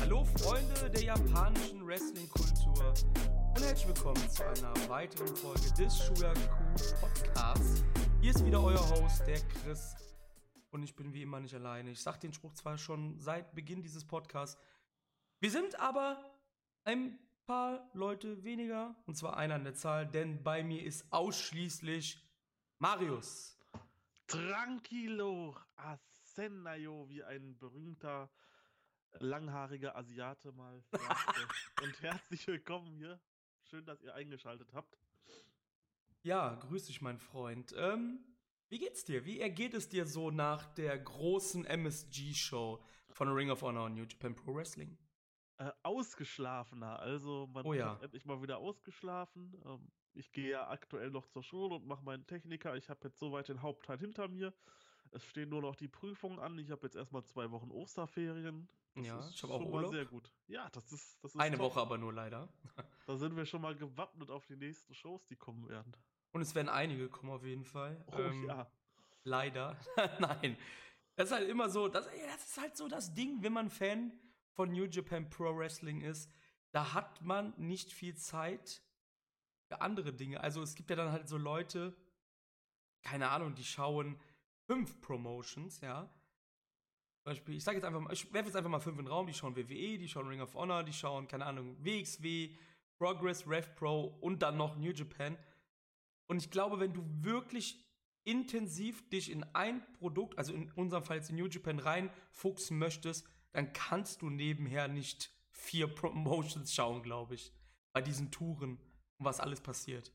Hallo Freunde der japanischen Wrestling-Kultur und herzlich willkommen zu einer weiteren Folge des Shuyaku Podcasts. Hier ist wieder euer Host, der Chris. Und ich bin wie immer nicht alleine. Ich sage den Spruch zwar schon seit Beginn dieses Podcasts. Wir sind aber ein paar Leute weniger. Und zwar einer an der Zahl, denn bei mir ist ausschließlich Marius. Tranquilo, Asenayo, wie ein berühmter langhaariger Asiate mal sagte. Und herzlich willkommen hier. Schön, dass ihr eingeschaltet habt. Ja, grüß dich, mein Freund. Ähm, wie geht's dir? Wie ergeht es dir so nach der großen MSG-Show von Ring of Honor und New Japan Pro Wrestling? Äh, ausgeschlafener, also man Oh ja. hat endlich mal wieder ausgeschlafen. Ähm, ich gehe ja aktuell noch zur Schule und mache meinen Techniker. Ich habe jetzt soweit den Hauptteil hinter mir. Es stehen nur noch die Prüfungen an. Ich habe jetzt erstmal zwei Wochen Osterferien. Das Ja, ist ich habe auch Urlaub. sehr gut. Ja, das ist, das ist Eine top. Woche aber nur leider. Da sind wir schon mal gewappnet auf die nächsten Shows, die kommen werden. Und es werden einige kommen auf jeden Fall. Oh Ähm, ja. Leider. Nein. Das ist halt immer so, das, das ist halt so das Ding, wenn man Fan von New Japan Pro Wrestling ist, da hat man nicht viel Zeit für andere Dinge. Also es gibt ja dann halt so Leute, keine Ahnung, die schauen fünf Promotions, ja. Zum Beispiel, ich sage jetzt einfach mal, ich werfe jetzt einfach mal fünf in den Raum, die schauen WWE, die schauen Ring of Honor, die schauen, keine Ahnung, WXW, Progress, Rev Pro und dann noch New Japan. Und ich glaube, wenn du wirklich intensiv dich in ein Produkt, also in unserem Fall jetzt in New Japan reinfuchsen möchtest, dann kannst du nebenher nicht vier Promotions schauen, glaube ich. Bei diesen Touren und was alles passiert.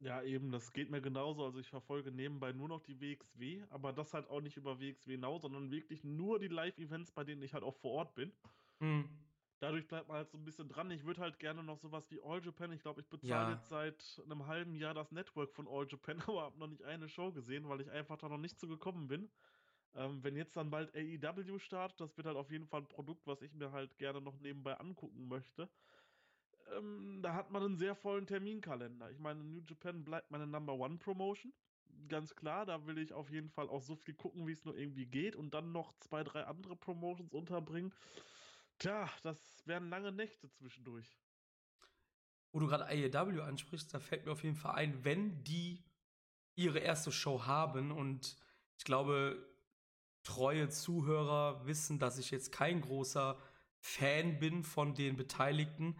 Ja, eben, das geht mir genauso. Also ich verfolge nebenbei nur noch die WXW, aber das halt auch nicht über WXW Now, sondern wirklich nur die Live-Events, bei denen ich halt auch vor Ort bin. Hm. Dadurch bleibt man halt so ein bisschen dran. Ich würde halt gerne noch sowas wie All Japan. Ich glaube, ich bezahle Ja. jetzt seit einem halben Jahr das Network von All Japan, aber habe noch nicht eine Show gesehen, weil ich einfach da noch nicht so gekommen bin. Ähm, wenn jetzt dann bald AEW startet, das wird halt auf jeden Fall ein Produkt, was ich mir halt gerne noch nebenbei angucken möchte. Ähm, da hat man einen sehr vollen Terminkalender. Ich meine, New Japan bleibt meine Number One Promotion. Ganz klar, da will ich auf jeden Fall auch so viel gucken, wie es nur irgendwie geht und dann noch zwei, drei andere Promotions unterbringen. Tja, das wären lange Nächte zwischendurch. Wo du gerade AEW ansprichst, da fällt mir auf jeden Fall ein, wenn die ihre erste Show haben und ich glaube, treue Zuhörer wissen, dass ich jetzt kein großer Fan bin von den Beteiligten,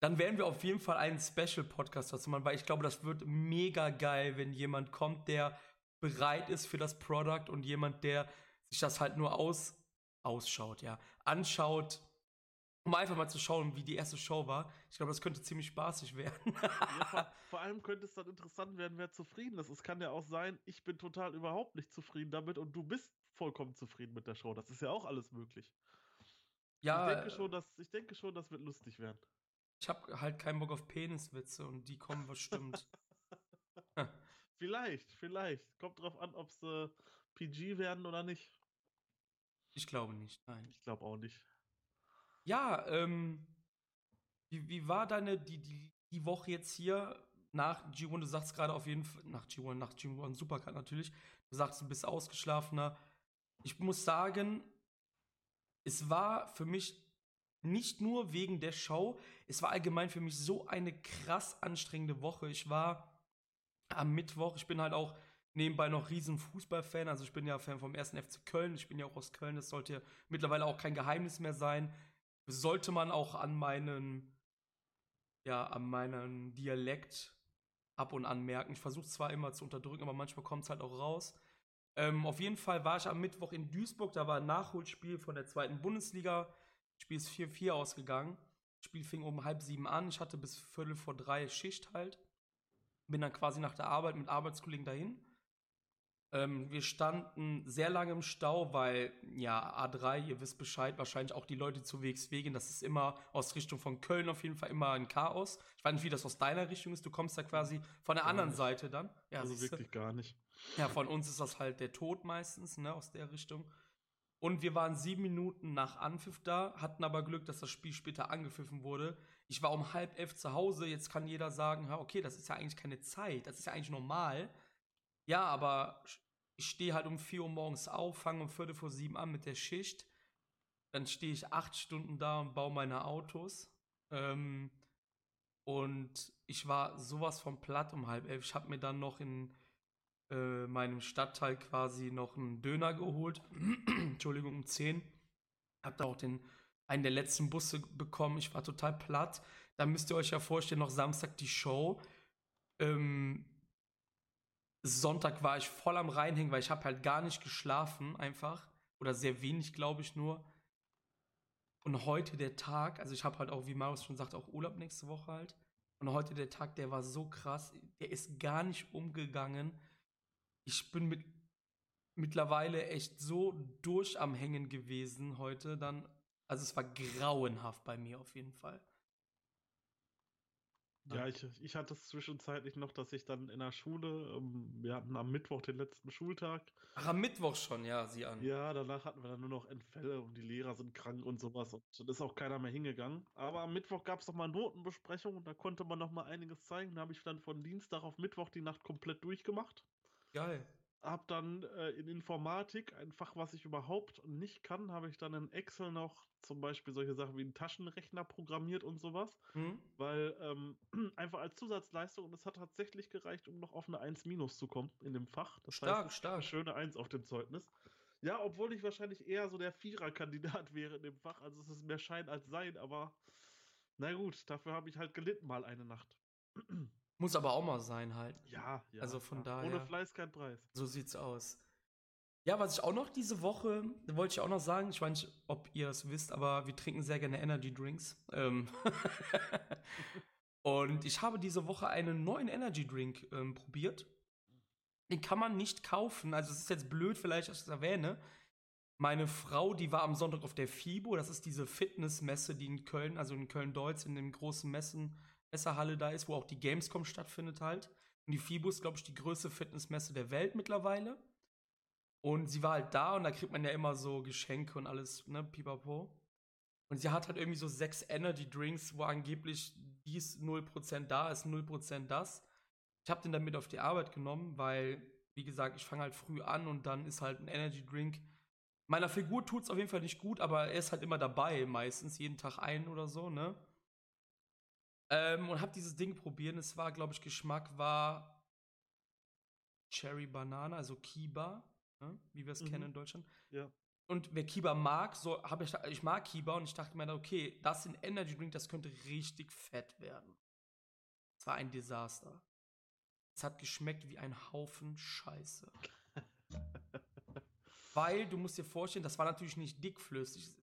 dann werden wir auf jeden Fall einen Special-Podcast dazu machen, weil ich glaube, das wird mega geil, wenn jemand kommt, der bereit ist für das Product und jemand, der sich das halt nur aus, ausschaut, ja, anschaut, um einfach mal zu schauen, wie die erste Show war. Ich glaube, das könnte ziemlich spaßig werden. Ja, vor, vor allem könnte es dann interessant werden, wer zufrieden ist. Es kann ja auch sein, ich bin total überhaupt nicht zufrieden damit und du bist vollkommen zufrieden mit der Show. Das ist ja auch alles möglich. ja, ich, denke schon, dass, ich denke schon, das wird lustig werden. ich habe halt keinen Bock auf Peniswitze und die kommen bestimmt. Vielleicht, vielleicht. Kommt drauf an, ob sie PG werden oder nicht. ich glaube nicht, nein. Ich glaube auch nicht. Ja, ähm, wie, wie war deine, die, die, die Woche jetzt hier nach G1? Du sagst gerade auf jeden Fall, nach G1, nach G1 Supercard natürlich. Du sagst, du bist ausgeschlafener. Ich muss sagen, es war für mich nicht nur wegen der Show, es war allgemein für mich so eine krass anstrengende Woche. Ich war am Mittwoch, ich bin halt auch nebenbei noch riesen Fußballfan, also ich bin ja Fan vom 1. FC Köln, ich bin ja auch aus Köln, das sollte ja mittlerweile auch kein Geheimnis mehr sein. Sollte man auch an meinen, ja, an meinen Dialekt ab und an merken. Ich versuche zwar immer zu unterdrücken, aber manchmal kommt es halt auch raus. Ähm, auf jeden Fall war ich am Mittwoch in Duisburg, da war ein Nachholspiel von der zweiten Bundesliga. Spiel ist 4-4 ausgegangen. Spiel fing um halb sieben an. Ich hatte bis Viertel vor drei Schicht halt. Bin dann quasi nach der Arbeit mit Arbeitskollegen dahin. Ähm, wir standen sehr lange im Stau, weil, ja, A3, ihr wisst Bescheid, wahrscheinlich auch die Leute zu WXW gehen. Das ist immer aus Richtung von Köln auf jeden Fall immer ein Chaos. Ich weiß nicht, wie das aus deiner Richtung ist. Du kommst da quasi von der Gar anderen nicht. Seite dann. Ja, also siehste. wirklich gar nicht. Ja, von uns ist das halt der Tod meistens, ne, aus der Richtung. Und wir waren sieben Minuten nach Anpfiff da, hatten aber Glück, dass das Spiel später angepfiffen wurde. Ich war um halb elf zu Hause, jetzt kann jeder sagen, ja, okay, das ist ja eigentlich keine Zeit, das ist ja eigentlich normal. Ja, aber ich stehe halt um 4 Uhr morgens auf, fange um Viertel vor sieben an mit der Schicht. Dann stehe ich acht Stunden da und baue meine Autos. Ähm, und ich war sowas von platt um halb elf. Ich habe mir dann noch in äh, meinem Stadtteil quasi noch einen Döner geholt. Entschuldigung, um 10. Hab da auch den, einen der letzten Busse bekommen. Ich war total platt. Da müsst ihr euch ja vorstellen, noch Samstag die Show. Ähm, Sonntag war ich voll am Reinhängen, weil ich habe halt gar nicht geschlafen, einfach. Oder sehr wenig, glaube ich, nur. Und heute der Tag, also ich habe halt auch, wie Marius schon sagt, auch Urlaub nächste Woche halt. Und heute der Tag, der war so krass, der ist gar nicht umgegangen. Ich bin mit mittlerweile echt so durch am Hängen gewesen heute dann. Also es war grauenhaft bei mir auf jeden Fall. Ja, ich, ich hatte es zwischenzeitlich noch, dass ich dann in der Schule, ähm, wir hatten am Mittwoch den letzten Schultag. Ach, am Mittwoch schon, ja, sieh an. Ja, danach hatten wir dann nur noch Entfälle und die Lehrer sind krank und sowas. Und dann ist auch keiner mehr hingegangen. Aber am Mittwoch gab es nochmal Notenbesprechung und da konnte man nochmal einiges zeigen. Da habe ich dann von Dienstag auf Mittwoch die Nacht komplett durchgemacht. Geil habe dann äh, in Informatik, ein Fach, was ich überhaupt nicht kann, habe ich dann in Excel noch zum Beispiel solche Sachen wie einen Taschenrechner programmiert und sowas, mhm. weil ähm, einfach als Zusatzleistung und es hat tatsächlich gereicht, um noch auf eine 1 minus zu kommen in dem Fach. Das stark, heißt, stark. Eine schöne 1 auf dem Zeugnis. Ja, obwohl ich wahrscheinlich eher so der Vierer-Kandidat wäre in dem Fach, also es ist mehr Schein als Sein, aber na gut, dafür habe ich halt gelitten mal eine Nacht. Muss aber auch mal sein halt. Ja, ja. Also von ja. daher. Ohne Fleiß kein Preis. So sieht's aus. Ja, was ich auch noch diese Woche, wollte ich auch noch sagen, ich weiß nicht, ob ihr das wisst, aber wir trinken sehr gerne Energy Drinks. Ähm und ich habe diese Woche einen neuen Energy Drink ähm, probiert. Den kann man nicht kaufen. Also es ist jetzt blöd, vielleicht, dass ich das erwähne. Meine Frau, die war am Sonntag auf der FIBO, das ist diese Fitnessmesse, die in Köln, also in Köln-Deutz, in den großen Messen Messerhalle da ist, wo auch die Gamescom stattfindet halt. Und die FIBO ist, glaube ich, die größte Fitnessmesse der Welt mittlerweile. Und sie war halt da und da kriegt man ja immer so Geschenke und alles, ne, pipapo. Und sie hat halt irgendwie so sechs Energy Drinks, wo angeblich dies 0% da ist, 0% das. Ich habe den dann mit auf die Arbeit genommen, weil, wie gesagt, ich fange halt früh an und dann ist halt ein Energy Drink. Meiner Figur tut es auf jeden Fall nicht gut, aber er ist halt immer dabei, meistens jeden Tag ein oder so, ne? Ähm, und habe dieses Ding probiert. Es war, glaube ich, Geschmack war Cherry Banana, also Kiba, ne? wie wir es mhm. kennen in Deutschland. Ja. Und wer Kiba mag, so habe ich, ich mag Kiba und ich dachte mir, okay, das in Energy Drink, das könnte richtig fett werden. Es war ein Desaster. Es hat geschmeckt wie ein Haufen Scheiße. Weil du musst dir vorstellen, das war natürlich nicht dickflüssig.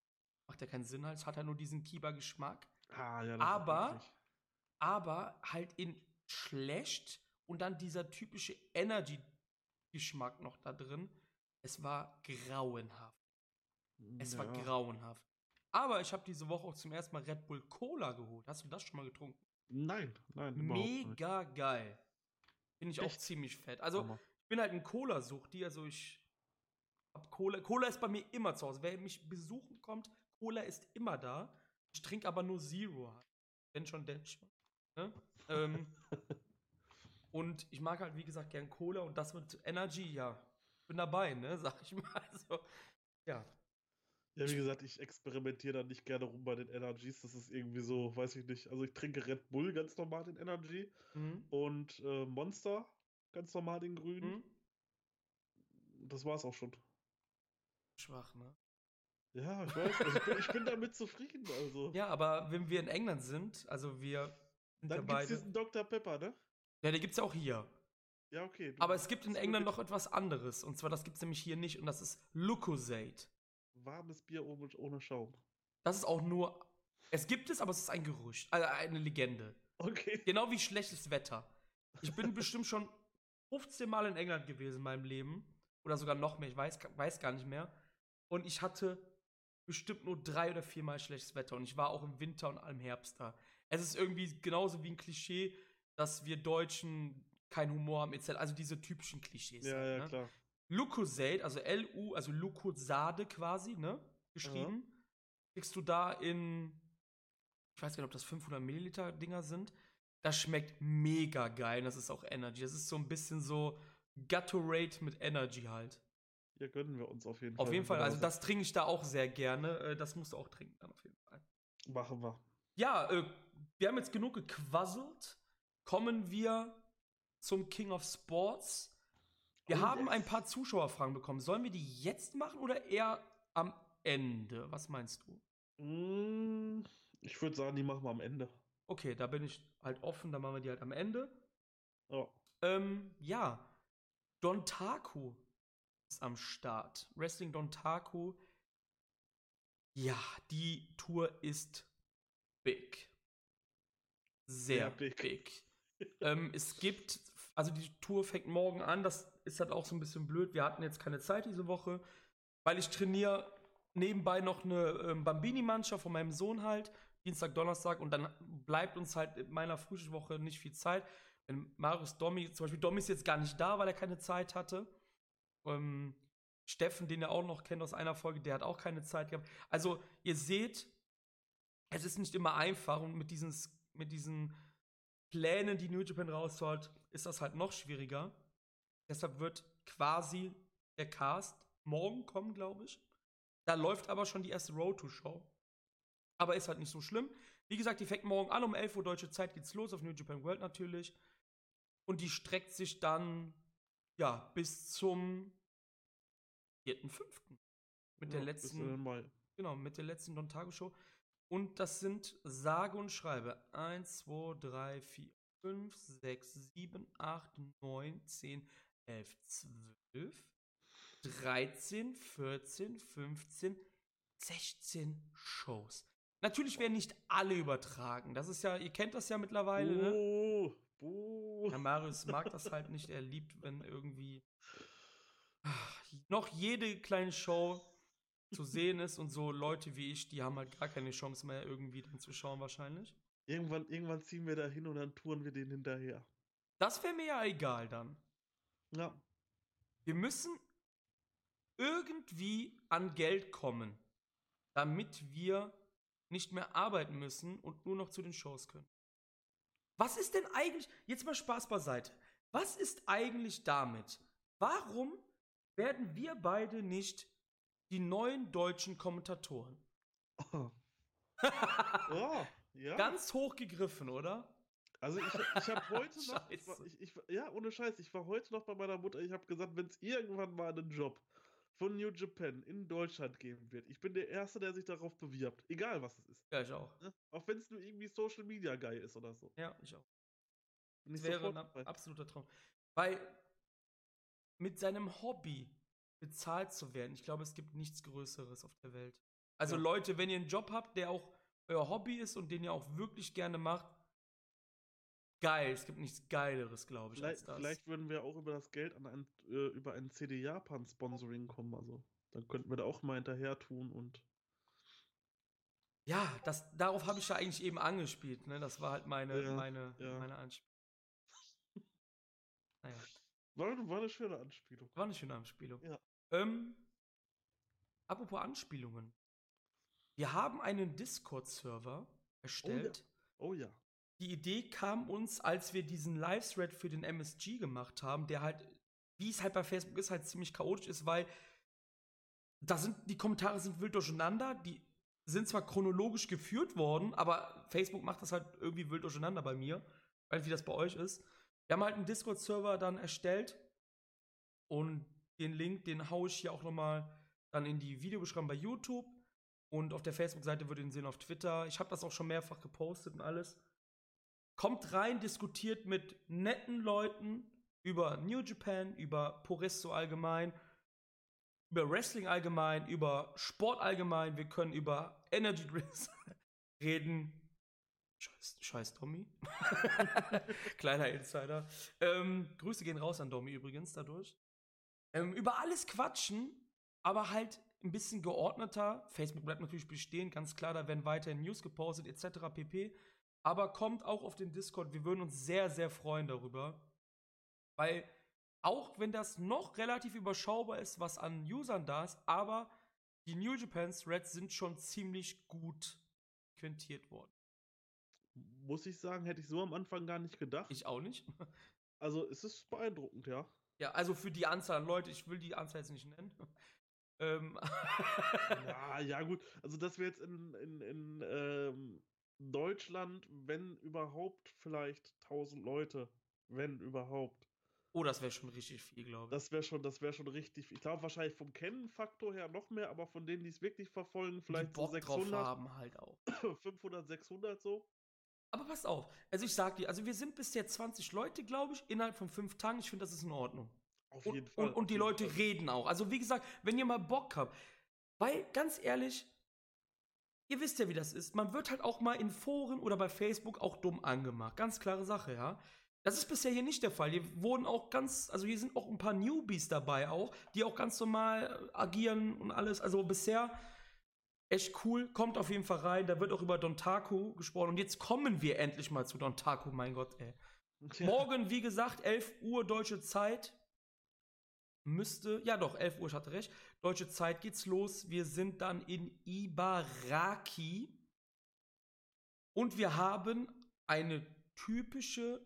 Macht ja keinen Sinn halt. Es hat ja nur diesen Kiba-Geschmack. Ah, ja, aber aber halt in schlecht und dann dieser typische Energy-Geschmack noch da drin. Es war grauenhaft. Es ja. war grauenhaft. Aber ich habe diese Woche auch zum ersten Mal Red Bull Cola geholt. Hast du das schon mal getrunken? Nein, nein. Mega geil. Bin ich Echt? auch ziemlich fett. Also, ich bin halt ein Cola-Suchti. Also, ich hab Cola. Cola ist bei mir immer zu Hause. Wer mich besuchen kommt, Cola ist immer da. Ich trinke aber nur Zero. Wenn schon, denn schon. Ne? ähm, und ich mag halt, wie gesagt, gern Cola und das mit Energy, ja. Bin dabei, ne? Sag ich mal. Also, ja. Ja, wie gesagt, ich experimentiere da nicht gerne rum bei den Energies. Das ist irgendwie so, weiß ich nicht. Also ich trinke Red Bull ganz normal den Energy mhm. und äh, Monster ganz normal den grünen. Mhm. Das war's auch schon. Schwach, ne? Ja, ich weiß. Also ich, bin, ich bin damit zufrieden. Also. Ja, aber wenn wir in England sind, also wir dann gibt es diesen Dr. Pepper, ne? Ja, den gibt es ja auch hier. Ja, okay. Aber es gibt in England noch etwas anderes. Und zwar, das gibt es nämlich hier nicht. Und das ist Lucozade. Warmes Bier ohne, Schaum. Das ist auch nur. Es gibt es, aber es ist ein Gerücht. Also eine Legende. Okay. Genau wie schlechtes Wetter. Ich bin bestimmt schon 15 Mal in England gewesen in meinem Leben. Oder sogar noch mehr. Ich weiß, weiß gar nicht mehr. Und ich hatte bestimmt nur drei oder vier Mal schlechtes Wetter. Und ich war auch im Winter und im Herbst da es ist irgendwie genauso wie ein Klischee, dass wir Deutschen keinen Humor haben, etc. Also diese typischen Klischees. Ja, halt, ja, ne? klar. Lucozade, also L-U, also Lucozade quasi, ne? Geschrieben. Ja. Kriegst du da in, ich weiß gar nicht, ob das 500 Milliliter Dinger sind. Das schmeckt mega geil. Das ist auch Energy. Das ist so ein bisschen so Gatorade mit Energy halt. Ja, gönnen wir uns auf jeden Fall. Auf jeden Fall, also da das trinke ich da auch sehr gerne. Äh, Das musst du auch trinken dann auf jeden Fall. Machen wir. Ja, äh, wir haben jetzt genug gequasselt. Kommen wir zum King of Sports. Wir Oh, haben ein paar Zuschauerfragen bekommen. Sollen wir die jetzt machen oder eher am Ende? Was meinst du? Mm, Ich würde sagen, die machen wir am Ende. Okay, da bin ich halt offen, dann machen wir die halt am Ende. Ja. Ähm, ja. Dontaku ist am Start. Wrestling Dontaku. Ja, die Tour ist big. Sehr Sehr big. big. ähm, es gibt, also die Tour fängt morgen an, das ist halt auch so ein bisschen blöd. Wir hatten jetzt keine Zeit diese Woche, weil ich trainiere nebenbei noch eine ähm, Bambini-Mannschaft von meinem Sohn halt, Dienstag, Donnerstag und dann bleibt uns halt in meiner Frühstückswoche nicht viel Zeit. Wenn Marius Domi, zum Beispiel Domi ist jetzt gar nicht da, weil er keine Zeit hatte. Ähm, Steffen, den ihr auch noch kennt aus einer Folge, der hat auch keine Zeit gehabt. Also, ihr seht, es ist nicht immer einfach und mit diesen, mit diesen Plänen, die New Japan rausholt, ist das halt noch schwieriger. Deshalb wird quasi der Cast morgen kommen, glaube ich. Da läuft aber schon die erste Road to Show. Aber ist halt nicht so schlimm. Wie gesagt, die fängt morgen an, um 11 Uhr deutsche Zeit geht's los, auf New Japan World natürlich. Und die streckt sich dann, ja, bis zum 4.5. Mit der Ja, bis den letzten, Mai. genau, mit der letzten Don Tago Show. Und das sind sage und schreibe 1, 2, 3, 4, 5, 6, 7, 8, 9, 10, 11, 12, 13, 14, 15, 16 Shows. Natürlich werden nicht alle übertragen. Das ist ja, ihr kennt das ja mittlerweile, ne? Buh, buh. Ja, Marius mag das halt nicht. Er liebt, wenn irgendwie ach, noch jede kleine Show zu sehen ist und so Leute wie ich, die haben halt gar keine Chance mehr, irgendwie dann zu schauen, wahrscheinlich. Irgendwann, irgendwann ziehen wir da hin und dann touren wir den hinterher. Das wäre mir ja egal dann. Ja. Wir müssen irgendwie an Geld kommen, damit wir nicht mehr arbeiten müssen und nur noch zu den Shows können. Was ist denn eigentlich, jetzt mal Spaß beiseite, was ist eigentlich damit? Warum werden wir beide nicht die neuen deutschen Kommentatoren? ja, ja. Ganz hoch gegriffen, oder? Also ich, ich habe heute noch, ich, war- ich, ich, ja, ohne Scheiß, ich war heute noch bei meiner Mutter, ich habe gesagt, wenn es irgendwann mal einen Job von New Japan in Deutschland geben wird, ich bin der Erste, der sich darauf bewirbt, egal was es ist. Ja, ich auch. Ne? Auch wenn es nur irgendwie Social Media Guy ist oder so. Ja, ich auch. Das wäre ein absoluter Traum. Weil mit seinem Hobby bezahlt zu werden, ich glaube, es gibt nichts Größeres auf der Welt. Also Ja. Leute, wenn ihr einen Job habt, der auch euer Hobby ist und den ihr auch wirklich gerne macht, geil. Es gibt nichts Geileres, glaube ich, Vielleicht, als das. vielleicht würden wir auch über das Geld an ein, äh, über ein CD Japan Sponsoring kommen, also dann könnten wir da auch mal hinterher tun und Ja, das, darauf habe ich ja eigentlich eben angespielt. Ne? Das war halt meine, Ja, meine, ja. meine Anspielung. Naja, war, eine- war eine schöne Anspielung. war eine schöne Anspielung. Ja. Ähm, apropos Anspielungen. Wir haben einen Discord-Server erstellt. Oh ja. Die Idee kam uns, als wir diesen Live-Thread für den MSG gemacht haben, der halt, wie es halt bei Facebook ist, halt ziemlich chaotisch ist, weil da sind, die Kommentare sind wild durcheinander, die sind zwar chronologisch geführt worden, aber Facebook macht das halt irgendwie wild durcheinander bei mir, weil wie das bei euch ist. Wir haben halt einen Discord-Server dann erstellt und den Link, den haue ich hier auch nochmal dann in die Videobeschreibung bei YouTube und auf der Facebook-Seite würde ihr ihn sehen auf Twitter. Ich habe das auch schon mehrfach gepostet und alles. Kommt rein, diskutiert mit netten Leuten über New Japan, über Poresto allgemein, über Wrestling allgemein, über Sport allgemein. Wir können über Energy Drinks reden. Scheiß, scheiß Tommy. Kleiner Insider. Ähm, Grüße gehen raus an Domi übrigens dadurch. Ähm, über alles quatschen, aber halt ein bisschen geordneter. Facebook bleibt natürlich bestehen, ganz klar, da werden weiterhin News gepostet, etc. pp. Aber kommt auch auf den Discord, wir würden uns sehr, sehr freuen darüber. Weil auch wenn das noch relativ überschaubar ist, was an Usern da ist, aber die New Japan Threads sind schon ziemlich gut quentiert worden. Muss ich sagen, hätte ich so am Anfang gar nicht gedacht. Ich auch nicht. Also es ist beeindruckend, ja. Ja, also für die Anzahl an Leute, ich will die Anzahl jetzt nicht nennen. ähm. ja, ja, gut. Also, dass wir jetzt in, in, in ähm, Deutschland, wenn überhaupt, vielleicht 1000 Leute, wenn überhaupt. Oh, das wäre schon richtig viel, glaube ich. Das wäre schon, das wäre schon richtig viel. Ich glaube wahrscheinlich vom Kennen-Faktor her noch mehr, aber von denen, die es wirklich verfolgen, vielleicht die Bock so 600. drauf haben halt auch. 500, 600 so. Aber pass auf, also ich sag dir, also wir sind bisher 20 Leute, glaube ich, innerhalb von fünf Tagen. Ich finde, das ist in Ordnung. Auf Und, jeden Fall. und, und die Leute Fall. reden auch. Also wie gesagt, wenn ihr mal Bock habt, weil ganz ehrlich, ihr wisst ja, wie das ist. Man wird halt auch mal in Foren oder bei Facebook auch dumm angemacht. Ganz klare Sache, ja. Das ist bisher hier nicht der Fall. Hier wurden auch ganz, also hier sind auch ein paar Newbies dabei auch, die auch ganz normal agieren und alles. Also bisher echt cool. Kommt auf jeden Fall rein. Da wird auch über Don Taku gesprochen. Und jetzt kommen wir endlich mal zu Don Taku, mein Gott, ey. Ja. Morgen, wie gesagt, 11 Uhr deutsche Zeit. Müsste, ja doch, 11 Uhr, ich hatte recht. Deutsche Zeit geht's los. Wir sind dann in Ibaraki. Und wir haben eine typische,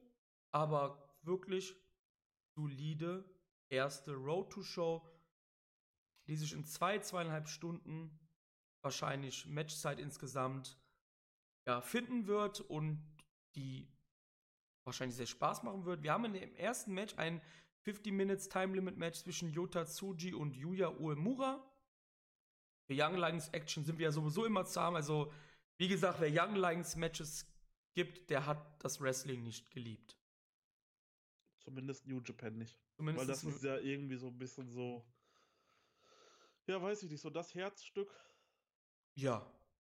aber wirklich solide erste Road to Show, die sich in zwei, zweieinhalb Stunden wahrscheinlich Matchzeit insgesamt ja, finden wird und die wahrscheinlich sehr Spaß machen wird. Wir haben in dem ersten Match ein 50 Minutes Time Limit Match zwischen Yota Tsuji und Yuya Uemura. Für Young Lions Action sind wir ja sowieso immer haben. Also, wie gesagt, wer Young Lions Matches gibt, der hat das Wrestling nicht geliebt. Zumindest New Japan nicht. Zumindest Weil das ist ja irgendwie so ein bisschen so. Ja, weiß ich nicht, so das Herzstück, ja,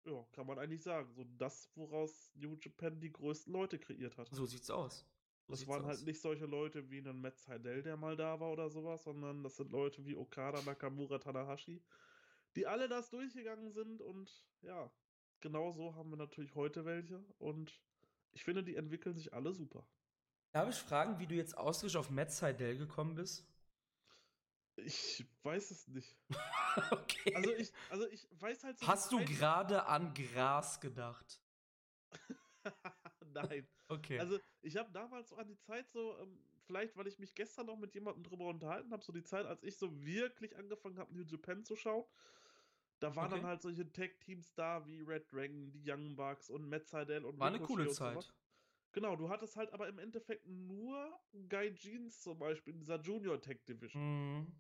ja, kann man eigentlich sagen. So das, woraus New Japan die größten Leute kreiert hat. so sieht's aus. So das sieht's waren aus. halt nicht solche Leute wie ein Matt Seidel, der mal da war oder sowas, sondern das sind Leute wie Okada, Nakamura, Tanahashi, die alle das durchgegangen sind und ja, genau so haben wir natürlich heute welche und ich finde, die entwickeln sich alle super. Darf ich fragen, wie du jetzt ausgerechnet auf Matt Seidel gekommen bist? Ich weiß es nicht. okay. Also ich, also ich weiß halt so. Hast du gerade an Gras gedacht? Nein. Okay. Also ich habe damals so an die Zeit so, ähm, vielleicht weil ich mich gestern noch mit jemandem drüber unterhalten habe, so die Zeit, als ich so wirklich angefangen habe, New Japan zu schauen. Da waren Okay. dann halt solche Tag-Teams da wie Red Dragon, die Young Bucks und Matt Seidel und War eine coole Zeit. Genau, du hattest halt aber im Endeffekt nur Guy Jeans zum Beispiel in dieser Junior Tag Division. Mhm.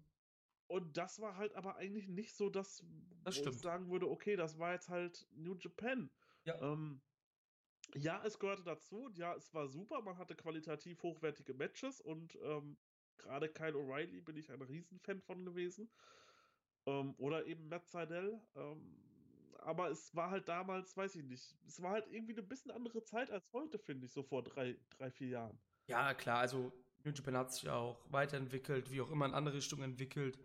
Und das war halt aber eigentlich nicht so das, Das ich sagen würde, okay, das war jetzt halt New Japan. Ja. Ähm, ja, es gehörte dazu und ja, es war super. Man hatte qualitativ hochwertige Matches und ähm, gerade Kyle O'Reilly bin ich ein Riesenfan von gewesen. Ähm, oder eben Matt Seidel. Ähm, aber es war halt damals, weiß ich nicht, es war halt irgendwie eine bisschen andere Zeit als heute, finde ich, so vor drei, drei, vier Jahren. Ja, klar, also New Japan hat sich ja auch weiterentwickelt, wie auch immer in andere Richtungen entwickelt.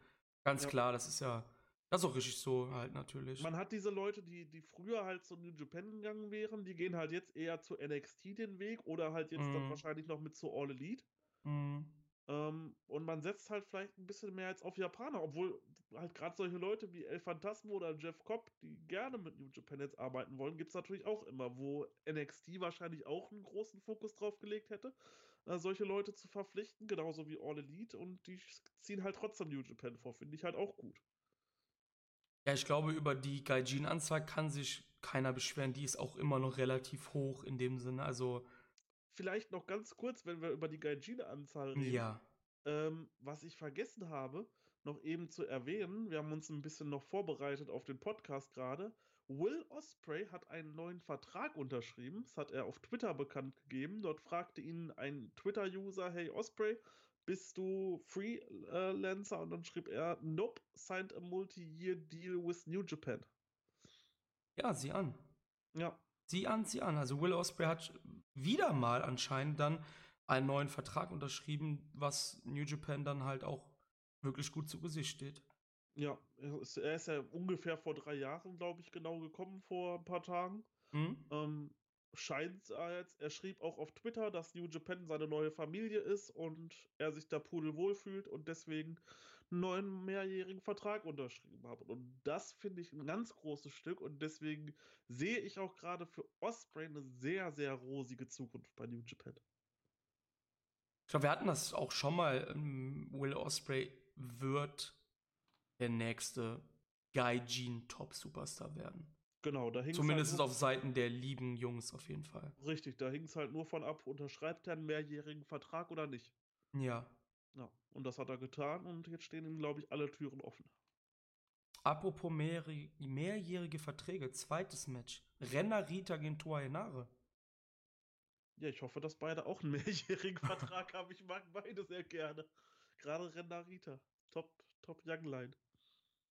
Ganz Ja. klar, das ist ja, das ist auch richtig so halt natürlich. Man hat diese Leute, die, die früher halt zu New Japan gegangen wären, die gehen halt jetzt eher zu NXT den Weg oder halt jetzt dann Mhm. wahrscheinlich noch mit zu All Elite. Mhm. Ähm, und man setzt halt vielleicht ein bisschen mehr jetzt auf Japaner, obwohl halt gerade solche Leute wie El Phantasmo oder Jeff Cobb, die gerne mit New Japan jetzt arbeiten wollen, gibt es natürlich auch immer, wo NXT wahrscheinlich auch einen großen Fokus drauf gelegt hätte, äh, solche Leute zu verpflichten, genauso wie All Elite und die ziehen halt trotzdem New Japan vor, finde ich halt auch gut. Ja, ich glaube, über die Gaijin-Anzahl kann sich keiner beschweren. Die ist auch immer noch relativ hoch in dem Sinne. Also, Vielleicht noch ganz kurz, wenn wir über die Gaijin-Anzahl reden. ja. Ähm, was ich vergessen habe, noch eben zu erwähnen, wir haben uns ein bisschen noch vorbereitet auf den Podcast gerade. Will Osprey hat einen neuen Vertrag unterschrieben. Das hat er auf Twitter bekannt gegeben. Dort fragte ihn ein Twitter-User: Hey Osprey, bist du Freelancer? Und dann schrieb er: Nope, signed a multi-year deal with New Japan. Ja, sieh an. Ja, Sieh an, sieh an. Also Will Ospreay hat wieder mal anscheinend dann einen neuen Vertrag unterschrieben, was New Japan dann halt auch wirklich gut zu Gesicht steht. Ja. Er ist, er ist ja ungefähr vor drei Jahren, glaube ich, genau gekommen, vor ein paar Tagen. Hm? Ähm, scheint er jetzt, er schrieb auch auf Twitter, dass New Japan seine neue Familie ist und er sich da pudelwohl fühlt und deswegen einen neuen mehrjährigen Vertrag unterschrieben hat. Und das finde ich ein ganz großes Stück und deswegen sehe ich auch gerade für Osprey eine sehr, sehr rosige Zukunft bei New Japan. Ich glaube, wir hatten das auch schon mal. Ähm, Will Osprey wird der nächste Gaijin Top Superstar werden. Genau, da hing Zumindest halt auf Seiten der lieben Jungs auf jeden Fall. Richtig, da hing es halt nur von ab, unterschreibt er einen mehrjährigen Vertrag oder nicht. Ja. Ja, und das hat er getan und jetzt stehen ihm, glaube ich, alle Türen offen. Apropos mehrjährige, mehrjährige Verträge, zweites Match. Renner Rita gegen Toa Henare. Ja, ich hoffe, dass beide auch einen mehrjährigen Vertrag haben. Ich mag beide sehr gerne. Gerade Renarita. Top, top Young Line.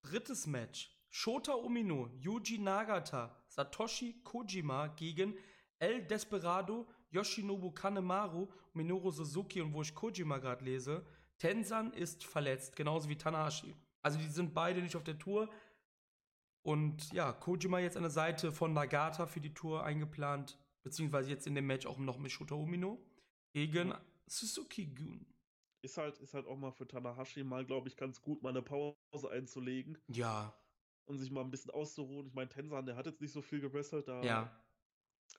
Drittes Match. Shota Umino, Yuji Nagata, Satoshi Kojima gegen El Desperado, Yoshinobu Kanemaru, Minoru Suzuki und wo ich Kojima gerade lese, Tensan ist verletzt, genauso wie Tanahashi. Also die sind beide nicht auf der Tour. Und ja, Kojima jetzt an der Seite von Nagata für die Tour eingeplant, beziehungsweise jetzt in dem Match auch noch mit Shota Umino gegen. Suzuki Gun. Ist halt, ist halt auch mal für Tanahashi mal, glaube ich, ganz gut, mal eine Pause einzulegen Ja, und sich mal ein bisschen auszuruhen. Ich meine, Tensan, der hat jetzt nicht so viel gewrestelt da. ja.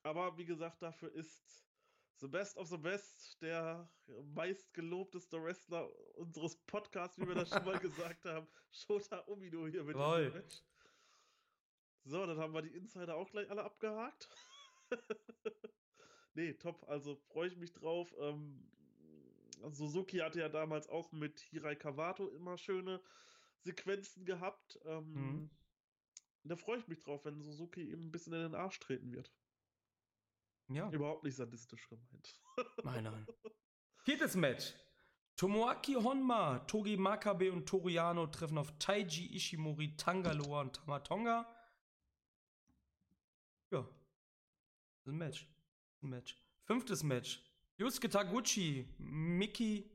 Aber wie gesagt, dafür ist The Best of the Best der meistgelobteste Wrestler unseres Podcasts, wie wir das schon mal gesagt haben. Shota Umino hier mit Jawohl. diesem Match. So, dann haben wir die Insider auch gleich alle abgehakt. nee, top. Also freue ich mich drauf. Ähm, Suzuki hatte ja damals auch mit Hirai Kawato immer schöne Sequenzen gehabt. Ähm, Mhm. Da freue ich mich drauf, wenn Suzuki ihm ein bisschen in den Arsch treten wird. Ja. Überhaupt nicht sadistisch gemeint. Nein, nein. Viertes Match. Tomoaki Honma, Togi Makabe und Toriano treffen auf Taiji Ishimori, Tangaloa und Tamatonga. Ja. Das ist ein Match. Ein Match. Fünftes Match. Yusuke Taguchi, Mickey,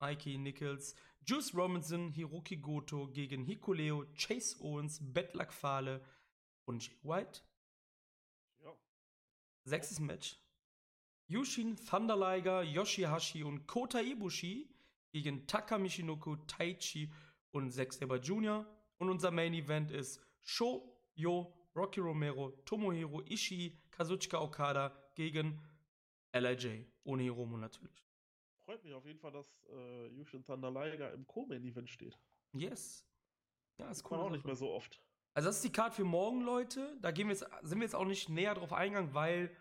Mikey Nichols, Juice Robinson, Hiroki Goto gegen Hikuleo, Chase Owens, Bettlack Fale und Jay White. Ja. Sechstes Match. Yushin Thunder Liger, Yoshihashi und Kota Ibushi gegen Taka Michinoku, Taichi und Zack Saber Jr. Und unser Main Event ist Sho, Yo, Rocky Romero, Tomohiro Ishii, Kazuchika Okada gegen LIJ. Ohne Hiromo natürlich. Freut mich auf jeden Fall, dass äh, Yushin Thunder Liger im Co-Main-Event steht. Yes. Ja, ist cool. auch nicht mehr so oft. Also das ist die Card für morgen, Leute. Da gehen wir jetzt, sind wir jetzt auch nicht näher drauf eingegangen, weil,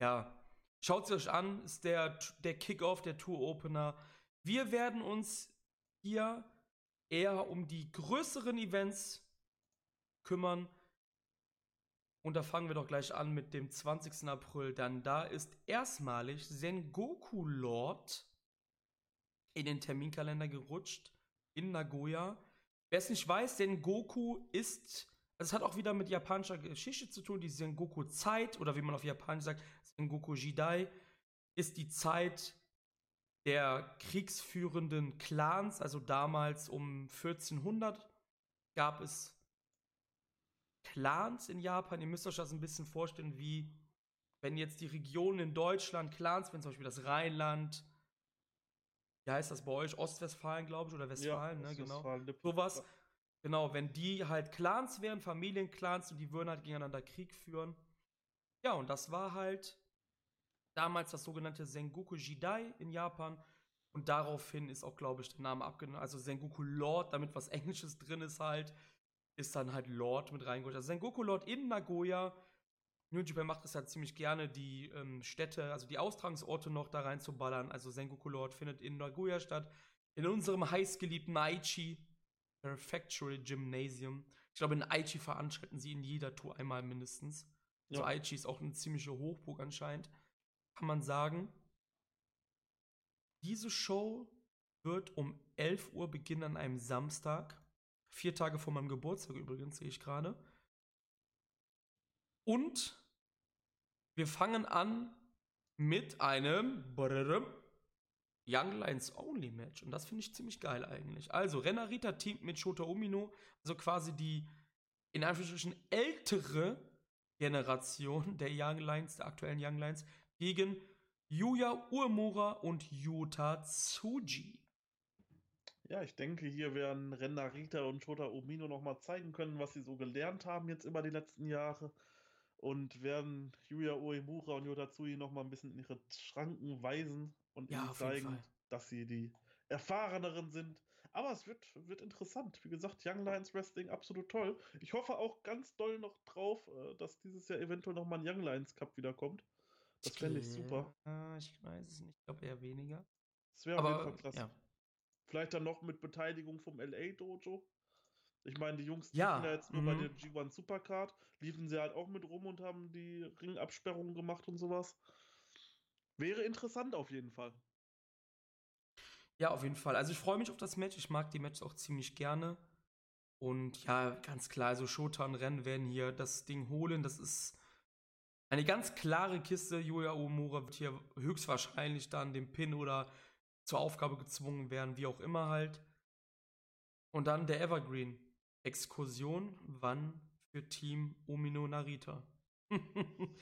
ja, schaut es euch an, ist der, der Kickoff, der Tour-Opener. Wir werden uns hier eher um die größeren Events kümmern. Und da fangen wir doch gleich an mit dem 20. April. Dann da ist erstmalig Sengoku Lord in den Terminkalender gerutscht in Nagoya. Wer es nicht weiß, Sengoku ist, also es hat auch wieder mit japanischer Geschichte zu tun, die Sengoku-Zeit oder wie man auf Japanisch sagt, Sengoku Jidai, ist die Zeit der kriegsführenden Clans, also damals um 1400 gab es Clans in Japan. Ihr müsst euch das ein bisschen vorstellen, wie wenn jetzt die Regionen in Deutschland Clans, wenn zum Beispiel das Rheinland, wie heißt das bei euch? Ostwestfalen, glaube ich, oder Westfalen, ne? Genau. Sowas. Genau, wenn die halt Clans wären, Familienclans und die würden halt gegeneinander Krieg führen. Ja, und das war halt damals das sogenannte Sengoku Jidai in Japan. Und daraufhin ist auch, glaube ich, der Name abgenommen. Also Sengoku Lord, damit was Englisches drin ist halt, ist dann halt Lord mit reingeholt. Also Sengoku Lord in Nagoya. New Japan macht das halt ziemlich gerne, die ähm, Städte, also die Austragungsorte noch da reinzuballern. Also Sengoku Lord findet in Nagoya statt. In unserem heißgeliebten Aichi Prefectural Gymnasium. Ich glaube, in Aichi veranstalten sie in jeder Tour einmal mindestens. Ja. So Aichi ist auch eine ziemliche Hochburg anscheinend. Kann man sagen. Diese Show wird um 11 Uhr beginnen an einem Samstag. Vier Tage vor meinem Geburtstag übrigens, sehe ich gerade. Und wir fangen an mit einem Young Lions Only Match. Und das finde ich ziemlich geil eigentlich. Also, Renarita teamt mit Shota Umino, also quasi die in Anführungsstrichen ältere Generation der Young Lions, der aktuellen Young Lions, gegen Yuya Uemura und Yuta Tsuji. Ja, ich denke, hier werden Renarita und Shota Umino nochmal zeigen können, was sie so gelernt haben jetzt über die letzten Jahre. Und werden Yuya Uemura und Yota Tsui nochmal ein bisschen in ihre Schranken weisen und Ja, ihnen zeigen, dass sie die erfahreneren sind. Aber es wird, wird interessant. Wie gesagt, Young Lions Wrestling absolut toll. Ich hoffe auch ganz doll noch drauf, äh, dass dieses Jahr eventuell noch mal ein Young Lions Cup wiederkommt. Das fände ich super. Ich weiß es nicht. Ich glaube eher weniger. Das wäre auf jeden Fall krass. ja. Vielleicht dann noch mit Beteiligung vom LA Dojo. Ich meine, die Jungs Ja, liefen ja jetzt nur bei mhm. der G1 Supercard. Liefen sie halt auch mit rum und haben die Ringabsperrungen gemacht und sowas. Wäre interessant auf jeden Fall. Ja, auf jeden Fall. Also ich freue mich auf das Match. Ich mag die Matches auch ziemlich gerne. Und ja, ganz klar, also Shota und Ren werden hier das Ding holen. Das ist eine ganz klare Kiste. Julia Omura wird hier höchstwahrscheinlich dann dem Pin oder zur Aufgabe gezwungen werden, wie auch immer halt. Und dann der Evergreen. Exkursion, wann für Team Omino Narita?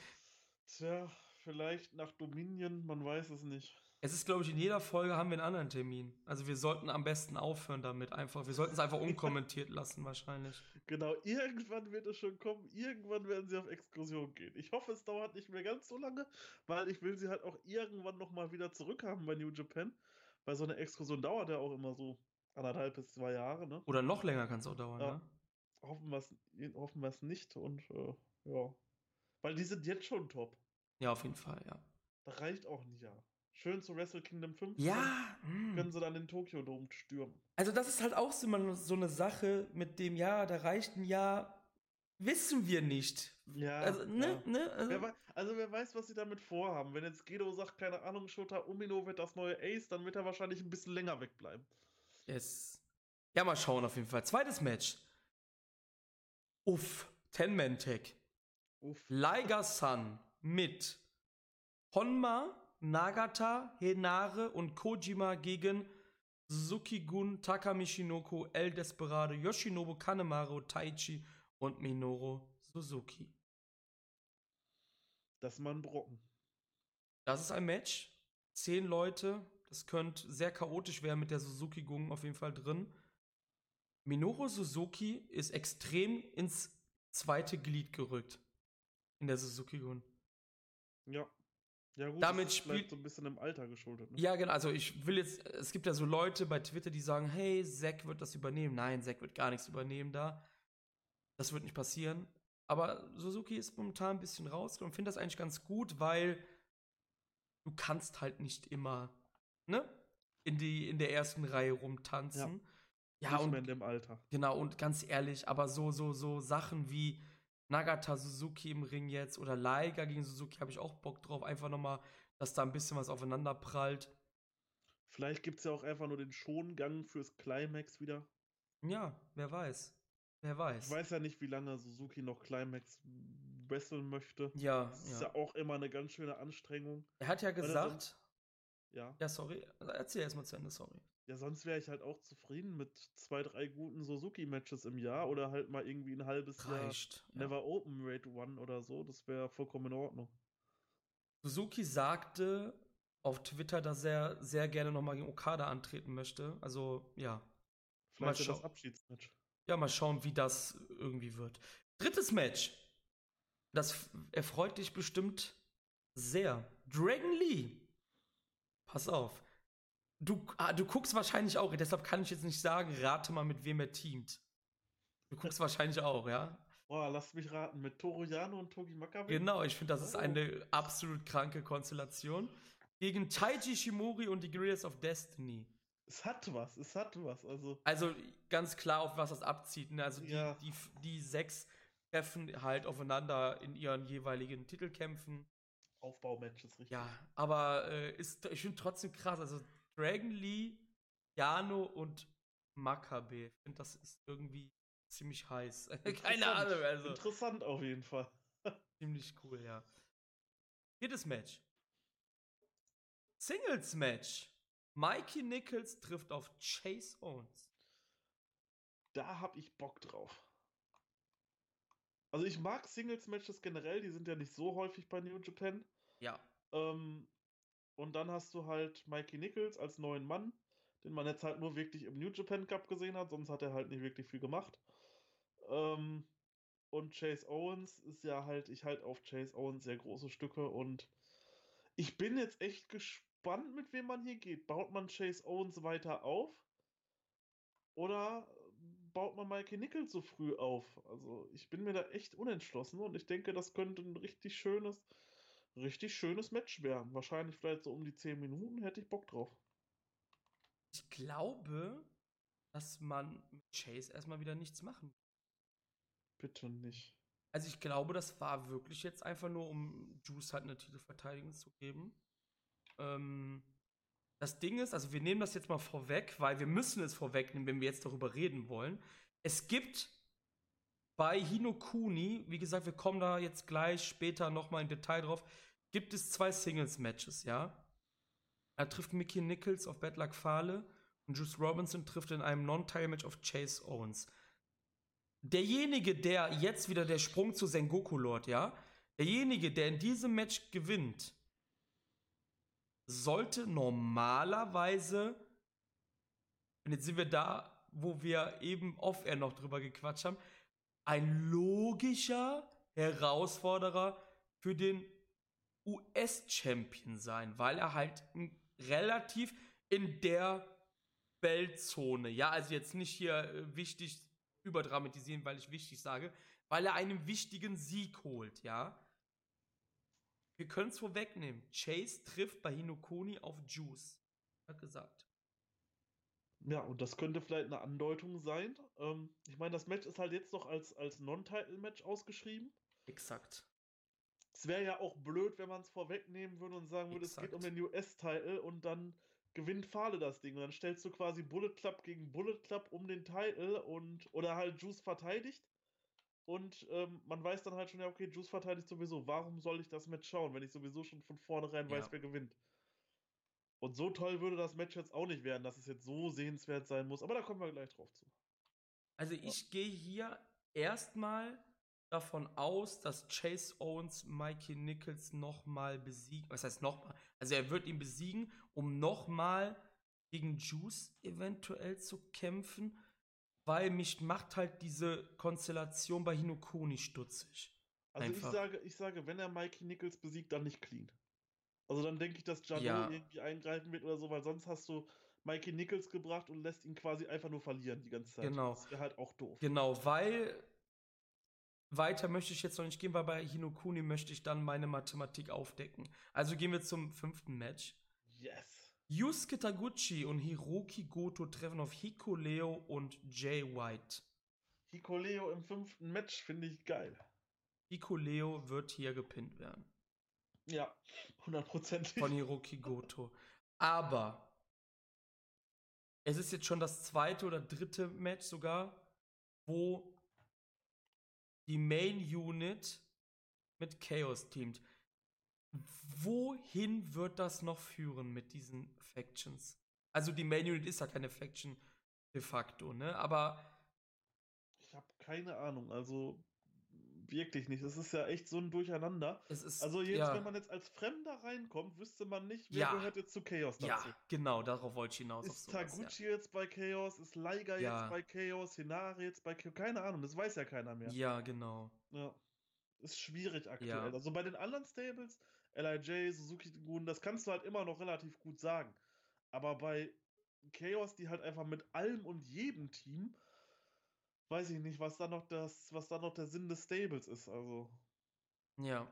Tja, vielleicht nach Dominion, man weiß es nicht. Es ist, glaube ich, in jeder Folge haben wir einen anderen Termin. Also wir sollten am besten aufhören damit einfach. Wir sollten es einfach unkommentiert lassen wahrscheinlich. Genau, irgendwann wird es schon kommen. Irgendwann werden sie auf Exkursion gehen. Ich hoffe, es dauert nicht mehr ganz so lange, weil ich will sie halt auch irgendwann nochmal wieder zurückhaben bei New Japan. Weil so eine Exkursion dauert ja auch immer so anderthalb bis zwei Jahre, ne? Oder noch länger kann es auch dauern, Ja. ne? Hoffen wir es hoffen wir's nicht und äh, ja. Weil die sind jetzt schon top. Ja, auf jeden Fall, ja. Da reicht auch ein Jahr. Schön zu Wrestle Kingdom 5. Ja, Können mm. sie dann den Tokyo Dome stürmen. also das ist halt auch so, immer so eine Sache mit dem, ja, da reicht ein Jahr, wissen wir nicht. Ja. Also, ne, ja. ne? Also, Wer wei- also wer weiß, was sie damit vorhaben. Wenn jetzt Gedo sagt, keine Ahnung, Shota Umino wird das neue Ace, dann wird er wahrscheinlich ein bisschen länger wegbleiben. yes. Ja, mal schauen auf jeden Fall. Zweites Match. Uff, Ten-Man-Tag. Uff. Liger Sun mit Honma, Nagata, Henare und Kojima gegen Suzuki-gun, Takamichinoko, El Desperado, Yoshinobu Kanemaru, Taichi und Minoru Suzuki. Das ist mal ein Brocken. Das ist ein Match. Zehn Leute. Das könnte sehr chaotisch werden mit der Suzuki-Gun auf jeden Fall drin. Minoru Suzuki ist extrem ins zweite Glied gerückt. In der Suzuki-Gun. Ja. Ja, gut, Damit das ist spielt- so ein bisschen im Alter geschuldet. Ne? Ja, genau. Also ich will jetzt, es gibt ja so Leute bei Twitter, die sagen, hey, Zack wird das übernehmen. Nein, Zack wird gar nichts übernehmen da. Das wird nicht passieren. Aber Suzuki ist momentan ein bisschen raus und finde das eigentlich ganz gut, weil du kannst halt nicht immer, ne? In, die, in der ersten Reihe rumtanzen. Ja, Nicht und in dem Alter. Genau, und ganz ehrlich, aber so, so, so Sachen wie Nagata Suzuki im Ring jetzt oder Liger gegen Suzuki habe ich auch Bock drauf. Einfach nochmal, dass da ein bisschen was aufeinander prallt. Vielleicht gibt es ja auch einfach nur den Schongang fürs Climax wieder. Ja, wer weiß. Wer weiß. Ich weiß ja nicht, wie lange Suzuki noch Climax wresteln möchte. Ja, Das ist ja. ja auch immer eine ganz schöne Anstrengung. Er hat ja gesagt, Ja. ja, sorry, erzähl erstmal zu Ende, sorry. Ja, sonst wäre ich halt auch zufrieden mit zwei, drei guten Suzuki-Matches im Jahr oder halt mal irgendwie ein halbes Jahr Reicht. Ja. Never Open Rate One oder so. Das wäre vollkommen in Ordnung. Suzuki sagte auf Twitter, dass er sehr gerne nochmal gegen Okada antreten möchte. Also, ja. Vielleicht ja schau- das Abschiedsmatch. Ja, mal schauen, wie das irgendwie wird. Drittes Match. Das erfreut dich bestimmt sehr. Dragon Lee. Pass auf. Du, ah, du guckst wahrscheinlich auch, deshalb kann ich jetzt nicht sagen, rate mal, mit wem er teamt. Du guckst wahrscheinlich auch, ja? Boah, lasst mich raten. Mit Toru Yano und Togi Makabe? Genau, ich finde, das ist Oh. eine absolut kranke Konstellation. Gegen Taiji Shimori und die Guerrillas of Destiny. Es hat was, es hat was. Also, Also ganz klar, auf was das abzieht. Ne? Also die, Ja. die, die sechs treffen halt aufeinander in ihren jeweiligen Titelkämpfen. Aufbaumatches, richtig. Ja, aber äh, ist, ich finde trotzdem krass. Also Dragon Lee, Jano und Makabe. Ich finde, das ist irgendwie ziemlich heiß. Keine. Ahnung, also Interessant auf jeden Fall. ziemlich cool, ja. Viertes Match. Singles Match. Mikey Nichols trifft auf Chase Owens. Da hab ich Bock drauf. Also ich mag Singles-Matches generell, die sind ja nicht so häufig bei New Japan. Ja. Ähm, und dann hast du halt Mikey Nichols als neuen Mann, den man jetzt halt nur wirklich im New Japan Cup gesehen hat, sonst hat er halt nicht wirklich viel gemacht. Ähm, und Chase Owens ist ja halt, ich halt auf Chase Owens sehr große Stücke und ich bin jetzt echt gespannt, gespannt, mit wem man hier geht. Baut man Chase Owens weiter auf? Oder baut man Mikey Nichols so früh auf? Also, ich bin mir da echt unentschlossen und ich denke, das könnte ein richtig schönes, richtig schönes Match werden. Wahrscheinlich vielleicht so um die 10 Minuten, hätte ich Bock drauf. Ich glaube, dass man mit Chase erstmal wieder nichts machen. Bitte nicht. Also ich glaube, das war wirklich jetzt einfach nur, um Juice halt eine Titelverteidigung zu geben. Ähm, das Ding ist, also wir nehmen das jetzt mal vorweg, weil wir müssen es vorwegnehmen, wenn wir jetzt darüber reden wollen. Es gibt bei Hinokuni, wie gesagt, wir kommen da jetzt gleich später nochmal in Detail drauf, gibt es zwei Singles-Matches, ja. Da trifft Mickey Nichols auf Bad Luck Fale und Juice Robinson trifft in einem Non-Title-Match auf Chase Owens. Derjenige, der jetzt wieder der Sprung zu Sengoku Lord, ja, derjenige, der in diesem Match gewinnt, sollte normalerweise, und jetzt sind wir da, wo wir eben off-air noch drüber gequatscht haben, ein logischer Herausforderer für den US-Champion sein, weil er halt relativ in der Weltzone, ja, also jetzt nicht hier äh, wichtig überdramatisieren, weil ich wichtig sage, weil er einen wichtigen Sieg holt, ja. Wir können es vorwegnehmen. Chase trifft bei Hinokuni auf Juice. Hat gesagt. Ja, und das könnte vielleicht eine Andeutung sein. Ähm, ich meine, das Match ist halt jetzt noch als, als Non-Title-Match ausgeschrieben. Exakt. Es wäre ja auch blöd, wenn man es vorwegnehmen würde und sagen würde, Exakt. es geht um den US-Title und dann gewinnt Fahle das Ding. Und dann stellst du quasi Bullet Club gegen Bullet Club um den Title und oder halt Juice verteidigt. Und ähm, man weiß dann halt schon, ja, okay, Juice verteidigt sowieso. Warum soll ich das Match schauen, wenn ich sowieso schon von vornherein ja. weiß, wer gewinnt? Und so toll würde das Match jetzt auch nicht werden, dass es jetzt so sehenswert sein muss. Aber da kommen wir gleich drauf zu. Also ich ja. gehe hier erstmal davon aus, dass Chase Owens Mikey Nichols nochmal besiegt. Was heißt nochmal? Also er wird ihn besiegen, um nochmal gegen Juice eventuell zu kämpfen weil mich macht halt diese Konstellation bei Hinokuni stutzig. Also ich sage, ich sage, wenn er Mikey Nichols besiegt, dann nicht clean. Also dann denke ich, dass Jano ja. irgendwie eingreifen wird oder so, weil sonst hast du Mikey Nichols gebracht und lässt ihn quasi einfach nur verlieren die ganze Zeit. Genau. Das wäre halt auch doof. Genau, weil weiter möchte ich jetzt noch nicht gehen, weil bei Hinokuni möchte ich dann meine Mathematik aufdecken. Also gehen wir zum fünften Match. Yes. Yusuke Taguchi und Hiroki Goto treffen auf Hiko Leo und Jay White. Hiko Leo im fünften Match finde ich geil. Hiko Leo wird hier gepinnt werden. Ja, hundertprozentig. Von Hiroki Goto. Aber es ist jetzt schon das zweite oder dritte Match sogar, wo die Main Unit mit Chaos teamt wohin wird das noch führen mit diesen Factions? Also die Main Unit ist ja keine Faction de facto, ne? Aber ich habe keine Ahnung. Also wirklich nicht. Es ist ja echt so ein Durcheinander. Ist, also jetzt, ja. wenn man jetzt als Fremder reinkommt, wüsste man nicht, wer ja. gehört jetzt zu Chaos dazu. Ja, genau, darauf wollte ich hinaus. Ist sowas, Taguchi ja. jetzt bei Chaos? Ist Liger jetzt bei Chaos? Hinari jetzt bei Chaos? Keine Ahnung, das weiß ja keiner mehr. Ja, genau. Ja. Ist schwierig aktuell. Also bei den anderen Stables LIJ, Suzuki Gun, das kannst du halt immer noch relativ gut sagen. Aber bei Chaos, die halt einfach mit allem und jedem Team, weiß ich nicht, was da noch das, was da noch der Sinn des Stables ist, also. Ja.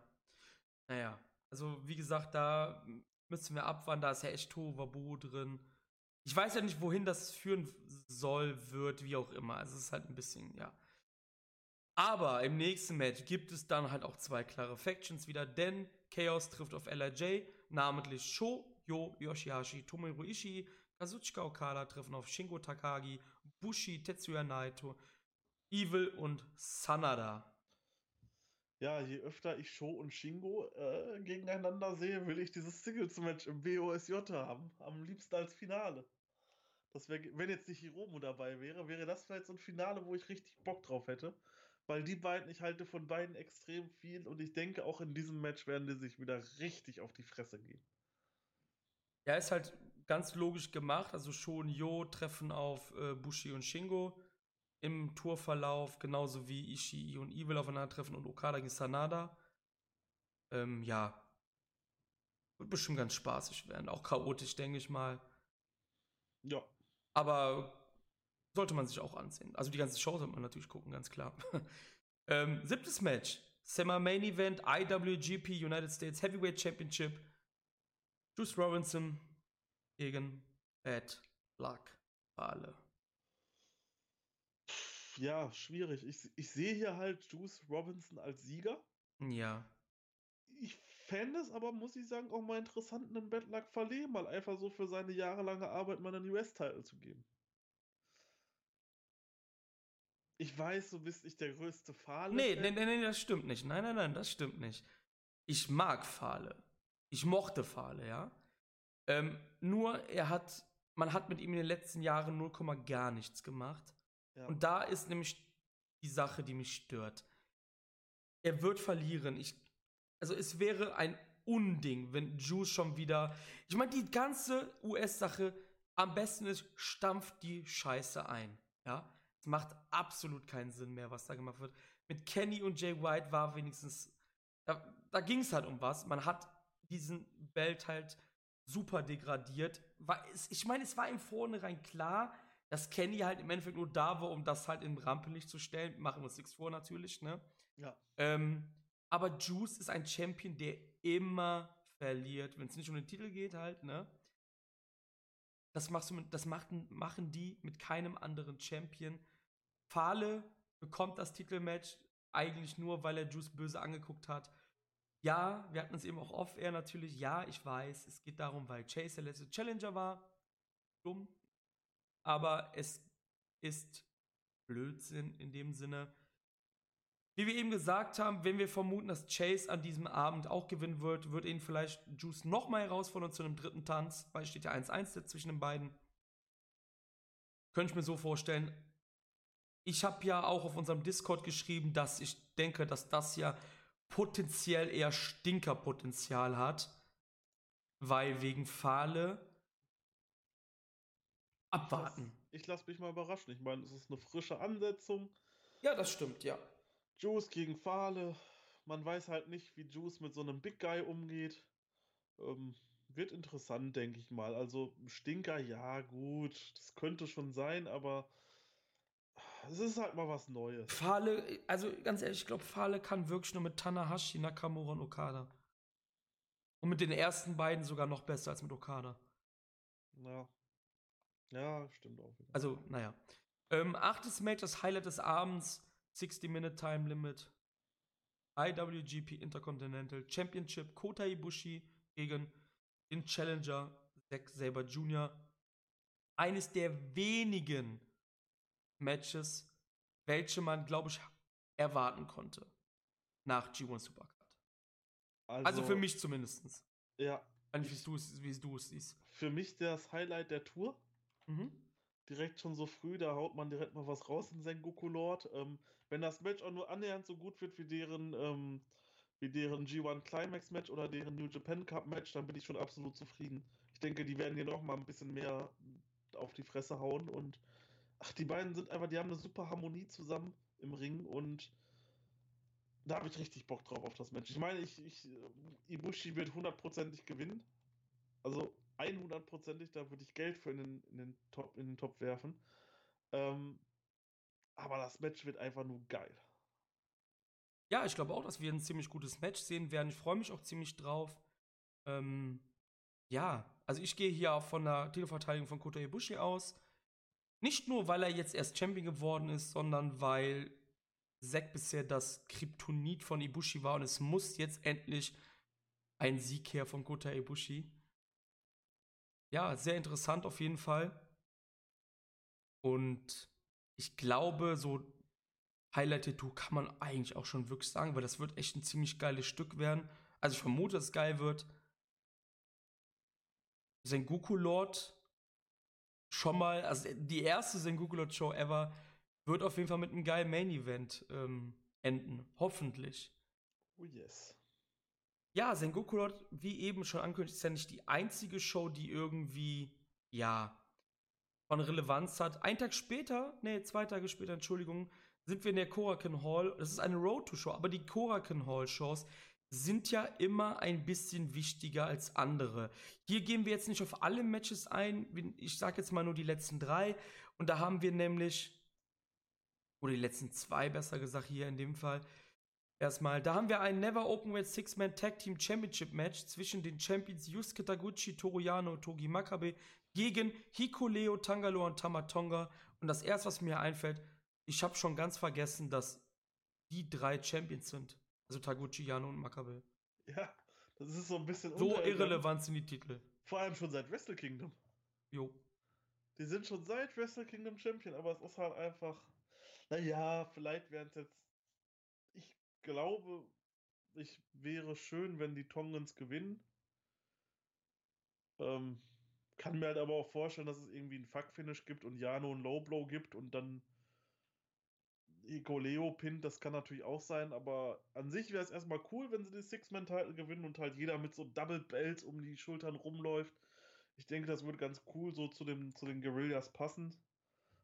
Naja. Also, wie gesagt, da müssen wir abwarten, da ist ja echt Tohuwabohu drin. Ich weiß ja nicht, wohin das führen soll, wird, wie auch immer. Also, es ist halt ein bisschen, ja. Aber im nächsten Match gibt es dann halt auch zwei klare Factions wieder, denn Chaos trifft auf LIJ, namentlich Sho, Yo, Yoshihashi, Tomohiro Ishii, Kazuchika Okada treffen auf Shingo Takagi, Bushi, Tetsuya Naito, Evil und Sanada. Ja, je öfter ich Sho und Shingo äh, gegeneinander sehe, will ich dieses Singles-Match im BOSJ haben. Am liebsten als Finale. Das wär, wenn jetzt nicht Hiromu dabei wäre, wäre das vielleicht so ein Finale, wo ich richtig Bock drauf hätte weil die beiden, ich halte von beiden extrem viel und ich denke, auch in diesem Match werden die sich wieder richtig auf die Fresse gehen. Ja, ist halt ganz logisch gemacht. Also schon Yo treffen auf äh, Bushi und Shingo im Tourverlauf, genauso wie Ishii und Evil aufeinandertreffen und Okada gegen Sanada. Ähm, ja. Wird bestimmt ganz spaßig werden. Auch chaotisch, denke ich mal. Ja. Aber sollte man sich auch ansehen. Also die ganze Show sollte man natürlich gucken, ganz klar. ähm, siebtes Match. Semi Main Event IWGP United States Heavyweight Championship. Juice Robinson gegen Bad Luck Fale. Ja, schwierig. Ich, ich sehe hier halt Juice Robinson als Sieger. Ja. Ich fände es aber, muss ich sagen, auch mal interessant, einen Bad Luck Fale mal einfach so für seine jahrelange Arbeit mal einen US-Title zu geben. Ich weiß, du bist nicht der größte Fahle. Nee, nee, nee, nee, das stimmt nicht. Nein, nein, nein, das stimmt nicht. Ich mag Fahle. Ich mochte Fahle, ja. Ähm, nur er hat, man hat mit ihm in den letzten Jahren 0, gar nichts gemacht. Ja. Und da ist nämlich die Sache, die mich stört. Er wird verlieren. Ich, also es wäre ein Unding, wenn Juice schon wieder. Ich meine, die ganze US-Sache am besten ist, stampft die Scheiße ein. Ja. Es macht absolut keinen Sinn mehr, was da gemacht wird. Mit Kenny und Jay White war wenigstens. Da, da ging es halt um was. Man hat diesen Belt halt super degradiert. War, ich meine, es war im Vornherein klar, dass Kenny halt im Endeffekt nur da war, um das halt im Rampenlicht zu stellen. Machen wir uns nichts vor, natürlich, ne? Ja. Ähm, aber Juice ist ein Champion, der immer verliert, wenn es nicht um den Titel geht, halt, ne? Das, machst du mit, das machten, machen die mit keinem anderen Champion. Fale bekommt das Titelmatch eigentlich nur, weil er Juice böse angeguckt hat. Ja, wir hatten es eben auch off-air natürlich. Ja, ich weiß, es geht darum, weil Chase der letzte Challenger war. Dumm. Aber es ist Blödsinn in dem Sinne. Wie wir eben gesagt haben, wenn wir vermuten, dass Chase an diesem Abend auch gewinnen wird, wird ihn vielleicht Juice nochmal herausfordern zu einem dritten Tanz, weil steht ja 1-1 zwischen den beiden. Könnte ich mir so vorstellen. Ich habe ja auch auf unserem Discord geschrieben, dass ich denke, dass das ja potenziell eher Stinkerpotenzial hat, weil wegen Fahle abwarten. Ich lasse mich mal überraschen. Ich meine, es ist eine frische Ansetzung. Ja, das stimmt, ja. Juice gegen Fahle. Man weiß halt nicht, wie Juice mit so einem Big Guy umgeht. Ähm, wird interessant, denke ich mal. Also Stinker, ja, gut. Das könnte schon sein, aber es ist halt mal was Neues. Fahle, also ganz ehrlich, ich glaube, Fahle kann wirklich nur mit Tanahashi, Nakamura und Okada. Und mit den ersten beiden sogar noch besser als mit Okada. Ja. Ja, stimmt auch. Wieder. Also, naja. Ähm, achtes Match, das Highlight des Abends, 60-Minute Time Limit. IWGP Intercontinental Championship, Kota Ibushi gegen den Challenger Zack Saber Jr. Eines der wenigen Matches, welche man, glaube ich, erwarten konnte. Nach G1 Supercard. Also, also für mich zumindest. Ja. Es wie du es siehst. Für mich das Highlight der Tour. Mhm. Direkt schon so früh, da haut man direkt mal was raus in Sengoku Lord. Ähm, wenn das Match auch nur annähernd so gut wird wie deren, ähm, wie deren G1 Climax Match oder deren New Japan Cup Match, dann bin ich schon absolut zufrieden. Ich denke, die werden hier noch mal ein bisschen mehr auf die Fresse hauen und ach, die beiden sind einfach, die haben eine super Harmonie zusammen im Ring und da habe ich richtig Bock drauf auf das Match. Ich meine, ich, ich Ibushi wird hundertprozentig gewinnen. Also 100%ig, da würde ich Geld für in den, in den, Top, in den Top werfen. Ähm, aber das Match wird einfach nur geil. Ja, ich glaube auch, dass wir ein ziemlich gutes Match sehen werden. Ich freue mich auch ziemlich drauf. Ähm, ja, also ich gehe hier auch von der Titelverteidigung von Kota Ibushi aus. Nicht nur, weil er jetzt erst Champion geworden ist, sondern weil Zack bisher das Kryptonit von Ibushi war und es muss jetzt endlich ein Sieg her von Kota Ibushi. Ja, sehr interessant auf jeden Fall. Und ich glaube, so Highlight Tattoo kann man eigentlich auch schon wirklich sagen, weil das wird echt ein ziemlich geiles Stück werden. Also ich vermute, dass es geil wird. Sengoku Lord schon mal, also die erste Sengoku Lord Show ever, wird auf jeden Fall mit einem geilen Main Event ähm, enden. Hoffentlich. Oh yes. Ja, Sengoku wie eben schon angekündigt, ist ja nicht die einzige Show, die irgendwie, ja, von Relevanz hat. Ein Tag später, nee, zwei Tage später, Entschuldigung, sind wir in der Korakin Hall. Das ist eine Road to Show, aber die Korakin Hall Shows sind ja immer ein bisschen wichtiger als andere. Hier gehen wir jetzt nicht auf alle Matches ein. Ich sage jetzt mal nur die letzten drei. Und da haben wir nämlich, oder die letzten zwei besser gesagt hier in dem Fall, erstmal, da haben wir ein Never Openweight Six-Man Tag Team Championship Match zwischen den Champions Yusuke Taguchi, Toruyano Togi Makabe gegen Hikuleo, Tangaloa und Tamatonga. Und das erste, was mir einfällt, ich habe schon ganz vergessen, dass die drei Champions sind. Also Taguchi, Yano und Makabe. Ja, das ist so ein bisschen So irrelevant sind die Titel. Vor allem schon seit Wrestle Kingdom. Jo. Die sind schon seit Wrestle Kingdom Champion, aber es ist halt einfach. Naja, vielleicht wären es jetzt. Ich glaube, ich wäre schön, wenn die Tongans gewinnen. Ähm, kann mir halt aber auch vorstellen, dass es irgendwie ein Fuck-Finish gibt und Jano ein Low-Blow gibt und dann Ego Leo pinnt, das kann natürlich auch sein, aber an sich wäre es erstmal cool, wenn sie die Six-Man-Title gewinnen und halt jeder mit so Double Belts um die Schultern rumläuft. Ich denke, das würde ganz cool so zu, dem, zu den Guerillas passen.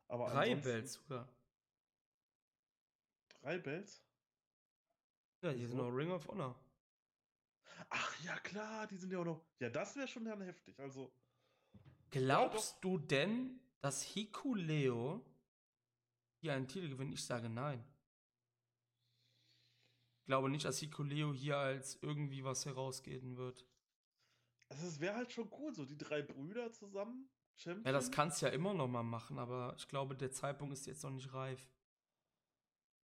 Aber Drei Belts sogar. Drei Belts? Ja, hier so. sind noch Ring of Honor. Ach ja, klar, die sind ja auch noch. Ja, das wäre schon dann heftig. Also. Glaubst ja, du denn, dass Hikuleo hier einen Titel gewinnt? Ich sage nein. Ich glaube nicht, dass Hikuleo hier als irgendwie was herausgehen wird. Also es wäre halt schon cool, so die drei Brüder zusammen. Champion. Ja, das kannst du ja immer noch mal machen, aber ich glaube, der Zeitpunkt ist jetzt noch nicht reif.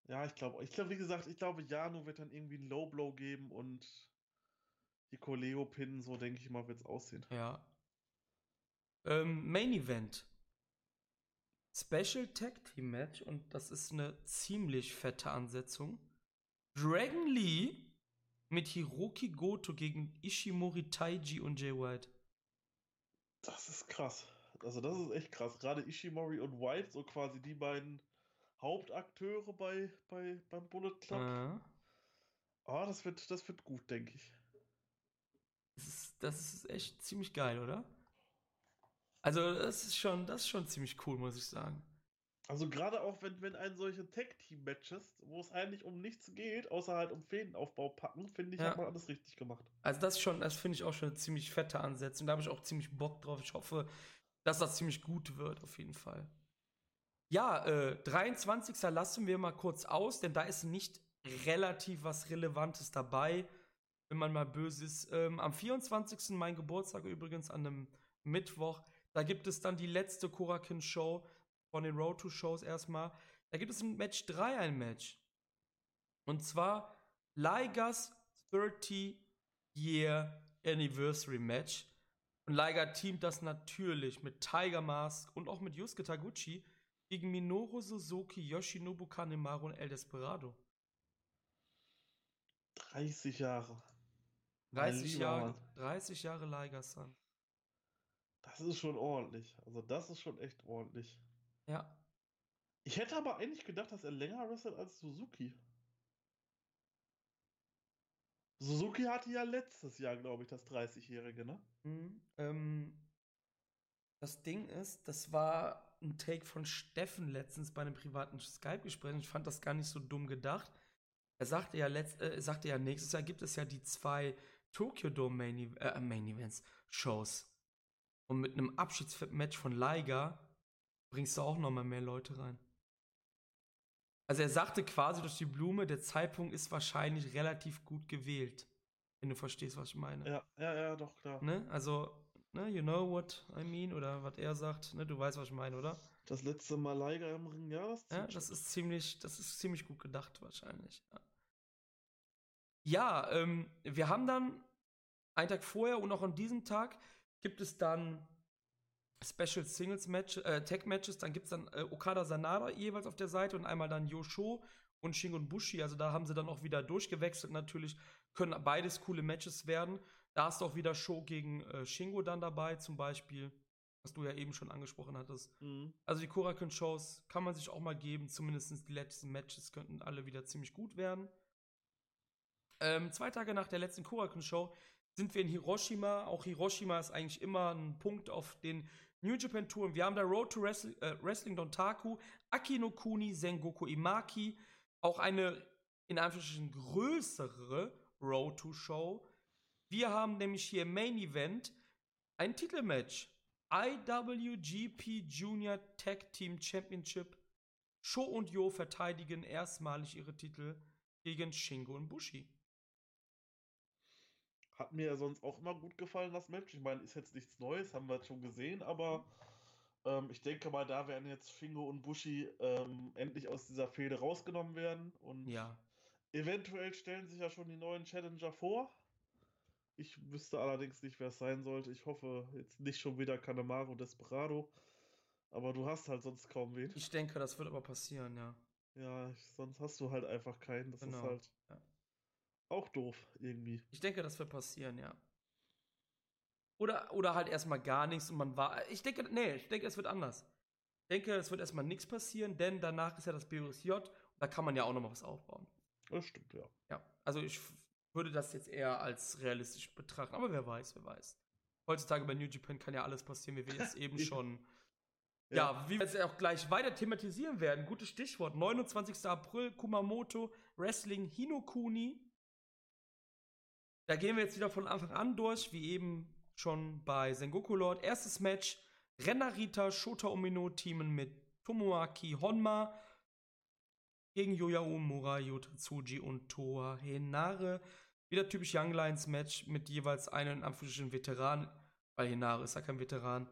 Ja, ich glaube, ich glaube, wie gesagt, ich glaube, Jano wird dann irgendwie einen Low Blow geben und die Koleo pinnen, so denke ich mal, wird es aussehen. Ja. Ähm, Main Event. Special Tag Team Match und das ist eine ziemlich fette Ansetzung. Dragon Lee mit Hiroki Goto gegen Ishimori Taiji und Jay White. Das ist krass. Also das ist echt krass. Gerade Ishimori und White, so quasi die beiden Hauptakteure bei, bei, beim Bullet Club. Ah, oh, das wird, das wird gut, denke ich. Das ist, das ist echt ziemlich geil, oder? Also, das ist schon, das ist schon ziemlich cool, muss ich sagen. Also gerade auch wenn, wenn ein solche Tag-Team-Matches, wo es eigentlich um nichts geht, außer halt um Fädenaufbau packen, finde ich, ja. hat man alles richtig gemacht. Also das schon, das finde ich auch schon eine ziemlich fette Ansetzung. Da habe ich auch ziemlich Bock drauf. Ich hoffe, dass das ziemlich gut wird, auf jeden Fall. Ja, äh, 23. lassen wir mal kurz aus, denn da ist nicht relativ was Relevantes dabei, wenn man mal böse ist. Ähm, am 24. mein Geburtstag übrigens, an einem Mittwoch, da gibt es dann die letzte Korakin-Show von den Road to Shows erstmal. Da gibt es ein Match 3 ein Match. Und zwar Ligas 30 Year Anniversary Match. Und Liger teamt das natürlich mit Tiger Mask und auch mit Yusuke Taguchi gegen Minoru Suzuki, Yoshinobu Kanemaru und El Desperado. 30 Jahre. 30 Jahre, 30 Jahre Liger-san. Das ist schon ordentlich. Also das ist schon echt ordentlich. Ja. Ich hätte aber eigentlich gedacht, dass er länger wrestelt als Suzuki. Suzuki hatte ja letztes Jahr, glaube ich, das 30-Jährige, ne? Mhm, ähm, das Ding ist, das war ein Take von Steffen letztens bei einem privaten Skype-Gespräch. Ich fand das gar nicht so dumm gedacht. Er sagte ja, letzt, äh, sagte ja, nächstes Jahr gibt es ja die zwei Tokyo Dome Main, äh, Main Events Shows. Und mit einem Abschiedsmatch von Liger bringst du auch nochmal mehr Leute rein. Also er sagte quasi durch die Blume, der Zeitpunkt ist wahrscheinlich relativ gut gewählt. Wenn du verstehst, was ich meine. Ja, ja, ja, doch, klar. Ne? Also, ne, you know what I mean, oder was er sagt, ne, du weißt, was ich meine, oder? Das letzte Mal Liger im Ring, ja, das, ja, das ist ziemlich, das ist ziemlich gut gedacht, wahrscheinlich, ja. Ja, ähm, wir haben dann einen Tag vorher und auch an diesem Tag gibt es dann Special Singles Match, äh, Tag Matches, dann gibt es dann äh, Okada Sanada jeweils auf der Seite und einmal dann Yosho und Shingon Bushi. Also da haben sie dann auch wieder durchgewechselt. Natürlich können beides coole Matches werden. Da hast du auch wieder Show gegen äh, Shingo dann dabei, zum Beispiel, was du ja eben schon angesprochen hattest. Mhm. Also die Korakuen-Shows kann man sich auch mal geben. Zumindest die letzten Matches könnten alle wieder ziemlich gut werden. Ähm, zwei Tage nach der letzten Korakuen-Show sind wir in Hiroshima. Auch Hiroshima ist eigentlich immer ein Punkt auf den New Japan Tour. Wir haben da Road to Wrestling, äh, Wrestling Dontaku, Akino Kuni, Sengoku Imaki. Auch eine in Anführungsstrichen größere Road to Show. Wir haben nämlich hier im Main Event ein Titelmatch. IWGP Junior Tag Team Championship. Sho und Yo verteidigen erstmalig ihre Titel gegen Shingo und Bushi. Hat mir ja sonst auch immer gut gefallen, das Match. Ich meine, ist jetzt nichts Neues, haben wir schon gesehen, aber ähm, ich denke mal, da werden jetzt Shingo und Bushi ähm, endlich aus dieser Fehde rausgenommen werden. Und Ja. eventuell stellen sich ja schon die neuen Challenger vor. Ich wüsste allerdings nicht, wer es sein sollte. Ich hoffe jetzt nicht schon wieder Kanemaru Desperado. Aber du hast halt sonst kaum wen. Ich denke, das wird aber passieren, ja. Ja, sonst hast du halt einfach keinen. Das Genau, ist halt ja. Auch doof irgendwie. Ich denke, das wird passieren, ja. Oder, oder halt erstmal gar nichts und man war. Ich denke, nee, ich denke, es wird anders. Ich denke, es wird erstmal nichts passieren, denn danach ist ja das BOSJ und da kann man ja auch nochmal was aufbauen. Das stimmt, ja. Ja, also ich würde das jetzt eher als realistisch betrachten, aber wer weiß, wer weiß. Heutzutage bei New Japan kann ja alles passieren, wie wir jetzt eben Ja. schon. Ja, wie wir jetzt auch gleich weiter thematisieren werden. Gutes Stichwort. 29. April, Kumamoto, Wrestling Hinokuni. Da gehen wir jetzt wieder von Anfang an durch, wie eben schon bei Sengoku Lord. Erstes Match: Renarita Shota Umino teamen mit Tomoaki Honma gegen Yoya Umura, Yota Tsuji und Toa Henare. Wieder typisch Young Lions Match mit jeweils einem in Anführungsstrichen Veteran, weil Henare ist ja kein Veteran.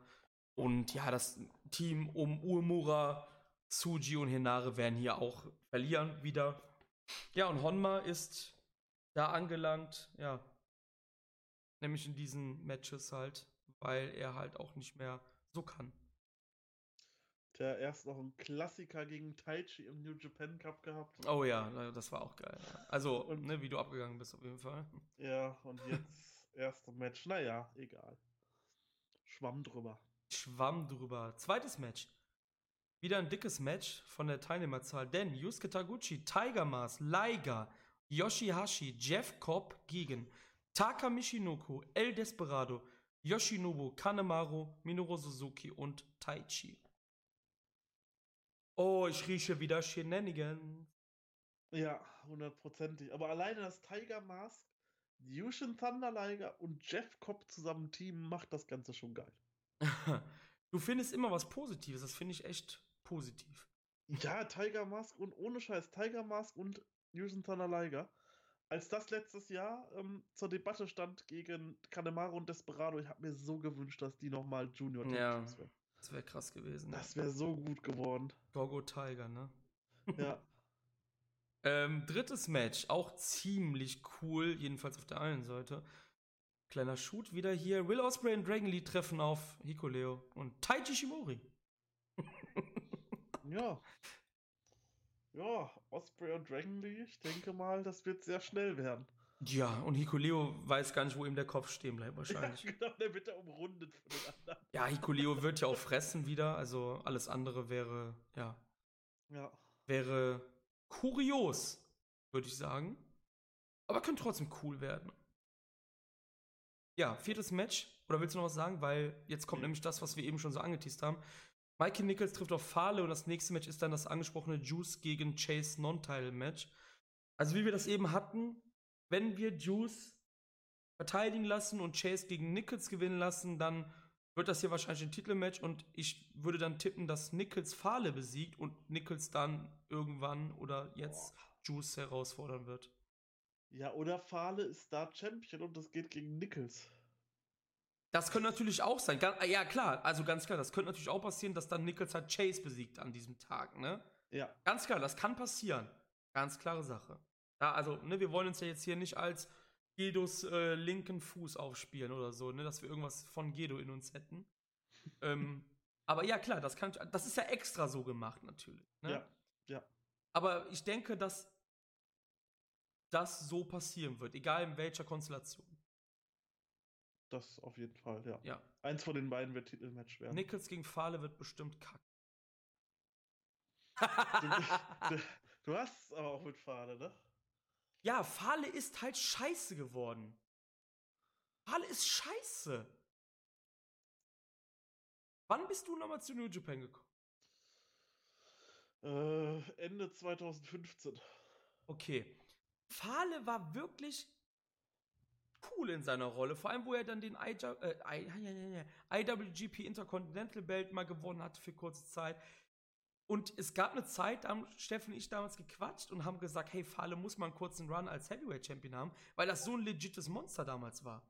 Und ja, das Team um Uemura, Tsuji und Henare werden hier auch verlieren wieder. Ja, und Honma ist da angelangt, ja. Nämlich in diesen Matches halt, weil er halt auch nicht mehr so kann. Der erst noch einen Klassiker gegen Taichi im New Japan Cup gehabt. Oh ja, das war auch geil. Also, Und- ne, wie du abgegangen bist auf jeden Fall. Ja, und jetzt erste Match. Naja, egal. Schwamm drüber. Schwamm drüber. Zweites Match. Wieder ein dickes Match von der Teilnehmerzahl, denn Yusuke Taguchi, Tiger Mask, Liger, Yoshihashi, Jeff Cobb gegen Taka Michinoku, El Desperado, Yoshinobu, Kanemaru, Minoru Suzuki und Taichi. Oh, ich rieche wieder Shenanigans. Ja, hundertprozentig. Aber alleine das Tiger Mask, Yushin Thunder Liger und Jeff Cobb zusammen Team macht das Ganze schon geil. Du findest immer was Positives, das finde ich echt positiv. Ja, Tiger Mask und ohne Scheiß, Tiger Mask und Yushin Thunder Liger. Als das letztes Jahr ähm, zur Debatte stand gegen Kanemaru und Desperado, ich habe mir so gewünscht, dass die nochmal Junior Ja. Champions werden. Das wäre krass gewesen. Das wäre so gut geworden. Gogo Tiger, ne? Ja. Ähm, drittes Match, auch ziemlich cool, jedenfalls auf der einen Seite. Kleiner Shoot wieder hier. Will Ospreay und Dragon Lee treffen auf Hikuleo und Taiji Shimori. Ja. Ja, Osprey und Dragon Lee, ich denke mal, das wird sehr schnell werden. Ja, und Hikuleo weiß gar nicht, wo ihm der Kopf stehen bleibt, wahrscheinlich. Ja, genau, der wird da umrundet von den anderen. Ja, Hikuleo wird ja auch fressen wieder, also alles andere wäre, ja, Ja. wäre kurios, würde ich sagen. Aber könnte trotzdem cool werden. Ja, viertes Match. Oder willst du noch was sagen? Weil jetzt kommt Nee. nämlich das, was wir eben schon so angeteased haben. Mikey Nichols trifft auf Fale und das nächste Match ist dann das angesprochene Juice gegen Chase Non-Title-Match. Also wie wir das eben hatten, wenn wir Juice verteidigen lassen und Chase gegen Nichols gewinnen lassen, dann wird das hier wahrscheinlich ein Titelmatch und ich würde dann tippen, dass Nichols Fale besiegt und Nichols dann irgendwann oder jetzt Juice herausfordern wird. Ja, oder Fahle ist da Champion und das geht gegen Nichols. Das könnte natürlich auch sein. Ja, klar, also ganz klar, das könnte natürlich auch passieren, dass dann Nichols halt Chase besiegt an diesem Tag, ne? Ja. Ganz klar, das kann passieren. Ganz klare Sache. Ja, also, ne, wir wollen uns ja jetzt hier nicht als Gedos äh, linken Fuß aufspielen oder so, ne, dass wir irgendwas von Gedo in uns hätten. ähm, aber ja, klar, das kann, das ist ja extra so gemacht natürlich. Ne? Ja. Ja. Aber ich denke, dass das so passieren wird, egal in welcher Konstellation. Das auf jeden Fall, ja. Ja. Eins von den beiden wird Titelmatch werden. Nichols gegen Fahle wird bestimmt kack. Du, du hast es aber auch mit Fahle, ne? ja, Fahle ist halt scheiße geworden. Fahle ist scheiße. Wann bist du nochmal zu New Japan gekommen? Äh, Ende 2015. Okay. Fahle war wirklich cool in seiner Rolle. Vor allem, wo er dann den IJ, äh, IWGP Intercontinental Belt mal gewonnen hatte für kurze Zeit. Und es gab eine Zeit, da haben Steffen und ich damals gequatscht und haben gesagt, hey, Fale muss mal einen kurzen Run als Heavyweight Champion haben, weil das so ein legites Monster damals war.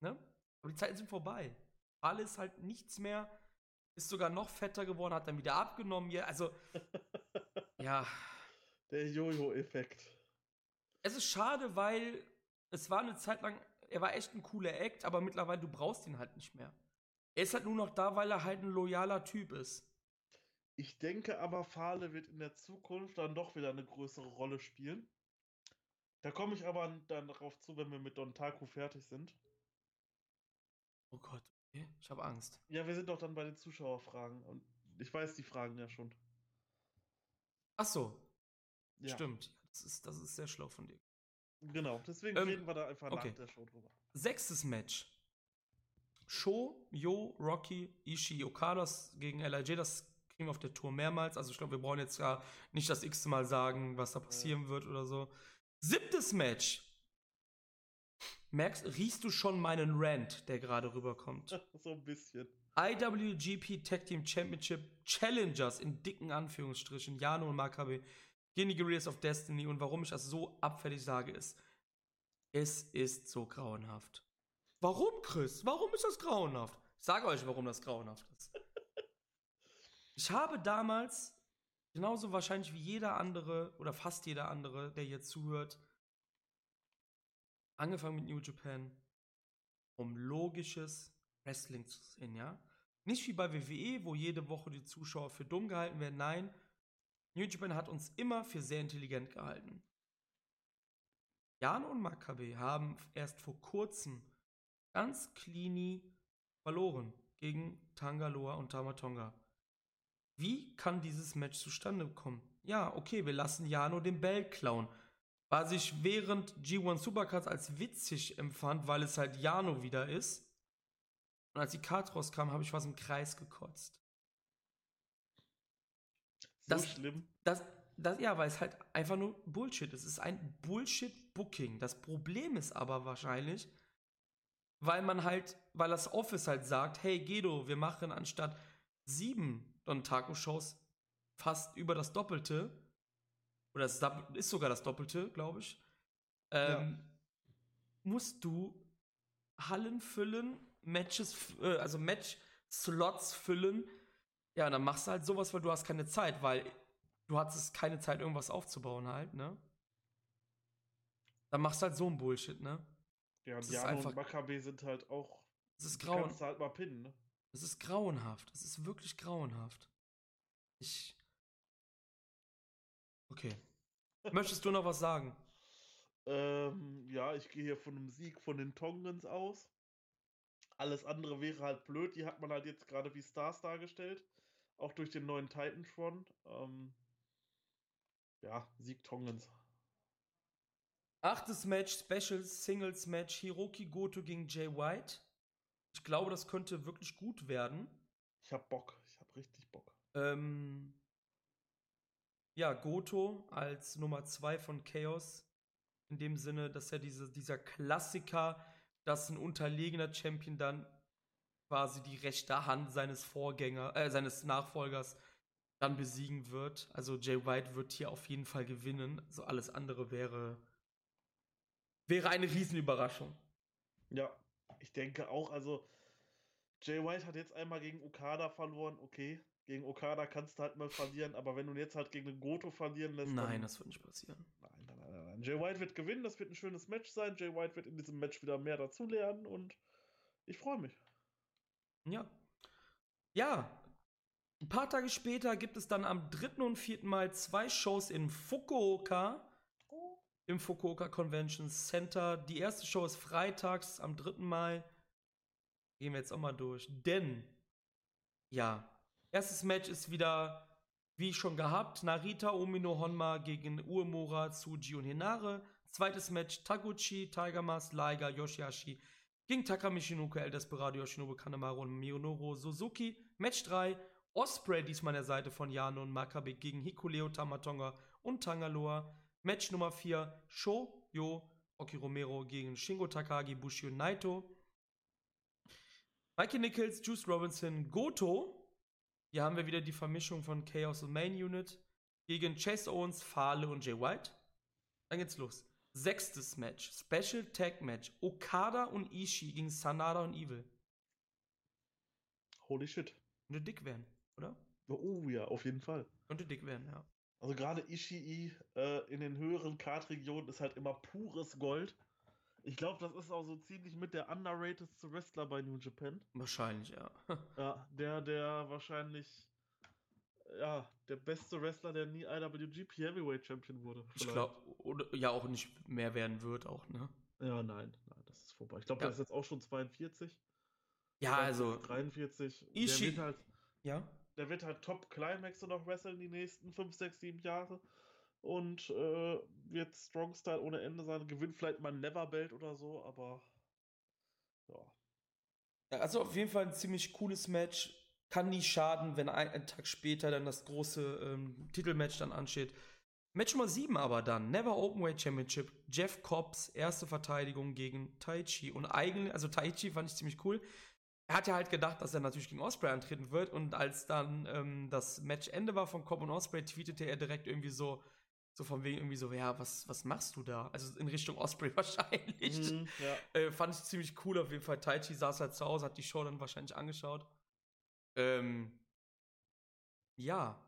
Ne? Aber die Zeiten sind vorbei. Fale ist halt nichts mehr, ist sogar noch fetter geworden, hat dann wieder abgenommen. Ja, also, ja. Der Jojo-Effekt. Es ist schade, weil es war eine Zeit lang, er war echt ein cooler Act, aber mittlerweile, du brauchst ihn halt nicht mehr. Er ist halt nur noch da, weil er halt ein loyaler Typ ist. Ich denke aber, Fahle wird in der Zukunft dann doch wieder eine größere Rolle spielen. Da komme ich aber dann darauf zu, wenn wir mit Don Taku fertig sind. Oh Gott, okay. ich habe Angst. Ja, wir sind doch dann bei den Zuschauerfragen und ich weiß die Fragen ja schon. Ach so. Ja. Stimmt. Das ist, das ist sehr schlau von dir. Genau, deswegen ähm, reden wir da einfach okay. nach der Show drüber. Sechstes Match. Sho, Yo, Rocky, Ishii, Okadas gegen LIJ. Das kriegen wir auf der Tour mehrmals. Also ich glaube, wir brauchen jetzt ja nicht das x Mal sagen, was da passieren ja. wird oder so. Siebtes Match. Merkst, riechst du schon meinen Rant, der gerade rüberkommt? so ein bisschen. IWGP Tag Team Championship Challengers in dicken Anführungsstrichen, Jano und Makabe gegen die Guerrillas of Destiny und warum ich das so abfällig sage ist, es ist so grauenhaft. Warum, Chris? Warum ist das grauenhaft? Ich sage euch, warum das grauenhaft ist. Ich habe damals, genauso wahrscheinlich wie jeder andere oder fast jeder andere, der hier zuhört, angefangen mit New Japan, um logisches Wrestling zu sehen, ja? Nicht wie bei WWE, wo jede Woche die Zuschauer für dumm gehalten werden. Nein, New Japan hat uns immer für sehr intelligent gehalten. Jan und Makabe haben erst vor kurzem ganz clean verloren gegen Tangaloa und Tamatonga. Wie kann dieses Match zustande kommen? Ja, okay, wir lassen Jano den Bell klauen. Was ich während G1 Supercards als witzig empfand, weil es halt Jano wieder ist. Und als die Card rauskam, habe ich was im Kreis gekotzt. So das, schlimm. Das, das, ja, weil es halt einfach nur Bullshit ist. Es ist ein Bullshit-Booking. Das Problem ist aber wahrscheinlich, weil man halt, weil das Office halt sagt, hey Gedo, wir machen anstatt sieben Don Taco-Shows fast über das Doppelte. Oder es ist sogar das Doppelte, glaube ich. Ähm, ja. Musst du Hallen füllen, Matches, äh, also Match-Slots füllen. Ja, dann machst du halt sowas, weil du hast keine Zeit, weil du hattest keine Zeit, irgendwas aufzubauen halt, ne? Dann machst du halt so ein Bullshit, ne? Ja, und Jano und Makabe sind halt auch. Es ist grauen. Kannst du halt mal pinnen, ne? Es ist grauenhaft. Es ist wirklich grauenhaft. Ich. Okay. Möchtest du noch was sagen? Ähm, ja, ich gehe hier von einem Sieg von den Tongans aus. Alles andere wäre halt blöd. Die hat man halt jetzt gerade wie Stars dargestellt. Auch durch den neuen Titantron. Ähm, ja, Sieg Tongans. Achtes Match, Special Singles Match, Hiroki Goto gegen Jay White. Ich glaube, das könnte wirklich gut werden. Ich hab Bock. Ich hab richtig Bock. Ähm, ja, Goto als Nummer 2 von Chaos. In dem Sinne, dass er diese, dieser Klassiker, dass ein unterlegener Champion dann quasi die rechte Hand seines Vorgängers, äh, seines Nachfolgers dann besiegen wird. Also Jay White wird hier auf jeden Fall gewinnen. Also alles andere wäre wäre eine Riesenüberraschung. Ja, ich denke auch, also Jay White hat jetzt einmal gegen Okada verloren, okay. Gegen Okada kannst du halt mal verlieren, aber wenn du jetzt halt gegen den Goto verlieren lässt. Nein, das wird nicht passieren. Nein, nein, nein, nein. Jay White wird gewinnen, das wird ein schönes Match sein. Jay White wird in diesem Match wieder mehr dazulernen und ich freue mich. Ja. Ja. Ein paar Tage später gibt es dann am 3. und 4. Mai zwei Shows in Fukuoka im Fukuoka Convention Center. Die erste Show ist freitags am 3. Mai. Gehen wir jetzt auch mal durch. Denn, ja, erstes Match ist wieder, wie schon gehabt, Narita Omino Honma gegen Uemura, Tsuji und Hinare. Zweites Match Taguchi, Tiger Mask, Liger, Yoshihashi gegen Takami Shinoku, El Desperado, Yoshinobu Kanemaru und Miyonoro Suzuki. Match 3, Osprey diesmal an der Seite von Yano und Makabe gegen Hikuleo Tamatonga und Tangaloa. Match Nummer 4, Sho, Yo, Rocky Romero gegen Shingo Takagi, Bushi und Naito. Mikey Nichols, Juice Robinson, Goto. Hier haben wir wieder die Vermischung von Chaos und Main Unit gegen Chase Owens, Fale und Jay White. Dann geht's los. Sechstes Match, Special Tag Match. Okada und Ishii gegen Sanada und Evil. Holy shit. Könnte dick werden, oder? Oh ja, auf jeden Fall. Könnte dick werden, ja. Also gerade Ishii äh, in den höheren Kartregionen ist halt immer pures Gold. Ich glaube, das ist auch so ziemlich mit der underratedste Wrestler bei New Japan. Wahrscheinlich, ja. ja, der, der wahrscheinlich, ja, der beste Wrestler, der nie IWGP Heavyweight Champion wurde. Vielleicht. Ich glaube, ja auch nicht mehr werden wird, auch, ne? Ja, nein, nein, das ist vorbei. Ich glaube, ja. der ist jetzt auch schon 42. Ja, also. 43. Ishii. Der wird halt, ja. Der wird halt Top Climax noch wresteln die nächsten 5, 6, 7 Jahre. Und äh, wird Strong Style ohne Ende sein. Gewinnt vielleicht mal ein Never Belt oder so, aber. Ja. Also auf jeden Fall ein ziemlich cooles Match. Kann nie schaden, wenn ein, ein Tag später dann das große ähm, Titelmatch dann ansteht. Match Nummer 7 aber dann, Never Openweight Championship, Jeff Cobbs erste Verteidigung gegen Taichi. Und eigentlich, also Taichi fand ich ziemlich cool er hat ja halt gedacht, dass er natürlich gegen Osprey antreten wird. Und als dann ähm, das Match Ende war von Cobb und Osprey, tweetete er direkt irgendwie so, so von wegen irgendwie so, ja, was, was machst du da? Also in Richtung Osprey wahrscheinlich. Mhm, ja. äh, fand ich ziemlich cool auf jeden Fall. Taichi saß halt zu Hause, hat die Show dann wahrscheinlich angeschaut. Ähm, ja.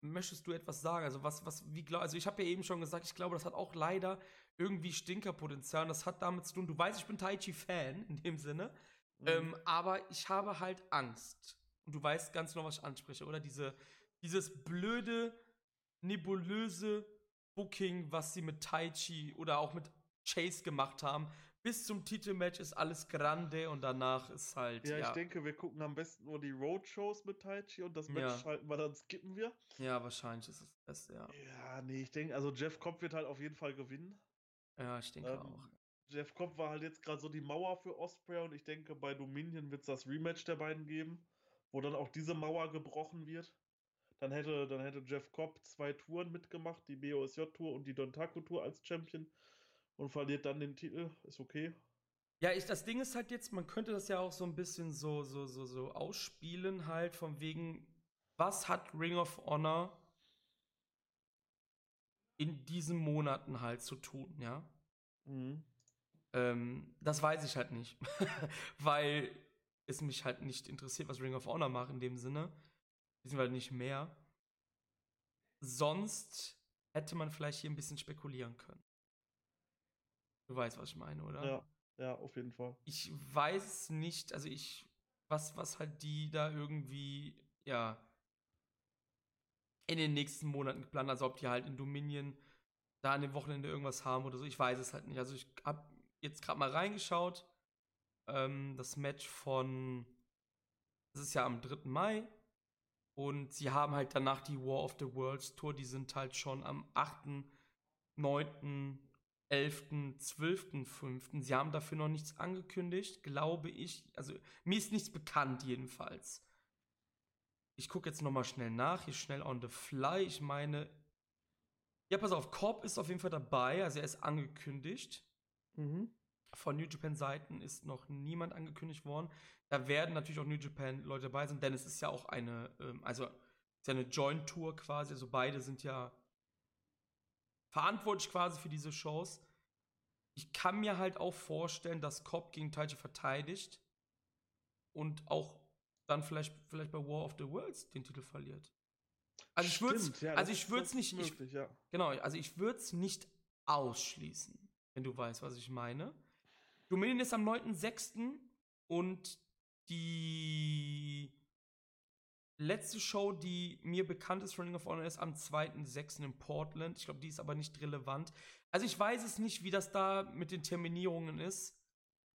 Möchtest du etwas sagen? Also was, was, wie glaub, also ich habe ja eben schon gesagt, ich glaube, das hat auch leider irgendwie Stinkerpotenzial. Und das hat damit zu tun, du weißt, ich bin Taichi-Fan in dem Sinne. Mhm. Ähm, aber ich habe halt Angst. Und du weißt ganz genau, was ich anspreche, oder? Diese, dieses blöde, nebulöse Booking, was sie mit Taichi oder auch mit Chase gemacht haben. Bis zum Titelmatch ist alles grande und danach ist halt. Ja, ja. ich denke, wir gucken am besten nur die Roadshows mit Taichi und das Match ja. schalten wir, dann skippen wir. Ja, wahrscheinlich ist es das Beste, ja. Ja, nee, ich denke, also Jeff Cobb wird halt auf jeden Fall gewinnen. Ja, ich denke ähm, auch. Jeff Cobb war halt jetzt gerade so die Mauer für Osprey und ich denke, bei Dominion wird es das Rematch der beiden geben, wo dann auch diese Mauer gebrochen wird. Dann hätte, dann hätte Jeff Cobb zwei Touren mitgemacht, die BOSJ-Tour und die Dontaku-Tour als Champion und verliert dann den Titel. Ist okay. Ja, ich, das Ding ist halt jetzt, man könnte das ja auch so ein bisschen so, so, so, so ausspielen, halt, von wegen, was hat Ring of Honor in diesen Monaten halt zu tun, ja? Mhm. Ähm, das weiß ich halt nicht, weil es mich halt nicht interessiert, was Ring of Honor macht in dem Sinne. Wissen wir nicht mehr. Sonst hätte man vielleicht hier ein bisschen spekulieren können. Du weißt, was ich meine, oder? Ja, ja, auf jeden Fall. Ich weiß nicht, also ich, was, was halt die da irgendwie, ja, in den nächsten Monaten geplant, also ob die halt in Dominion da an dem Wochenende irgendwas haben oder so, ich weiß es halt nicht. Also ich hab jetzt gerade mal reingeschaut. Ähm, das Match von. Das ist ja am 3. Mai. Und sie haben halt danach die War of the Worlds Tour. Die sind halt schon am 8., 9., 11., 12., 5. Sie haben dafür noch nichts angekündigt, glaube ich. Also mir ist nichts bekannt jedenfalls. Ich gucke jetzt nochmal schnell nach, hier schnell on the fly. Ich meine, ja, pass auf, Korb ist auf jeden Fall dabei, also er ist angekündigt. Mhm. Von New Japan Seiten ist noch niemand angekündigt worden. Da werden natürlich auch New Japan Leute dabei sein, denn es ist ja auch eine, ähm, also ist ja eine Joint Tour quasi. Also beide sind ja verantwortlich quasi für diese Shows. Ich kann mir halt auch vorstellen, dass Cobb gegen Taichi verteidigt und auch dann vielleicht, vielleicht bei War of the Worlds den Titel verliert. Also ich würde es ja, also ich würde es nicht möglich, ich, ja. genau, also ich würde es nicht ausschließen wenn du weißt, was ich meine. Dominion ist am 9.6. und die letzte Show, die mir bekannt ist von Ring of Honor, ist am 2.6. in Portland. Ich glaube, die ist aber nicht relevant. Also ich weiß es nicht, wie das da mit den Terminierungen ist,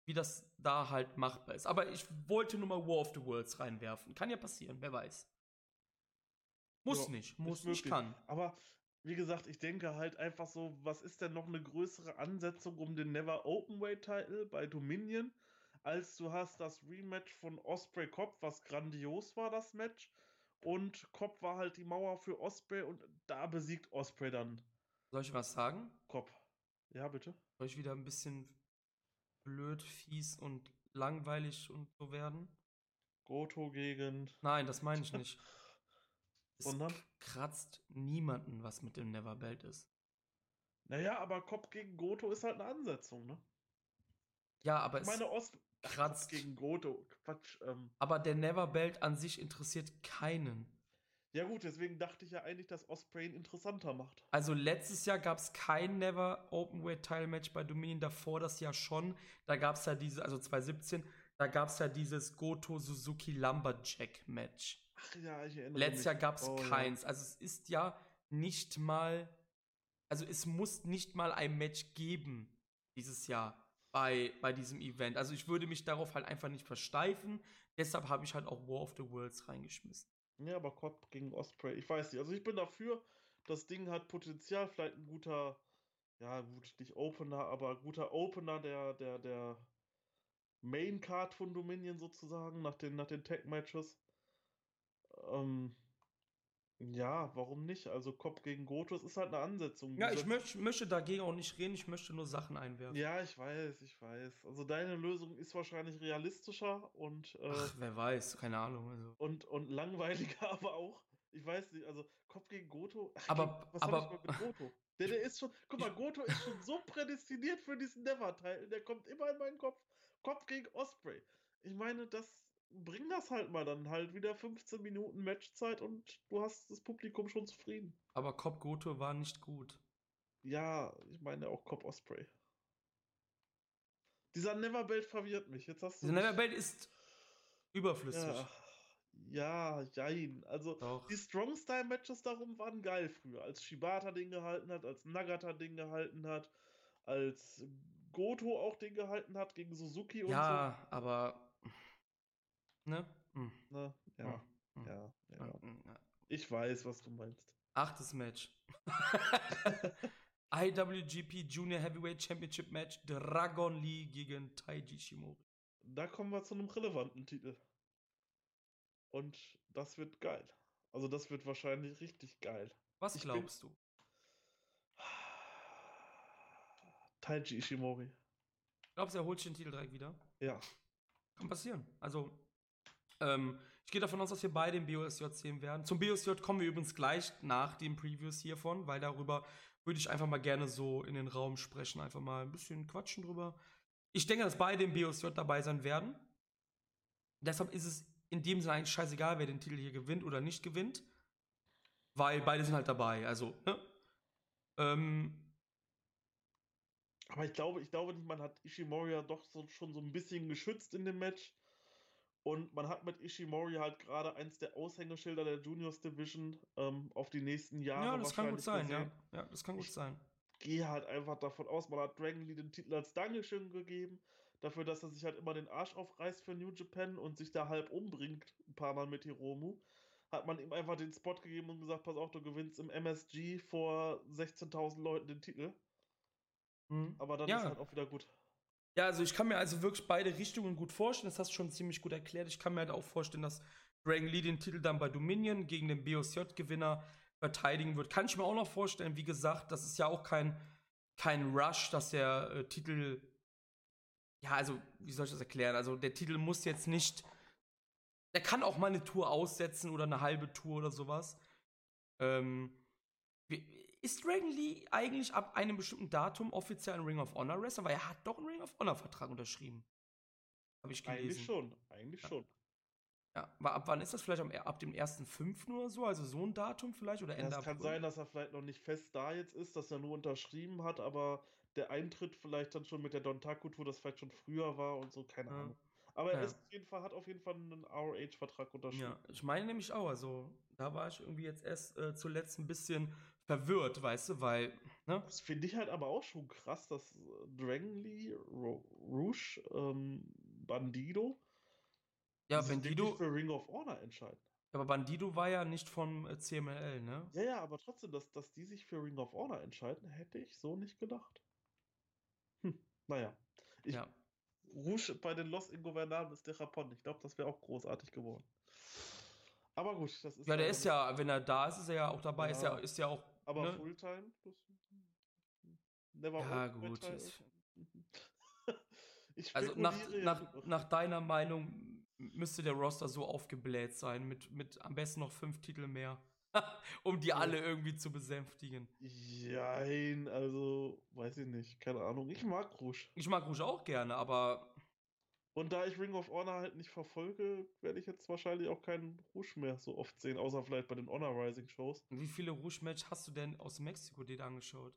wie das da halt machbar ist. Aber ich wollte nur mal War of the Worlds reinwerfen. Kann ja passieren, wer weiß. Muss ja, nicht, muss nicht, kann. Aber wie gesagt, ich denke halt einfach so, was ist denn noch eine größere Ansetzung um den Never Openweight Title bei Dominion, als du hast das Rematch von Osprey Cobb, was grandios war, das Match. Und Cobb war halt die Mauer für Osprey und da besiegt Osprey dann. Soll ich was sagen? Cobb. Ja, bitte. Soll ich wieder ein bisschen blöd, fies und langweilig und so werden? Goto gegen. Nein, das meine ich nicht. Es Sondern? kratzt niemanden, was mit dem Neverbelt ist. Naja, aber Kopf gegen Goto ist halt eine Ansetzung, ne? Ja, aber Ich es meine, Ost. Kratzt. Gegen Goto. Quatsch. Ähm. Aber der Neverbelt an sich interessiert keinen. Ja, gut, deswegen dachte ich ja eigentlich, dass Osprey ihn interessanter macht. Also letztes Jahr gab es kein Never Openweight Title Match bei Dominion, davor das Jahr schon. Da gab es ja diese, also 2017, da gab es ja dieses Goto Suzuki Lumberjack Match. Ach ja, ich erinnere Letztes mich. Jahr gab es Oh, ja. keins. Also es ist ja nicht mal, also es muss nicht mal ein Match geben dieses Jahr bei, bei diesem Event. Also ich würde mich darauf halt einfach nicht versteifen. Deshalb habe ich halt auch War of the Worlds reingeschmissen. Ja, aber Kopf gegen Osprey, ich weiß nicht. Also ich bin dafür, das Ding hat Potenzial, vielleicht ein guter, ja gut, nicht Opener, aber guter Opener der, der, der Main Card von Dominion sozusagen, nach den, nach den Tag-Matches. Ähm, ja, warum nicht? Also Kopf gegen Goto, es ist halt eine Ansetzung. Ja, ich möcht, möchte dagegen auch nicht reden, ich möchte nur Sachen einwerfen. Ja, ich weiß, ich weiß. Also deine Lösung ist wahrscheinlich realistischer und, äh, Ach, wer weiß, keine Ahnung. Also. und, und langweiliger, aber auch. Ich weiß nicht, also Kopf gegen Goto. Ach, Aber- was aber- soll ich mal mit Goto? Der, der ist schon, guck mal, Goto ist schon so prädestiniert für diesen Never-Teil. Der kommt immer in meinen Kopf. Kopf gegen Osprey. Ich meine, das bring das halt mal dann halt wieder 15 Minuten Matchzeit und du hast das Publikum schon zufrieden. Aber Cop Goto war nicht gut. Ja, ich meine auch Cop Osprey. Dieser Never-Belt verwirrt mich. Jetzt hast du. Dieser Neverbelt ist überflüssig. Ja, ja, jein. Also, Doch. die Strong-Style-Matches darum waren geil früher. Als Shibata den gehalten hat, als Nagata den gehalten hat, als Goto auch den gehalten hat gegen Suzuki und Ja, aber. Ne? Hm. so. Ne? Ja, hm, ja, ja. hm, ja. Ich weiß, was du meinst. Achtes Match. IWGP Junior Heavyweight Championship Match Dragon Lee gegen Taiji Shimori. Da kommen wir zu einem relevanten Titel. Und das wird geil. Also, das wird wahrscheinlich richtig geil. Was Ich bin- glaubst du? Taiji Ishimori. Glaubst du, er holt sich den Titel direkt wieder? Ja. Kann passieren. Also, ähm, ich gehe davon aus, dass wir beide im BOSJ sehen werden. Zum BOSJ kommen wir übrigens gleich nach den Previews hiervon, weil darüber würde ich einfach mal gerne so in den Raum sprechen, einfach mal ein bisschen quatschen drüber. Ich denke, dass beide im BOSJ dabei sein werden. Deshalb ist es in dem Sinne eigentlich scheißegal, wer den Titel hier gewinnt oder nicht gewinnt. Weil beide sind halt dabei. Also, ne? Ähm, Aber ich glaube, ich glaube nicht, man hat Ishimori ja doch so, schon so ein bisschen geschützt in dem Match. Und man hat mit Ishimori halt gerade eins der Aushängeschilder der Juniors Division ähm, auf die nächsten Jahre. ja, das kann gut sein, ja. Ja, das kann gut Ich- sein. Gehe halt einfach davon aus, man hat Dragon Lee den Titel als Dankeschön gegeben. Dafür, dass er sich halt immer den Arsch aufreißt für New Japan und sich da halb umbringt, ein paar Mal mit Hiromu. Hat man ihm einfach den Spot gegeben und gesagt, pass auf, du gewinnst im MSG vor 16.000 Leuten den Titel. Mhm. Aber dann Ja. ist halt auch wieder gut. Ja, also ich kann mir also wirklich beide Richtungen gut vorstellen. Das hast du schon ziemlich gut erklärt. Ich kann mir halt auch vorstellen, dass Dragon Lee den Titel dann bei Dominion gegen den BOSJ-Gewinner verteidigen wird. Kann ich mir auch noch vorstellen. Wie gesagt, das ist ja auch kein, kein Rush, dass der äh, Titel. Ja, also, wie soll ich das erklären? Also, der Titel muss jetzt nicht. Der kann auch mal eine Tour aussetzen oder eine halbe Tour oder sowas. Ähm, ist Dragon Lee eigentlich ab einem bestimmten Datum offiziell ein Ring of Honor Wrestler? Weil er hat doch einen Ring of Honor Vertrag unterschrieben. Habe ich gelesen. Eigentlich schon, eigentlich Ja. schon. Ja, aber ab wann ist das vielleicht? Ab dem 1.5. oder so? Also so ein Datum vielleicht? Oder Ja, Ende es kann sein, dass er vielleicht noch nicht fest da jetzt ist, dass er nur unterschrieben hat, aber der Eintritt vielleicht dann schon mit der Dontaku-Tour, das vielleicht schon früher war und so, keine Ja. Ahnung. Aber er Ja. ist auf jeden Fall, hat auf jeden Fall einen ROH-Vertrag unterschrieben. Ja, ich meine nämlich auch. Also da war ich irgendwie jetzt erst äh, zuletzt ein bisschen verwirrt, weißt du, weil, ne? Das finde ich halt aber auch schon krass, dass äh, Dragon Lee, Ro Rouge, ähm, Bandido Ja, Bandido, für Ring of Honor entscheiden. aber Bandido war ja nicht vom äh, CMLL, ne? Ja, ja, aber trotzdem, dass, dass die sich für Ring of Honor entscheiden, hätte ich so nicht gedacht. Hm, naja. Ich, ja. Rouge bei den Los Ingobernables de Japón. Ich glaube, das wäre auch großartig geworden. Aber gut, das ist Ja, der leider ist ja, wenn er da ist, ist er ja auch dabei, ist ja, Ja. ist ja auch, Aber ne? Fulltime? Das, Never Ja, gut. Also nach, nach, nach deiner Meinung müsste der Roster so aufgebläht sein, mit, mit am besten noch fünf Titel mehr, um die alle irgendwie zu besänftigen. Jein, also, weiß ich nicht, keine Ahnung. Ich mag Rouge. Ich mag Rouge auch gerne, aber Und da ich Ring of Honor halt nicht verfolge, werde ich jetzt wahrscheinlich auch keinen Rouge mehr so oft sehen, außer vielleicht bei den Honor Rising Shows. wie viele Rouge-Match hast du denn aus Mexiko dir angeschaut?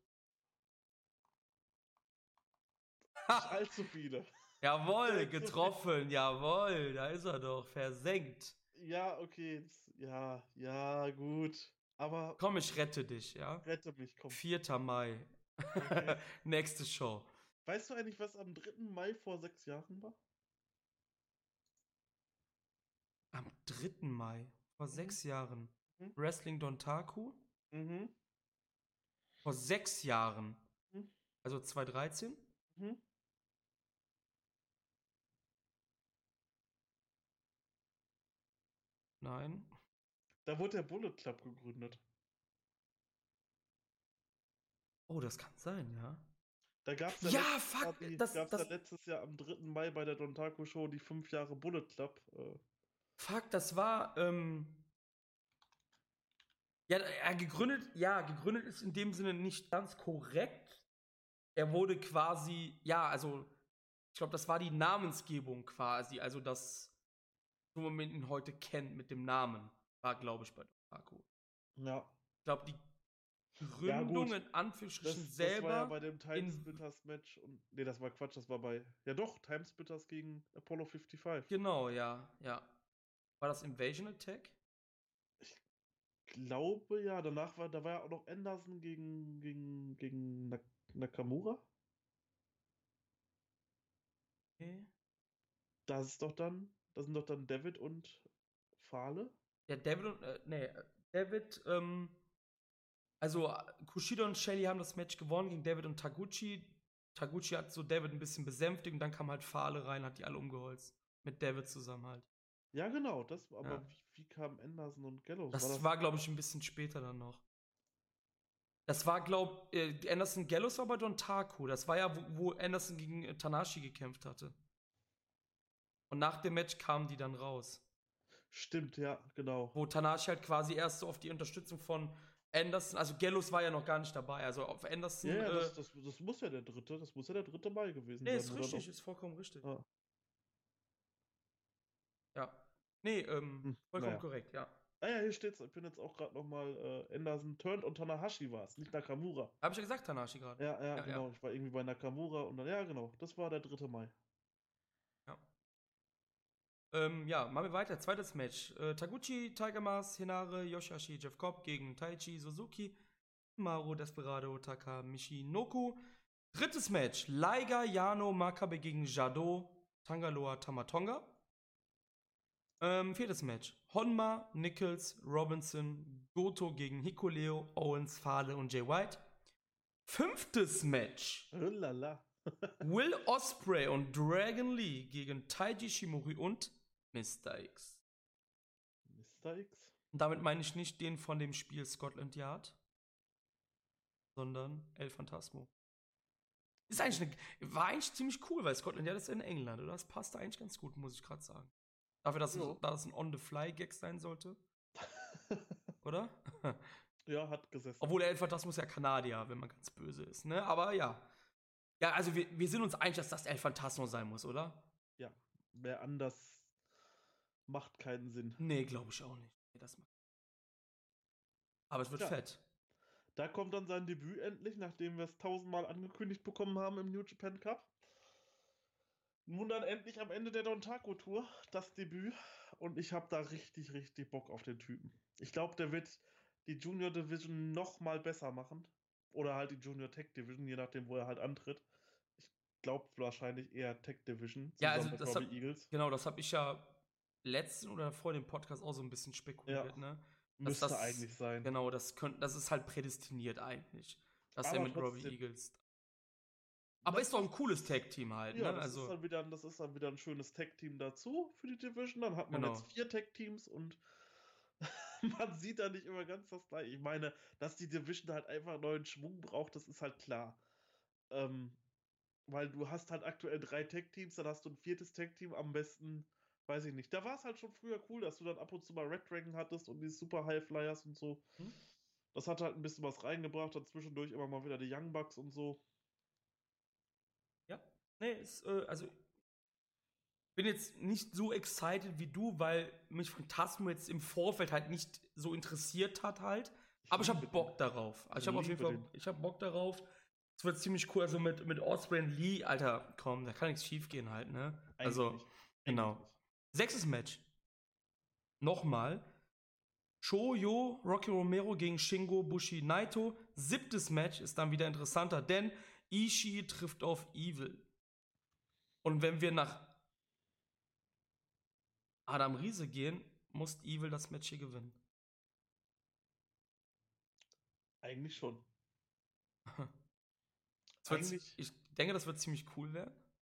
Nicht allzu viele. Jawohl, Ja, getroffen, jawohl, da ist er doch, versenkt. Ja, okay, ja, ja, gut. Aber Komm, ich rette dich, ja? rette mich, komm. 4. Mai. Okay. Nächste Show. Weißt du eigentlich, was am 3. Mai vor sechs Jahren war? Am 3. Mai, vor sechs Jahren. Mhm. Wrestling Dontaku? Mhm. Vor sechs Jahren. Mhm. Also 2013? Mhm. Nein. Da wurde der Bullet Club gegründet. Oh, das kann sein, ja. Da gab es Ja, fuck, die, das- gab's das- ja letztes Jahr am 3. Mai bei der Dontaku Show die fünf Jahre Bullet Club. Äh, Fuck, das war, ähm. Ja, er gegründet, ja, gegründet ist in dem Sinne nicht ganz korrekt. Er wurde quasi, ja, also, ich glaube, das war die Namensgebung quasi, also das, so man ihn heute kennt mit dem Namen, war, glaube ich, bei Dotaku. ja. Ich glaube, die Ja. Gründung in Das, Anführungsstrichen das war ja selber. bei dem Timesplitters Match und. Nee, das war Quatsch, das war bei. Ja doch, Timesplitters gegen Apollo 55. genau, ja, ja. War das Invasion Attack? glaube ja, danach war, da war ja auch noch Anderson gegen, gegen, gegen Nak Nakamura. Okay. Das ist doch dann, das sind doch dann David und Fahle. Ja, David und, äh, nee, äh, David, ähm, also äh, Kushida und Shelly haben das Match gewonnen gegen David und Taguchi. Taguchi hat so David ein bisschen besänftigt und dann kam halt Fahle rein, hat die alle umgeholzt. Mit David zusammen halt. Ja, genau, das, aber Ja. wie, wie kamen Anderson und Gallows? Das war, glaube ich, ein bisschen später dann noch. Das war, glaube äh, Anderson Gallows war bei Don Taku. Das war ja, wo, wo Anderson gegen äh, Tanashi gekämpft hatte. Und nach dem Match kamen die dann raus. Stimmt, ja, genau. wo Tanashi halt quasi erst so auf die Unterstützung von Anderson, also Gallows war ja noch gar nicht dabei, also auf Anderson. Ja, ja, äh, das, das, das muss ja der dritte, das muss ja der dritte Mai gewesen nee, sein. ist oder richtig, ist vollkommen richtig. Ah. Ja. Nee, ähm, Hm, vollkommen naja. korrekt, ja. Ah ja, hier steht's. Ich bin jetzt auch gerade nochmal äh, Anderson turned und Tanahashi war es, nicht Nakamura. Hab ich ja gesagt, Tanashi gerade. Ja, ja, Ja, genau. Ich war irgendwie bei Nakamura und dann, ja, genau. Das war der 3. Mai. Ja. Ähm, ja, machen wir weiter. Zweites Match. Äh, Taguchi, Tiger Mask, Hinare, Yoshihashi, Jeff Cobb gegen Taichi, Suzuki, Maru, Desperado, Taka, Michinoku. Drittes Match. Liger, Yano, Makabe gegen Jado, Tangaloa, Tamatonga. Ähm, viertes Match. Honma, Nichols, Robinson, Goto gegen Hikuleo, Owens, Fale und Jay White. Fünftes Match. Will Osprey und Dragon Lee gegen Taiji Shimori und Mr. X. Mr. X? Und damit meine ich nicht den von dem Spiel Scotland Yard, sondern El Phantasmo. Ist eigentlich eine, war eigentlich ziemlich cool, weil Scotland Yard ist in England, oder? Das passt eigentlich ganz gut, muss ich gerade sagen. Dafür, dass, Ja. es, dass es ein On-the-Fly-Gag sein sollte, oder? ja, hat gesessen. Obwohl El Phantasmo ist ja Kanadier, wenn man ganz böse ist, ne? Aber ja. Ja, also wir, wir sind uns einig, dass das El Phantasmo sein muss, oder? Ja, mehr anders macht keinen Sinn. Nee, glaube ich auch nicht. Das macht- Aber es wird Tja. fett. Da kommt dann sein Debüt endlich, nachdem wir es tausendmal angekündigt bekommen haben im New Japan Cup. Nun dann endlich am Ende der Dontaku Tour das Debüt und ich habe da richtig, richtig Bock auf den Typen. Ich glaube, der wird die Junior Division noch mal besser machen oder halt die Junior Tech Division, je nachdem, wo er halt antritt. Ich glaube wahrscheinlich eher Tech Division Ja, also mit das hab- Eagles. Genau, das habe ich ja letzten oder vor dem Podcast auch so ein bisschen spekuliert, Ja. ne? Müsste das- eigentlich sein. Genau, das könnte, das ist halt prädestiniert eigentlich. Dass er Aber mit Robbie. Eagles. Aber Das ist doch ein cooles Tag-Team halt, Ja, ne? das, Also, ist dann wieder, das ist dann wieder ein schönes Tag-Team dazu für die Division. Dann hat man Genau. jetzt vier Tag-Teams und man sieht da nicht immer ganz das gleiche. Ich meine, dass die Division halt einfach neuen Schwung braucht, das ist halt klar. Ähm, weil du hast halt aktuell drei Tech-Teams, dann hast du ein viertes Tech-Team am besten, weiß ich nicht. Da war es halt schon früher cool, dass du dann ab und zu mal Red Dragon hattest und die Super High Flyers und so. Hm? Das hat halt ein bisschen was reingebracht, dann zwischendurch immer mal wieder die Young Bucks und so. Nee, ist, äh, also bin jetzt nicht so excited wie du, weil mich Phantasmo jetzt im Vorfeld halt nicht so interessiert hat halt. Aber ich habe Bock darauf. Also ich habe auf jeden Fall, ich habe Bock darauf. Es wird ziemlich cool. Also mit, mit Osprey und Lee, Alter, komm, da kann nichts schief gehen halt, ne? Eigentlich also, nicht. genau. Sechstes Match. Nochmal. Shoyo, Rocky Romero gegen Shingo Bushi Naito. Siebtes Match ist dann wieder interessanter, denn Ishii trifft auf Evil. Und wenn wir nach Adam Riese gehen, muss Evil das Match hier gewinnen. Eigentlich schon. Eigentlich ich denke, das wird ziemlich cool werden,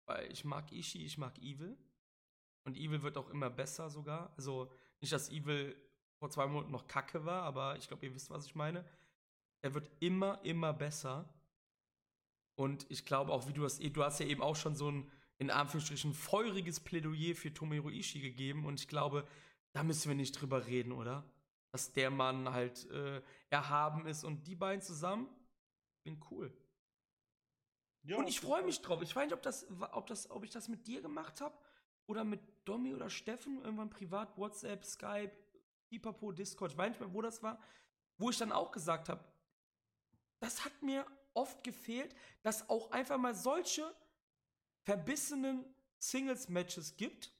weil ich mag Ishii, ich mag Evil. Und Evil wird auch immer besser sogar. Also nicht, dass Evil vor zwei Monaten noch kacke war, aber ich glaube, ihr wisst, was ich meine. Er wird immer, immer besser. Und ich glaube auch, wie du hast, du hast ja eben auch schon so ein, in Anführungsstrichen, feuriges Plädoyer für Tomohiro Ishii gegeben. Und ich glaube, da müssen wir nicht drüber reden, oder? Dass der Mann halt äh, erhaben ist und die beiden zusammen, bin cool. Ja, und ich freue mich drauf. Ich weiß nicht, ob, das, ob, das, ob ich das mit dir gemacht habe oder mit Domi oder Steffen, irgendwann privat, WhatsApp, Skype, Pipapo, Discord, ich weiß nicht mehr, wo das war, wo ich dann auch gesagt habe, das hat mir oft gefehlt, dass auch einfach mal solche verbissenen Singles-Matches gibt,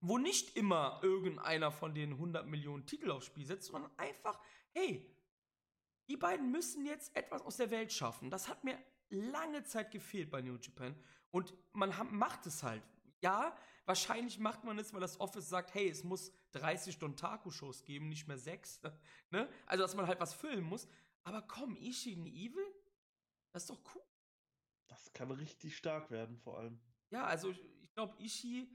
wo nicht immer irgendeiner von den 100 Millionen Titel aufs Spiel setzt, sondern einfach, hey, die beiden müssen jetzt etwas aus der Welt schaffen. Das hat mir lange Zeit gefehlt bei New Japan und man macht es halt. Ja, wahrscheinlich macht man es, weil das Office sagt, hey, es muss 30 Stunden Taku-Shows geben, nicht mehr sechs. ne? Also, dass man halt was füllen muss. Aber komm, Ishii Evil? Das ist doch cool. Das kann richtig stark werden, vor allem. Ja, also ich, ich glaube, Ishii.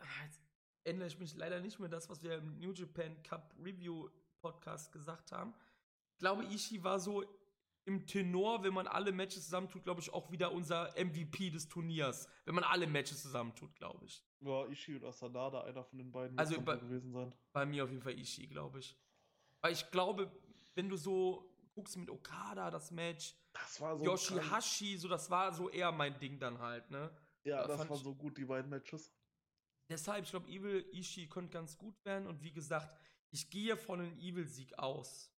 Ah, jetzt ändere ich mich leider nicht mehr das, was wir im New Japan Cup Review Podcast gesagt haben. Ich glaube, Ishii war so im Tenor, wenn man alle Matches zusammentut, glaube ich, auch wieder unser MVP des Turniers. Wenn man alle Matches zusammentut, glaube ich. Ja, Ishii und Asanada, einer von den beiden also bei, gewesen sein. Bei mir auf jeden Fall Ishii, glaube ich. Weil ich glaube, wenn du so guckst mit Okada das Match, das war so Yoshihashi, so das war so eher mein Ding dann halt, ne? Ja, da das war so gut, die beiden Matches. Deshalb, ich glaube, Evil Ishii könnte ganz gut werden und wie gesagt, ich gehe von einem Evil-Sieg aus.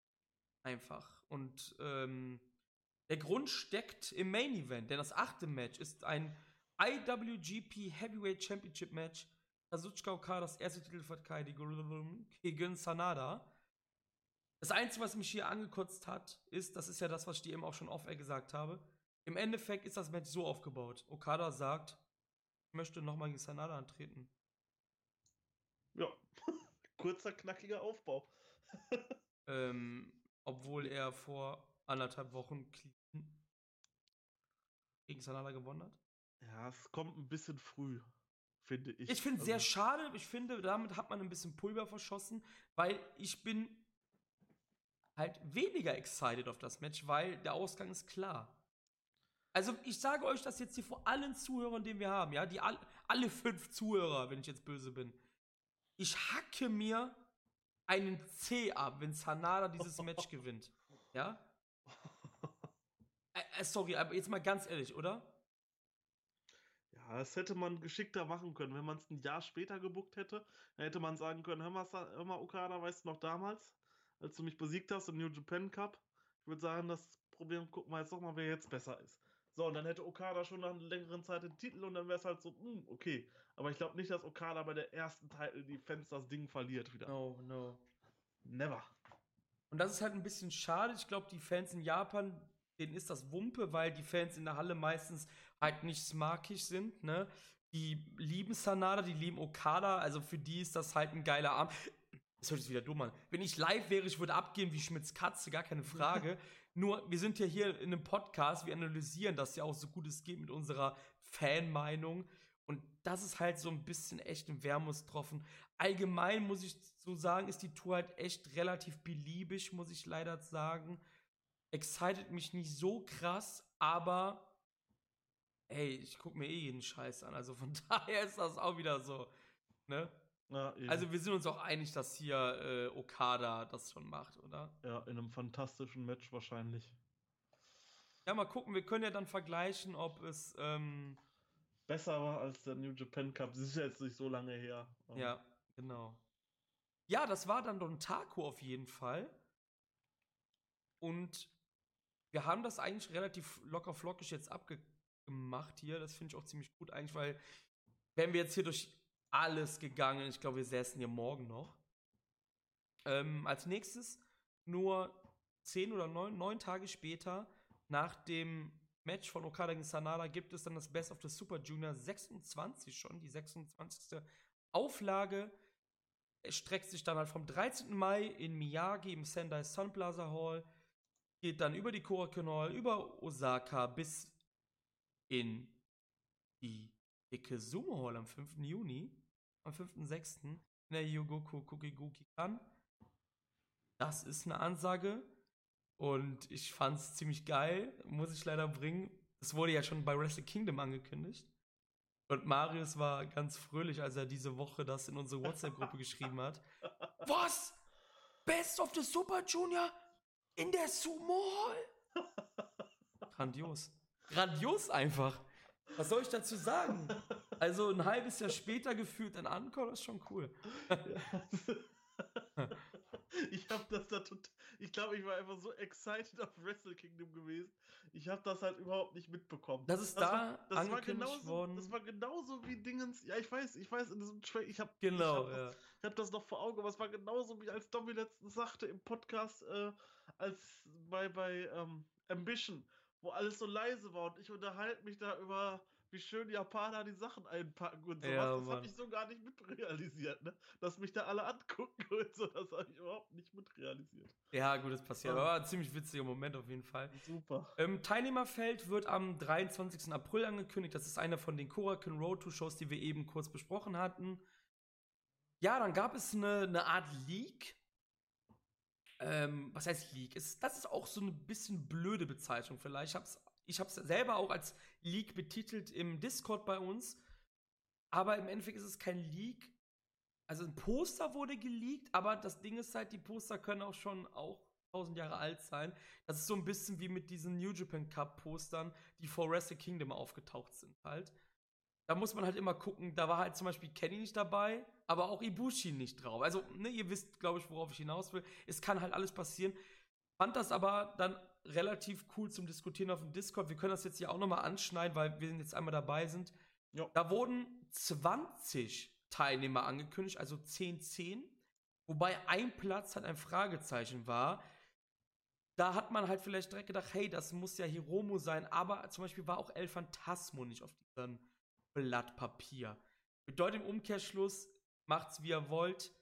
Einfach. Und ähm, der Grund steckt im Main Event, denn das achte Match ist ein IWGP Heavyweight Championship Match. Kazuchika Okadas erste Titelverteidigung gegen Sanada. Das Einzige, was mich hier angekotzt hat, ist, das ist ja das, was ich dir eben auch schon off-air gesagt habe. Im Endeffekt ist das Match so aufgebaut. Okada sagt, ich möchte nochmal gegen Sanada antreten. Ja, kurzer, knackiger Aufbau. ähm, obwohl er vor anderthalb Wochen gegen Sanada gewonnen hat. Ja, es kommt ein bisschen früh, finde ich. Ich finde es also, sehr schade. Ich finde, damit hat man ein bisschen Pulver verschossen, weil ich bin halt weniger excited auf das Match, weil der Ausgang ist klar. Also ich sage euch das jetzt hier vor allen Zuhörern, den wir haben, ja, die all, alle fünf Zuhörer, wenn ich jetzt böse bin. Ich hacke mir einen C ab, wenn Sanada dieses Match gewinnt. Ja? Äh, sorry, aber jetzt mal ganz ehrlich, oder? Ja, das hätte man geschickter machen können. Wenn man es ein Jahr später gebuckt hätte, dann hätte man sagen können, hör mal, hör mal, Okada, weißt du noch damals, als du mich besiegt hast im New Japan Cup? Ich würde sagen, das Problem, gucken wir jetzt doch mal, wer jetzt besser ist. So, und dann hätte Okada schon nach einer längeren Zeit den Titel und dann wäre es halt so, mh, hm, okay. Aber ich glaube nicht, dass Okada bei der ersten Title Defense das Ding verliert wieder. No, no. Never. Und das ist halt ein bisschen schade. Ich glaube, die Fans in Japan, denen ist das Wumpe, weil die Fans in der Halle meistens halt nicht smarkig sind, ne? Die lieben Sanada, die lieben Okada, also für die ist das halt ein geiler Arm. Das hört sich wieder dumm an. Wenn ich live wäre, ich würde abgehen wie Schmitz Katze, gar keine Frage. Nur, wir sind ja hier in einem Podcast, wir analysieren das ja auch so gut es geht mit unserer Fanmeinung. Und das ist halt so ein bisschen echt ein Wermutstropfen. Allgemein muss ich so sagen, ist die Tour halt echt relativ beliebig, muss ich leider sagen. Excited mich nicht so krass, aber ey, ich gucke mir eh jeden Scheiß an. Also von daher ist das auch wieder so. Ne? Ja. Also wir sind uns auch einig, dass hier äh, Okada das schon macht, oder? ja, in einem fantastischen Match wahrscheinlich. Ja, mal gucken, wir können ja dann vergleichen, ob es, ähm, Besser war als der New Japan Cup. Das ist ja jetzt nicht so lange her. Ähm, ja, genau. Ja, das war dann Don Taco auf jeden Fall. Und wir haben das eigentlich relativ locker flockig jetzt abgemacht hier. Das finde ich auch ziemlich gut eigentlich, weil wenn wir jetzt hier durch alles gegangen, ich glaube, wir säßen hier morgen noch. Ähm, als nächstes, nur zehn oder neun, neun Tage später, nach dem Match von Okada gegen Sanada, gibt es dann das Best of the Super Junior 26 schon, die 26. Auflage. Es streckt sich dann halt vom 13. Mai in Miyagi im Sendai Sun Plaza Hall, geht dann über die Korakuen Hall, über Osaka bis in die dicke Sumo Hall am 5. Juni, am 5.6. in der Yogoku Kokiguki Kan. Das ist eine Ansage und ich fand's ziemlich geil, muss ich leider bringen. Es wurde ja schon bei Wrestle Kingdom angekündigt. Und Marius war ganz fröhlich, als er diese Woche das in unsere WhatsApp-Gruppe geschrieben hat. Was? Best of the Super Junior in der Sumo Hall? Grandios. Grandios einfach. Was soll ich dazu sagen? Also ein halbes Jahr später gefühlt ein Encore ist schon cool. ich habe das da total. Ich glaube, ich war einfach so excited auf Wrestle Kingdom gewesen. Ich habe das halt überhaupt nicht mitbekommen. Das ist das da war, das war angekündigt genauso, worden. Das war genauso wie Dingens. Ja, ich weiß, ich weiß, in diesem Trail. Ich habe Genau, ich hab ja. das, ich hab das noch vor Augen, aber es war genauso wie als Domi letztens sagte im Podcast, äh, als bei, bei ähm, Ambition, wo alles so leise war und ich unterhalte mich da über, wie schön Japaner die Sachen einpacken und sowas. Ja, das habe ich so gar nicht mitrealisiert, ne? Dass mich da alle angucken und so, das habe ich überhaupt nicht mitrealisiert. Ja, gut, das passiert. Ja. Aber war ein ziemlich witziger Moment auf jeden Fall. Super. Ähm, Teilnehmerfeld wird am 23. April angekündigt. Das ist einer von den Korakuen Road to Shows, die wir eben kurz besprochen hatten. Ja, dann gab es eine, eine Art Leak. Ähm, was heißt Leak? Es, das ist auch so eine bisschen blöde Bezeichnung vielleicht. Ich hab's, ich hab's selber auch als Leak betitelt im Discord bei uns. Aber im Endeffekt ist es kein Leak. Also ein Poster wurde geleakt, aber das Ding ist halt, die Poster können auch schon auch 1000 Jahre alt sein. Das ist so ein bisschen wie mit diesen New Japan Cup Postern, die vor Wrestle Kingdom aufgetaucht sind halt. Da muss man halt immer gucken, da war halt zum Beispiel Kenny nicht dabei, aber auch Ibushi nicht drauf. Also, ne, ihr wisst, glaube ich, worauf ich hinaus will. Es kann halt alles passieren. Fand das aber dann relativ cool zum Diskutieren auf dem Discord. Wir können das jetzt hier auch nochmal anschneiden, weil wir jetzt einmal dabei sind. Ja. Da wurden 20 Teilnehmer angekündigt, also 10, 10. Wobei ein Platz halt ein Fragezeichen war. Da hat man halt vielleicht direkt gedacht, hey, das muss ja Hiromu sein, aber zum Beispiel war auch El Phantasmo nicht auf diesem Blatt Papier. Bedeutet im Umkehrschluss, macht's wie ihr wollt.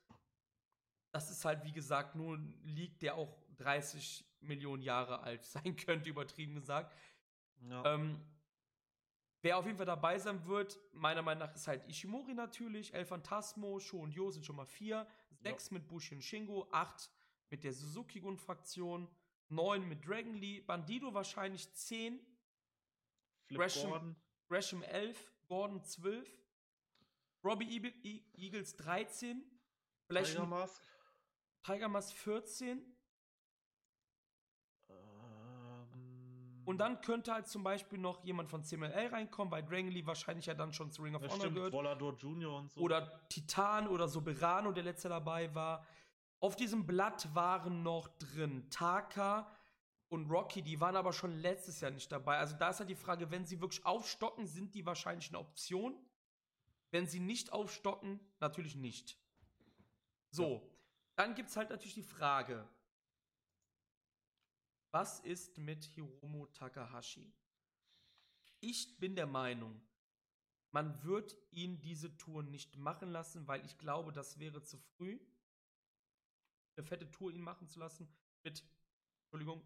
Das ist halt, wie gesagt, nur ein Leak, der auch 30 Millionen Jahre alt sein könnte, übertrieben gesagt. Ja. Ähm, wer auf jeden Fall dabei sein wird, meiner Meinung nach, ist halt Ishimori natürlich, El Phantasmo, Sho und Yo sind schon mal vier, sechs mit Bushi und Shingo, acht mit der Suzuki-Gun-Fraktion, neun mit Dragon Lee, Bandido wahrscheinlich zehn, Flip Gresham- Gordon. Gresham 11, Gordon 12, Robbie Eagle- E- Eagles 13, vielleicht Tiger Mask. Tiger Mask 14 und dann könnte halt zum Beispiel noch jemand von CMLL reinkommen, weil Dragon Lee wahrscheinlich ja dann schon zu Ring of ja, Honor stimmt, gehört. Volador Junior und so. oder Titan oder Soberano, der letzte dabei war. Auf diesem Blatt waren noch drin Taka und Rocky, die waren aber schon letztes Jahr nicht dabei. Also da ist halt die Frage, wenn sie wirklich aufstocken, sind die wahrscheinlich eine Option. Wenn sie nicht aufstocken, natürlich nicht. So, dann gibt es halt natürlich die Frage, was ist mit Hiromu Takahashi? Ich bin der Meinung, man wird ihn diese Tour nicht machen lassen, weil ich glaube, das wäre zu früh, eine fette Tour ihn machen zu lassen. Mit, Entschuldigung,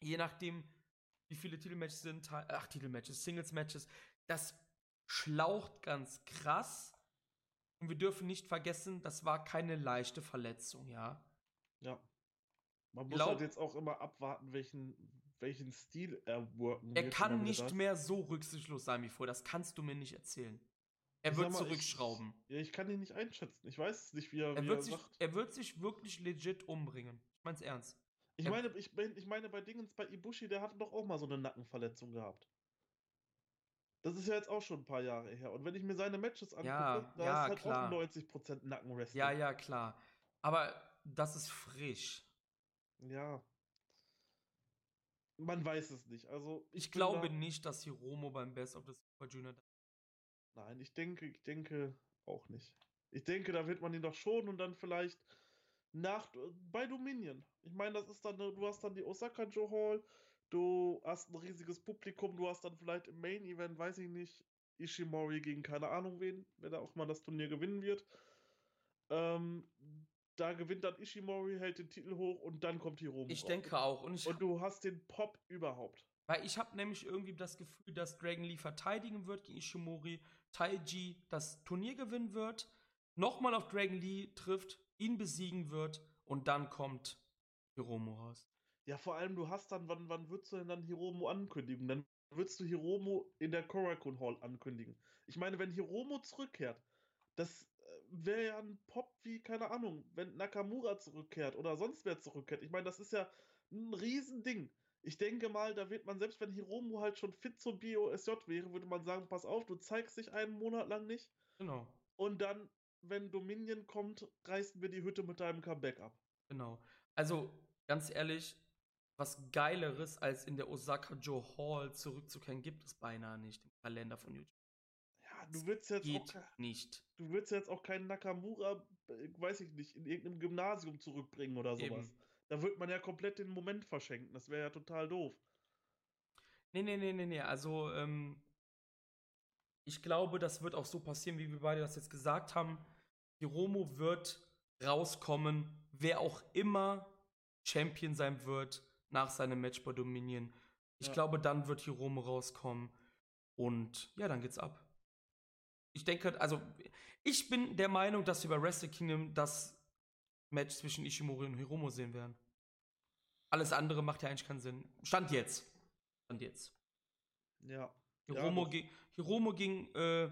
je nachdem, wie viele Titelmatches sind, ach, Titelmatches, Singles-Matches, das schlaucht ganz krass. Und wir dürfen nicht vergessen, das war keine leichte Verletzung, ja. Ja. Man muss Glaub- halt jetzt auch immer abwarten, welchen, welchen Stil er worken Er kann nicht wieder da ist. mehr so rücksichtslos sein wie vorher. Das kannst du mir nicht erzählen. Er Ich wird mal, ich- zurückschrauben. Ja, ich kann ihn nicht einschätzen. Ich weiß es nicht, wie er, Er wie wird, er sich, sagt. er wird sich wirklich legit umbringen. Ich mein's ernst. Ich er- meine, ich, mein- ich meine, bei Dingens, bei Ibushi, der hatte doch auch mal so eine Nackenverletzung gehabt. Das ist ja jetzt auch schon ein paar Jahre her. Und wenn ich mir seine Matches angucke, Ja, da ja, ist halt klar. auch 90% Nackenwrestling. Ja, ja, klar. Aber das ist frisch. Ja. Man weiß es nicht. Also, Ich bin glaube da- nicht, dass Hiromo beim Best of the Super Junior. Nein, ich denke, ich denke auch nicht. Ich denke, da wird man ihn doch schon und dann vielleicht nach bei Dominion. Ich meine, das ist dann, du hast dann die Osaka Joe Hall, du hast ein riesiges Publikum, du hast dann vielleicht im Main Event, weiß ich nicht, Ishimori gegen keine Ahnung wen, wer da auch mal das Turnier gewinnen wird. Ähm, da gewinnt dann Ishimori, hält den Titel hoch und dann kommt Hiromo. Ich denke auch. Und Und du hast den Pop überhaupt. weil ich habe nämlich irgendwie das Gefühl, dass Dragon Lee verteidigen wird gegen Ishimori, Taiji das Turnier gewinnen wird, nochmal auf Dragon Lee trifft, ihn besiegen wird und dann kommt Hiromo raus. Ja, vor allem, du hast dann, wann, wann würdest du denn dann Hiromo ankündigen? Dann würdest du Hiromo in der Korakuen Hall ankündigen. Ich meine, wenn Hiromo zurückkehrt, das wäre ja ein Pop wie, keine Ahnung, wenn Nakamura zurückkehrt oder sonst wer zurückkehrt. Ich meine, das ist ja ein Riesending. Ich denke mal, da wird man, selbst wenn Hiromo halt schon fit zum BOSJ wäre, würde man sagen, pass auf, du zeigst dich einen Monat lang nicht Genau, und dann, wenn Dominion kommt, reißen wir die Hütte mit deinem Comeback ab. genau. Also, ganz ehrlich, was Geileres als in der Osaka Joe Hall zurückzukehren, gibt es beinahe nicht im Kalender von YouTube. Du willst jetzt auch Geht ke- nicht. du willst jetzt auch keinen Nakamura, äh, weiß ich nicht, in irgendeinem Gymnasium zurückbringen oder sowas. Eben. Da wird man ja komplett den Moment verschenken. Das wäre ja total doof. Nee, nee, nee, nee, nee. Also, ähm, ich glaube, das wird auch so passieren, wie wir beide das jetzt gesagt haben. Hiromo wird rauskommen, wer auch immer Champion sein wird nach seinem Match bei Dominion. Ich Ja. glaube, dann wird Hiromo rauskommen. Und ja, dann geht's ab. Ich denke, also, ich bin der Meinung, dass wir bei Wrestle Kingdom das Match zwischen Ishimori und Hiromo sehen werden. Alles andere macht ja eigentlich keinen Sinn. Stand jetzt. Stand jetzt. Ja. Hiromo, das- ge Hiromo gegen äh,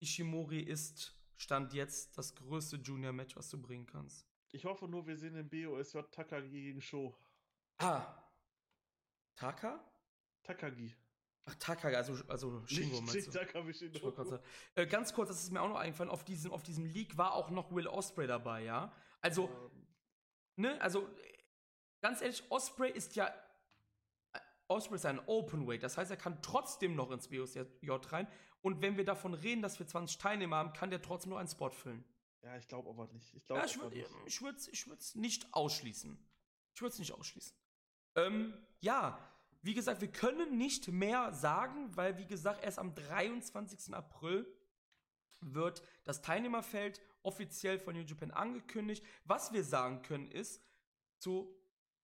Ishimori ist Stand jetzt das größte Junior-Match, was du bringen kannst. Ich hoffe nur, wir sehen den BOSJ Takagi gegen Show. Ah. Taka? Takagi. Ach, Taka, also, also Shingo nicht, nicht Ich wollte Shingo. Äh, ganz kurz, das ist mir auch noch eingefallen, auf diesem, auf diesem Leak war auch noch Will Osprey dabei, ja? Also, Ähm, ne, also, ganz ehrlich, Osprey ist ja. äh, Osprey ist ein Openweight, das heißt, er kann trotzdem noch ins BOSJ rein. Und wenn wir davon reden, dass wir 20 Teilnehmer haben, kann der trotzdem noch einen Spot füllen. ja, ich glaube aber nicht. Ich Ja, glaube ich aber würde nicht. ich würd's, ich nicht ausschließen. Ich würde es nicht ausschließen. Ähm, ja, wie gesagt, wir können nicht mehr sagen, weil, wie gesagt, erst am 23. April wird das Teilnehmerfeld offiziell von New Japan angekündigt. Was wir sagen können ist, zu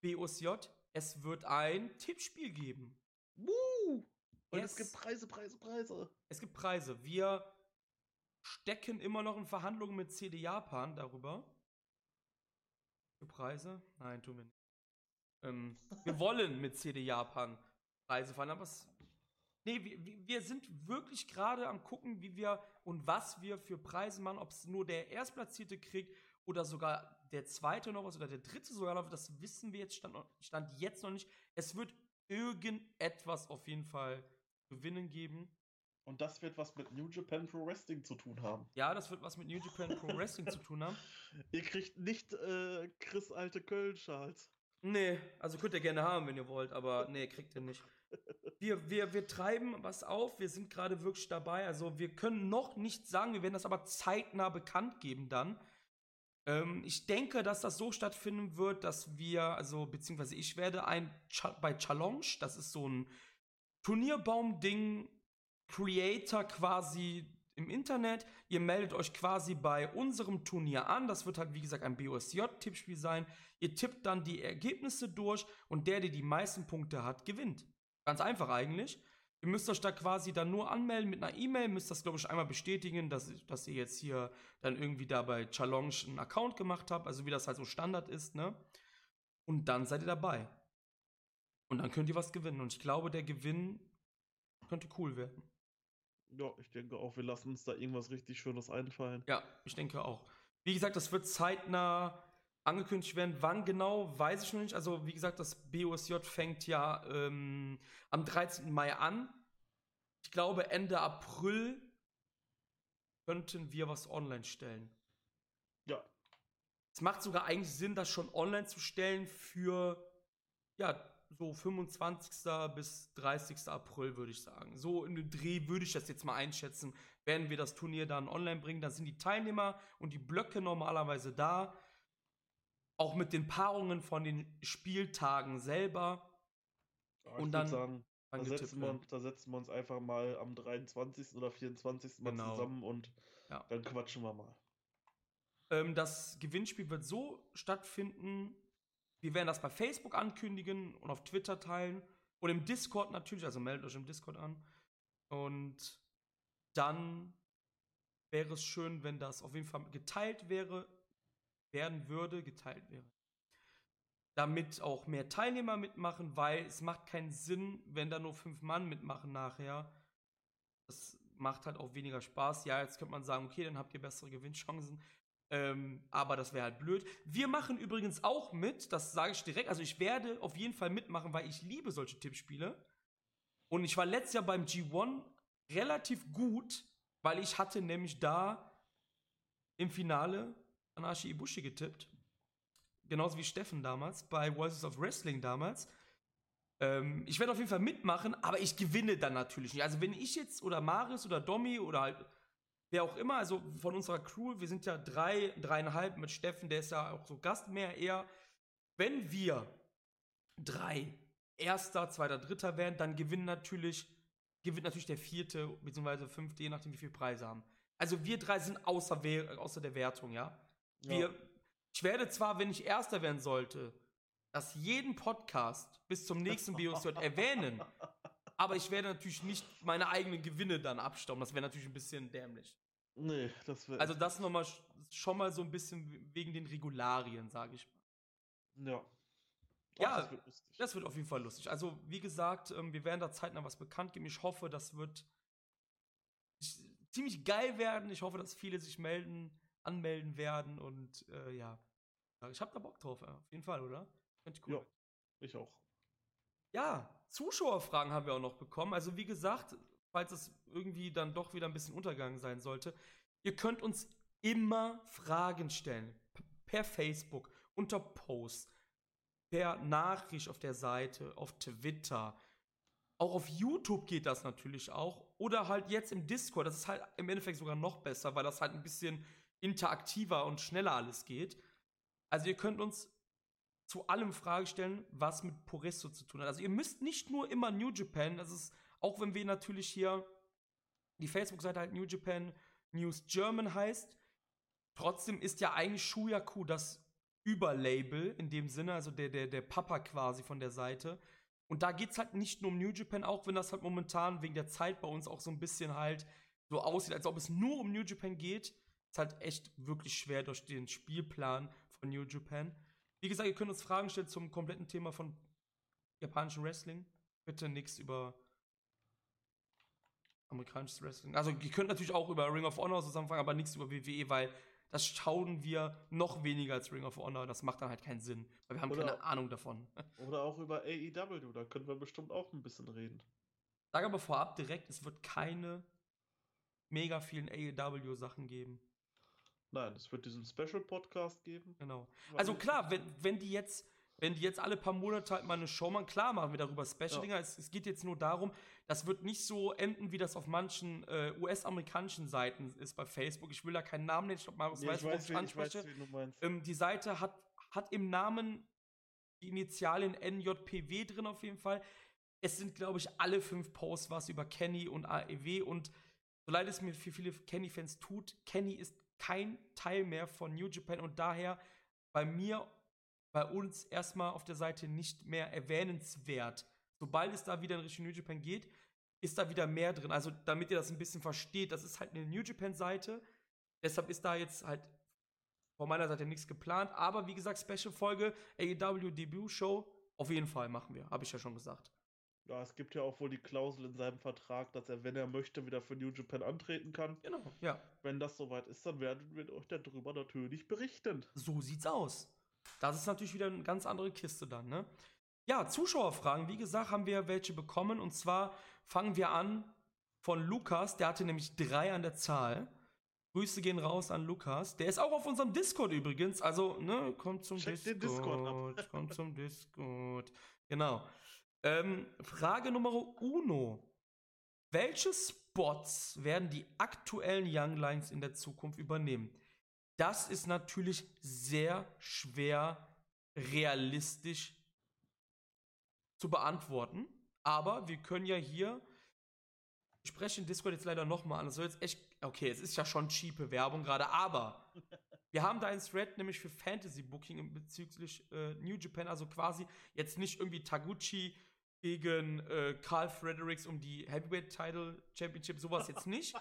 BOSJ, es wird ein Tippspiel geben. Woo! Und Yes. es gibt Preise, Preise, Preise. Es gibt Preise. Wir stecken immer noch in Verhandlungen mit CD Japan darüber. Für Preise? Nein, tun wir nicht. Ähm, wir wollen mit CD Japan Preise verhandeln, aber es, nee, wir, wir- sind wirklich gerade am gucken, wie wir und was wir für Preise machen, ob es nur der Erstplatzierte kriegt oder sogar der Zweite noch was oder der Dritte sogar noch, das wissen wir jetzt, stand, stand jetzt noch nicht. Es wird irgendetwas auf jeden Fall gewinnen geben. Und das wird was mit New Japan Pro Wrestling zu tun haben. Ja, das wird was mit New Japan Pro Wrestling zu tun haben. Ihr kriegt nicht äh, Chris alte Köln-Schals. Nee, also könnt ihr gerne haben, wenn ihr wollt, aber nee, kriegt ihr nicht. Wir, wir, wir treiben was auf, wir sind gerade wirklich dabei. Also wir können noch nicht sagen, wir werden das aber zeitnah bekannt geben dann. Ähm, ich denke, dass das so stattfinden wird, dass wir, also beziehungsweise ich werde ein Cha bei Challenge, das ist so ein Turnierbaum-Ding, Creator quasi im Internet. Ihr meldet euch quasi bei unserem Turnier an. Das wird halt, wie gesagt, ein BOSJ-Tippspiel sein. Ihr tippt dann die Ergebnisse durch und der, der die meisten Punkte hat, gewinnt. Ganz einfach eigentlich. Ihr müsst euch da quasi dann nur anmelden mit einer E-Mail, müsst das, glaube ich, einmal bestätigen, dass, dass ihr jetzt hier dann irgendwie da bei Challenge einen Account gemacht habt, also wie das halt so Standard ist, ne? Und dann seid ihr dabei. Und dann könnt ihr was gewinnen. Und ich glaube, der Gewinn könnte cool werden. Ja, ich denke auch, wir lassen uns da irgendwas richtig Schönes einfallen. Ja, ich denke auch. Wie gesagt, das wird zeitnah angekündigt werden. Wann genau, weiß ich noch nicht. Also, wie gesagt, das BOSJ fängt ja ähm, am 13. Mai an. Ich glaube, Ende April könnten wir was online stellen. Ja. Es macht sogar eigentlich Sinn, das schon online zu stellen für, ja, so 25. bis 30. April, würde ich sagen. So in den Dreh würde ich das jetzt mal einschätzen. Werden wir das Turnier dann online bringen, dann sind die Teilnehmer und die Blöcke normalerweise da. Auch mit den Paarungen von den Spieltagen selber. Ja, und dann, sagen, da setzen, wir, da setzen, wir, uns einfach mal am 23. oder 24. Mal genau. zusammen und ja. dann quatschen wir mal. Ähm, das Gewinnspiel wird so stattfinden, wir werden das bei Facebook ankündigen und auf Twitter teilen und im Discord natürlich, also meldet euch im Discord an. Und dann wäre es schön, wenn das auf jeden Fall geteilt wäre, werden würde, geteilt wäre. Damit auch mehr Teilnehmer mitmachen, weil es macht keinen Sinn, wenn da nur fünf Mann mitmachen nachher. Das macht halt auch weniger Spaß. Ja, jetzt könnte man sagen, okay, dann habt ihr bessere Gewinnchancen. Ähm, aber das wäre halt blöd. Wir machen übrigens auch mit, das sage ich direkt. Also ich werde auf jeden Fall mitmachen, weil ich liebe solche Tippspiele. Und ich war letztes Jahr beim G1 relativ gut, weil ich hatte nämlich da im Finale Anashi Ibushi getippt. Genauso wie Steffen damals bei Voices of Wrestling damals. Ähm, ich werde auf jeden Fall mitmachen, aber ich gewinne dann natürlich nicht. Also wenn ich jetzt oder Maris oder Domi oder halt wer auch immer, also von unserer Crew, wir sind ja drei, dreieinhalb mit Steffen, der ist ja auch so Gast mehr eher. Wenn wir drei Erster, Zweiter, Dritter werden, dann gewinnen natürlich, gewinnt natürlich der Vierte bzw. Fünfte, je nachdem wie viele Preise haben. Also wir drei sind außer, außer der Wertung, ja. Wir, ja. Ich werde zwar, wenn ich Erster werden sollte, das jeden Podcast bis zum nächsten BOSJ erwähnen, aber ich werde natürlich nicht meine eigenen Gewinne dann abstauben. Das wäre natürlich ein bisschen dämlich. Nee, das wäre. Also, das nochmal schon mal so ein bisschen wegen den Regularien, sage ich mal. Ja. Doch, ja, das wird, das wird, auf jeden Fall lustig. Also, wie gesagt, ähm, wir werden da zeitnah was bekannt geben. Ich hoffe, das wird ziemlich geil werden. Ich hoffe, dass viele sich melden, anmelden werden und äh, ja. Ich habe da Bock drauf, ja. auf jeden Fall, oder? cool. Ja, ich auch. Ja, Zuschauerfragen haben wir auch noch bekommen. Also wie gesagt, falls es irgendwie dann doch wieder ein bisschen untergegangen sein sollte, ihr könnt uns immer Fragen stellen. Per Facebook, unter Posts, per Nachricht auf der Seite, auf Twitter. Auch auf YouTube geht das natürlich auch. Oder halt jetzt im Discord. Das ist halt im Endeffekt sogar noch besser, weil das halt ein bisschen interaktiver und schneller alles geht. Also ihr könnt uns zu allem Frage stellen, was mit Poresto zu tun hat. Also ihr müsst nicht nur immer New Japan, das ist, auch wenn wir natürlich hier die Facebook-Seite halt New Japan News German heißt, trotzdem ist ja eigentlich Shuyaku das Überlabel in dem Sinne, also der, der, der Papa quasi von der Seite. Und da geht es halt nicht nur um New Japan, auch wenn das halt momentan wegen der Zeit bei uns auch so ein bisschen halt so aussieht, als ob es nur um New Japan geht. Ist halt echt wirklich schwer durch den Spielplan von New Japan. Wie gesagt, ihr könnt uns Fragen stellen zum kompletten Thema von japanischem Wrestling. Bitte nichts über amerikanisches Wrestling. Also ihr könnt natürlich auch über Ring of Honor zusammenfangen, aber nichts über WWE, weil das schauen wir noch weniger als Ring of Honor. Das macht dann halt keinen Sinn, weil wir haben oder, keine Ahnung davon. Oder auch über AEW, da können wir bestimmt auch ein bisschen reden. Sag aber vorab direkt, es wird keine mega vielen AEW-Sachen geben. Nein, es wird diesen Special-Podcast geben. Genau. Also klar, wenn, wenn die jetzt, wenn die jetzt alle paar Monate halt mal eine Show machen, klar machen wir darüber Special-Dinger. Ja. Es, es, geht jetzt nur darum, das wird nicht so enden, wie das auf manchen äh, US-amerikanischen Seiten ist bei Facebook. Ich will da keinen Namen nennen, ich glaube, Marius nee, weiß, worauf ich anspreche. Ähm, die Seite hat, hat im Namen die Initialien NJPW drin auf jeden Fall. Es sind, glaube ich, alle fünf Posts was über Kenny und AEW und so leid es mir für viele Kenny-Fans tut, Kenny ist kein Teil mehr von New Japan und daher bei mir, bei uns erstmal auf der Seite nicht mehr erwähnenswert. Sobald es da wieder in Richtung New Japan geht, ist da wieder mehr drin. Also, damit ihr das ein bisschen versteht, das ist halt eine New Japan-Seite. Deshalb ist da jetzt halt von meiner Seite nichts geplant. Aber wie gesagt, Special-Folge, AEW Debut-Show, Auf jeden Fall machen wir, habe ich ja schon gesagt. Ja, es gibt ja auch wohl die Klausel in seinem Vertrag, dass er, wenn er möchte, wieder für New Japan antreten kann. Genau, ja. Wenn das soweit ist, dann werden wir euch darüber natürlich berichten. So sieht's aus. Das ist natürlich wieder eine ganz andere Kiste dann, ne? Ja, Zuschauerfragen. Wie gesagt, haben wir welche bekommen. Und zwar fangen wir an von Lukas. Der hatte nämlich drei an der Zahl. Grüße gehen raus an Lukas. Der ist auch auf unserem Discord übrigens. Also, ne, kommt zum Check Discord. den Discord kommt zum Discord. Genau. Ähm, Frage Nummer uno. Welche Spots werden die aktuellen Young Lions in der Zukunft übernehmen? Das ist natürlich sehr schwer realistisch zu beantworten. Aber wir können ja hier. Ich spreche den Discord jetzt leider nochmal an. Das soll jetzt echt. Okay, es ist ja schon cheape Werbung gerade, aber wir haben da einen Thread nämlich für Fantasy Booking bezüglich äh, New Japan, also quasi jetzt nicht irgendwie Taguchi gegen äh, Carl Fredericks um die Heavyweight Title Championship, sowas jetzt nicht.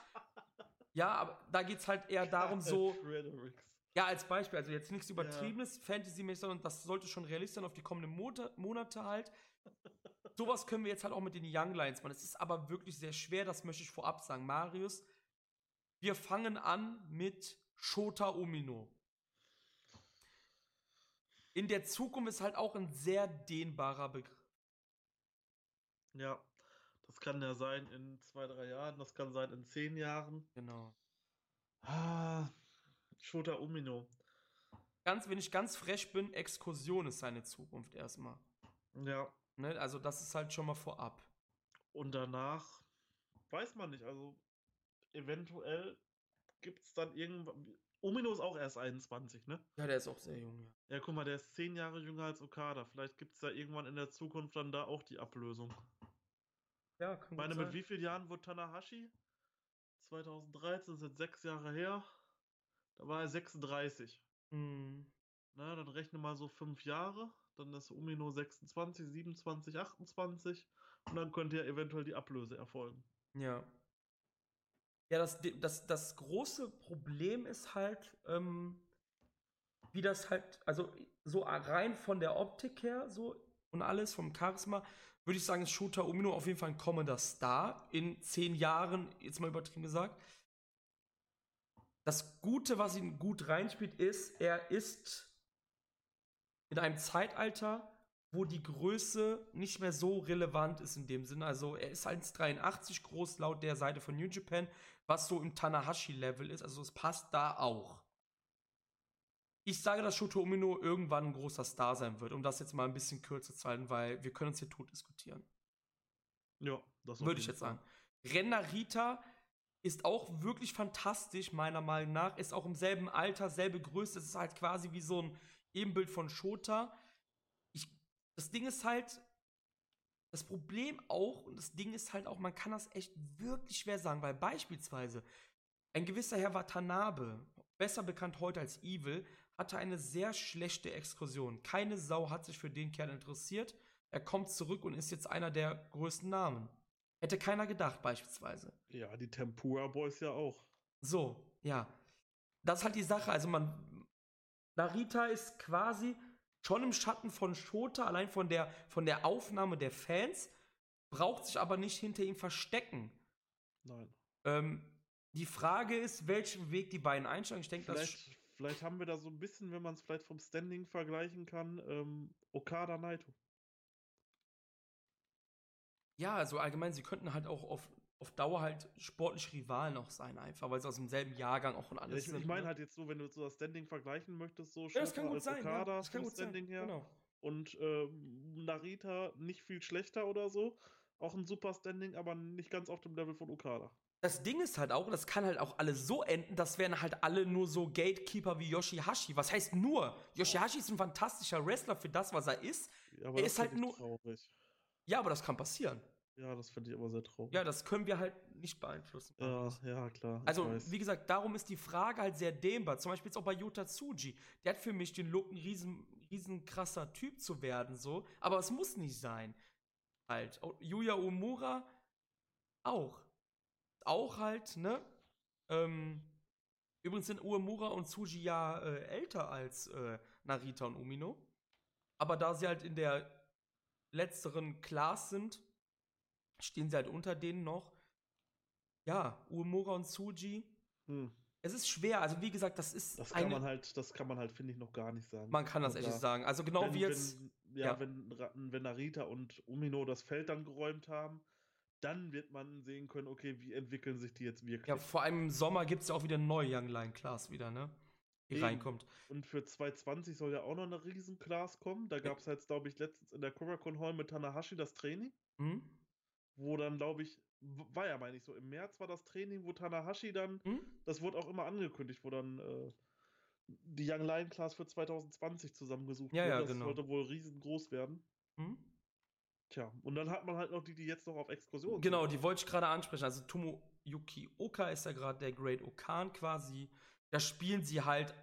Ja, aber da geht es halt eher darum, so. Fredericks. Ja, als Beispiel, also jetzt nichts Übertriebenes, Fantasy-mäßig, sondern das sollte schon realistisch sein auf die kommenden Monate, Monate halt. Sowas können wir jetzt halt auch mit den Young Lions machen. Es ist aber wirklich sehr schwer, das möchte ich vorab sagen. Marius, wir fangen an mit Shota Omino. In der Zukunft ist halt auch ein sehr dehnbarer Begriff. Ja, das kann ja sein in zwei, drei Jahren, das kann sein in zehn Jahren. Genau. Ah, Shota Umino. Ganz, wenn ich ganz frech bin, Exkursion ist seine Zukunft erstmal. Ja, Ne? Also das ist halt schon mal vorab. und danach weiß man nicht, also eventuell gibt es dann irgendwann. Umino ist auch erst 21, ne? Ja, der ist auch sehr jung, ja. Ja, guck mal, der ist zehn Jahre jünger als Okada. Vielleicht gibt es da irgendwann in der Zukunft dann da auch die Ablösung. Ja, kann Ich meine, mit wie vielen Jahren wurde Tanahashi? 2013, das sind sechs Jahre her. Da war er 36. Hm. Na, dann rechne mal so fünf Jahre. Dann ist Umino 26, 27, 28. Und dann könnte ja eventuell die Ablöse erfolgen. Ja. Ja, das, das, das große Problem ist halt, ähm, wie das halt, also so rein von der Optik her, so und alles, vom Charisma, würde ich sagen, ist Shota Umino auf jeden Fall ein kommender Star in zehn Jahren, jetzt mal übertrieben gesagt. Das Gute, was ihn gut reinspielt, ist, er ist in einem Zeitalter, wo die Größe nicht mehr so relevant ist in dem Sinne. Also er ist 1,83 groß laut der Seite von New Japan, was so im Tanahashi-Level ist. Also es passt da auch. Ich sage, dass Shoto Umino irgendwann ein großer Star sein wird, um das jetzt mal ein bisschen kürzer zu halten, weil wir können uns hier tot diskutieren. Ja, das Würde ich jetzt Fall. sagen. Renna Rita ist auch wirklich fantastisch, meiner Meinung nach. Ist auch im selben Alter, selbe Größe. Es ist halt quasi wie so ein Ebenbild von Shota. Ich, das Ding ist halt, das Problem auch, und das Ding ist halt auch, man kann das echt wirklich schwer sagen, weil beispielsweise ein gewisser Herr Watanabe, besser bekannt heute als Evil, hatte eine sehr schlechte Exkursion. Keine Sau hat sich für den Kerl interessiert. Er kommt zurück und ist jetzt einer der größten Namen. Hätte keiner gedacht, beispielsweise. Ja, die Tempura Boys ja auch. So, ja. Das ist halt die Sache. Also man. Narita ist quasi schon im Schatten von Shota, allein von der, von der Aufnahme der Fans, braucht sich aber nicht hinter ihm verstecken. Nein. Ähm, die Frage ist, welchen Weg die beiden einschlagen. Ich denke, das. Vielleicht, haben wir da so ein bisschen, wenn man es vielleicht vom Standing vergleichen kann, ähm, Okada Naito. Ja, also allgemein, sie könnten halt auch auf, auf Dauer halt sportlich Rivalen auch sein, einfach, weil sie aus demselben Jahrgang auch und Ja, alles ich sind. ich meine ne? halt jetzt so, wenn du so das Standing vergleichen möchtest, so Ja, das kann gut als sein. Ja, Okada das kann vom gut sein. Standing her. Genau. Und ähm, Narita nicht viel schlechter oder so. Auch ein super Standing, aber nicht ganz auf dem Level von Okada. Das Ding ist halt auch, das kann halt auch alles so enden, das wären halt alle nur so Gatekeeper wie Yoshihashi. Was heißt nur? Yoshihashi ist ein fantastischer Wrestler für das, was er ist. Ja, aber Er das ist halt nur- traurig. Ja, aber das kann passieren. Ja, das finde ich aber sehr traurig. Ja, das können wir halt nicht beeinflussen. ja, ja, klar. Also, weiß. wie gesagt, darum ist die Frage halt sehr dehnbar. Zum Beispiel jetzt auch bei Yota Tsuji. Der hat für mich den Look, ein riesen, riesen krasser Typ zu werden, so. Aber es muss nicht sein. Halt. Auch Yuya Umura auch. Auch halt, ne? Ähm, übrigens sind Uemura und Tsuji ja äh, älter als äh, Narita und Umino. Aber da sie halt in der letzteren Class sind, stehen sie halt unter denen noch. Ja, Uemura und Tsuji. Hm. Es ist schwer, also wie gesagt, das ist Das kann man halt, das kann man halt, finde ich, noch gar nicht sagen. man kann das echt nicht sagen. Also genau wenn, wie jetzt, Wenn, ja, ja. Wenn, wenn Narita und Umino das Feld dann geräumt haben, dann wird man sehen können, okay, wie entwickeln sich die jetzt wirklich. ja, vor allem im Sommer gibt es ja auch wieder eine neue Young Line Class wieder, ne? Die Eben. reinkommt. Und für 2020 soll ja auch noch eine Riesen-Class kommen. Da gab es jetzt, glaube ich, letztens in der Korakon Hall mit Tanahashi das Training, Hm? Wo dann, glaube ich, war ja, meine ich, so im März war das Training, wo Tanahashi dann, Hm? das wurde auch immer angekündigt, wo dann äh, die Young Lion Class für 2020 zusammengesucht Ja, wurde. ja, das genau. sollte wohl riesengroß werden. Hm? Tja, und dann hat man halt noch die, die jetzt noch auf Exkursion Genau, sind. die wollte ich gerade ansprechen. Also Tomoyuki Oka ist ja gerade der Great Okan quasi. Da spielen sie halt,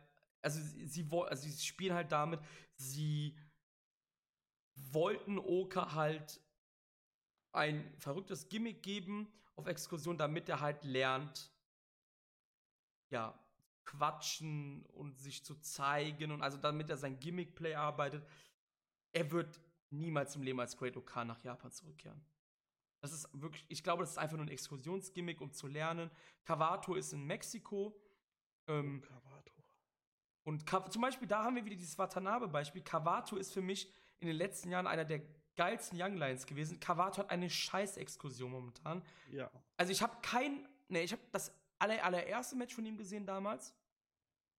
also sie, also sie spielen halt damit, sie wollten Oka halt ein verrücktes Gimmick geben auf Exkursion, damit er halt lernt, ja, quatschen und sich zu zeigen und also damit er sein Gimmick-Play arbeitet. Er wird niemals im Leben als Great Okan nach Japan zurückkehren. Das ist wirklich, ich glaube, das ist einfach nur ein Exkursionsgimmick, um zu lernen. Kawato ist in Mexiko. Ähm, Kawato. und Ka zum Beispiel, da haben wir wieder dieses Watanabe-Beispiel. Kawato ist für mich in den letzten Jahren einer der geilsten Young Lions gewesen. Kawato hat eine scheiß Exkursion momentan. Ja. Also ich habe kein, ne, ich habe das aller, allererste Match von ihm gesehen damals.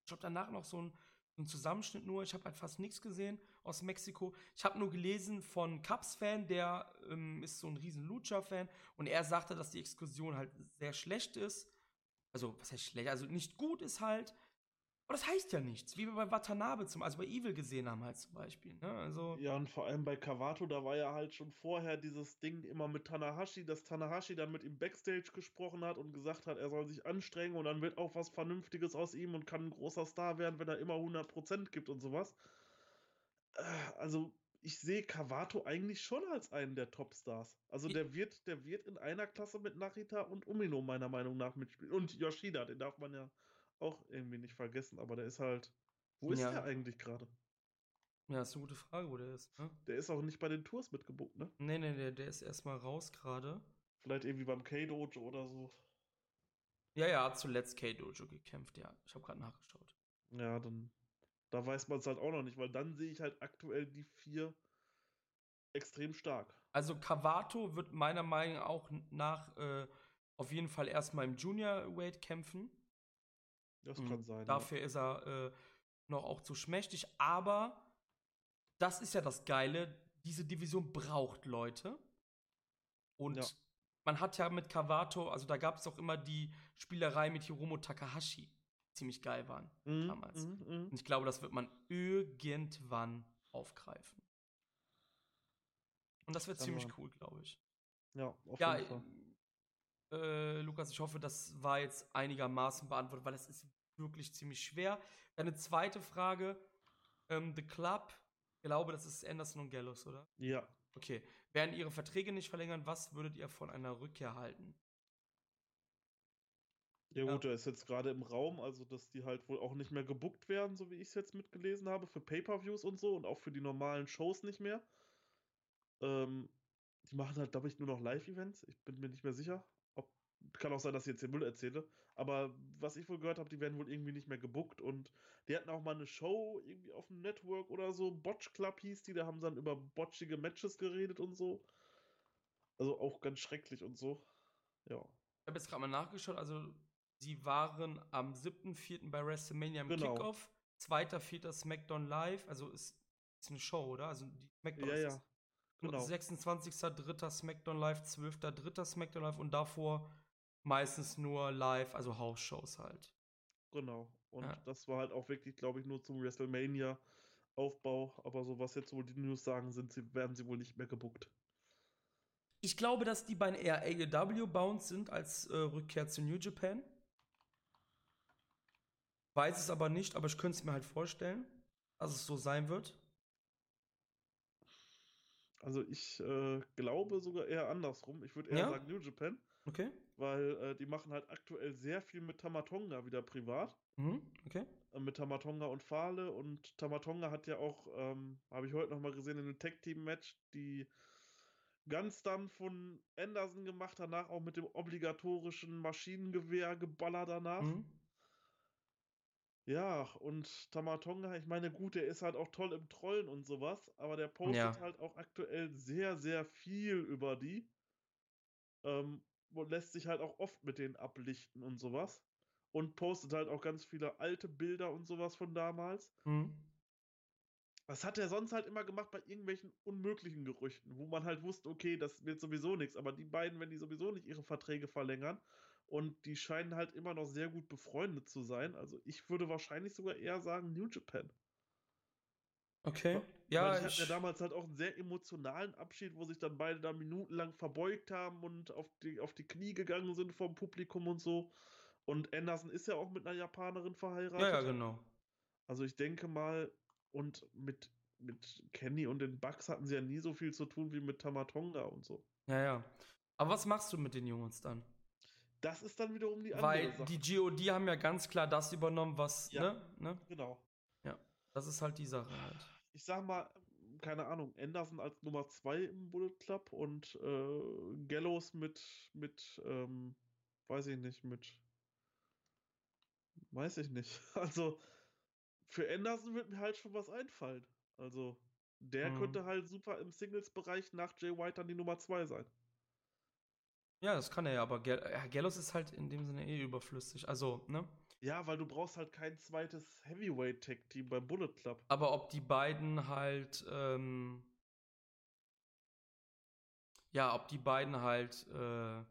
Ich habe danach noch so ein, einen Zusammenschnitt nur. Ich habe halt fast nichts gesehen aus Mexiko. Ich habe nur gelesen von Cubs-Fan, der ähm, ist so ein riesen Lucha-Fan und er sagte, dass die Exkursion halt sehr schlecht ist. Also, was heißt schlecht? Also nicht gut ist halt. Aber das heißt ja nichts. Wie wir bei Watanabe zum, also bei Evil gesehen haben halt zum Beispiel. Ne? Also, Ja, und vor allem bei Kawato, da war ja halt schon vorher dieses Ding immer mit Tanahashi, dass Tanahashi dann mit ihm Backstage gesprochen hat und gesagt hat, er soll sich anstrengen und dann wird auch was Vernünftiges aus ihm und kann ein großer Star werden, wenn er immer 100% gibt und sowas. Äh, Also, ich sehe Kawato eigentlich schon als einen der Topstars. Also, der wird, der wird in einer Klasse mit Narita und Umino meiner Meinung nach mitspielen. Und Yoshida, den darf man ja auch irgendwie nicht vergessen, aber der ist halt. Wo ist Ja. der eigentlich gerade? ja, ist eine gute Frage, wo der ist. Ne? Der ist auch nicht bei den Tours mitgebucht, ne? Nee, nee, der, der ist erstmal raus gerade. Vielleicht irgendwie beim K-Dojo oder so. Ja, ja, hat zuletzt K-Dojo gekämpft, ja. Ich habe gerade nachgeschaut. Ja, dann. Da weiß man es halt auch noch nicht, weil dann sehe ich halt aktuell die vier extrem stark. Also Kawato wird meiner Meinung nach auch nach äh, auf jeden Fall erstmal im Junior Weight kämpfen. Das Mhm. kann sein. Dafür ist er äh, noch auch zu schmächtig, aber das ist ja das Geile, diese Division braucht Leute. Und Ja. man hat ja mit Kawato, also da gab es auch immer die Spielerei mit Hiromo Takahashi, die ziemlich geil waren. ja. Mhm, damals. mhm, mhm. Und ich glaube, das wird man irgendwann aufgreifen. Und das wird ziemlich man. cool, glaube ich. Ja, auf Ja, jeden Fall. Äh, Lukas, ich hoffe, das war jetzt einigermaßen beantwortet, weil das ist wirklich ziemlich schwer. Deine zweite Frage, ähm, The Club, ich glaube, das ist Anderson und Gallows, oder? Ja. Okay. Werden ihre Verträge nicht verlängern, was würdet ihr von einer Rückkehr halten? Ja, Ja. gut, der ist jetzt gerade im Raum, also dass die halt wohl auch nicht mehr gebuckt werden, so wie ich es jetzt mitgelesen habe, für Pay-Per-Views und so und auch für die normalen Shows nicht mehr. Ähm, die machen halt, glaube ich, nur noch Live-Events. Ich bin mir nicht mehr sicher. Kann auch sein, dass ich jetzt den Müll erzähle. Aber was ich wohl gehört habe, die werden wohl irgendwie nicht mehr gebuckt und die hatten auch mal eine Show irgendwie auf dem Network oder so. Botch Club hieß die, da haben sie dann über botchige Matches geredet und so. Also auch ganz schrecklich und so. Ja. Ich habe jetzt gerade mal nachgeschaut, also sie waren am 7.4. bei WrestleMania im Genau. Kickoff, 2.4. SmackDown Live, also ist, ist eine Show, oder? Also die SmackDown Ja, ja. Genau. 26.3. SmackDown Live, 12.3. SmackDown Live und davor meistens nur live, also House-Shows halt. Genau. Und Ja. das war halt auch wirklich, glaube ich, nur zum WrestleMania-Aufbau. Aber so was jetzt wohl die News sagen, sind sie, werden sie wohl nicht mehr gebuckt. Ich glaube, dass die bei eher AEW-bound sind als äh, Rückkehr zu New Japan. Weiß es aber nicht, aber ich könnte es mir halt vorstellen, dass es so sein wird. Also ich äh, glaube sogar eher andersrum. Ich würde eher Ja? sagen New Japan. Okay. weil äh, die machen halt aktuell sehr viel mit Tamatonga wieder privat. Mhm. Okay. Äh, mit Tamatonga und Fale. Und Tamatonga hat ja auch, ähm, habe ich heute noch mal gesehen, in einem Tag-Team-Match, die ganz dann von Anderson gemacht, danach auch mit dem obligatorischen Maschinengewehr geballert danach. Mhm. Ja, und Tamatonga, ich meine, gut, der ist halt auch toll im Trollen und sowas, aber der postet Ja. halt auch aktuell sehr, sehr viel über die. Ähm, lässt sich halt auch oft mit denen ablichten und sowas. Und postet halt auch ganz viele alte Bilder und sowas von damals. Mhm. Das hat er sonst halt immer gemacht bei irgendwelchen unmöglichen Gerüchten, wo man halt wusste, okay, das wird sowieso nichts. Aber die beiden, wenn die sowieso nicht ihre Verträge verlängern und die scheinen halt immer noch sehr gut befreundet zu sein. Also ich würde wahrscheinlich sogar eher sagen New Japan. Okay. Ja, die hatten ja ich, damals halt auch einen sehr emotionalen Abschied, wo sich dann beide da minutenlang verbeugt haben und auf die, auf die Knie gegangen sind vom Publikum und so. Und Anderson ist ja auch mit einer Japanerin verheiratet. ja, ja, genau. Also ich denke mal, und mit, mit Kenny und den Bucks hatten sie ja nie so viel zu tun wie mit Tamatonga und so. Ja, ja. Aber was machst du mit den Jungs dann? Das ist dann wiederum die andere Weil Sache. die GOD haben ja ganz klar das übernommen, was, Ja. ne? ne? genau. Das ist halt die Sache halt. Ich sag mal, keine Ahnung, Anderson als Nummer 2 im Bullet Club und äh, Gallows mit, mit, ähm, weiß ich nicht, mit, weiß ich nicht. Also, für Anderson wird mir halt schon was einfallen. Also, der Mhm. könnte halt super im Singles-Bereich nach Jay White dann die Nummer 2 sein. Ja, das kann er ja, aber Gel ja, Gallows ist halt in dem Sinne eh überflüssig. Also, ne? Ja, weil du brauchst halt kein zweites Heavyweight-Tag-Team beim Bullet Club. Aber ob die beiden halt, ähm, ja, ob die beiden halt äh,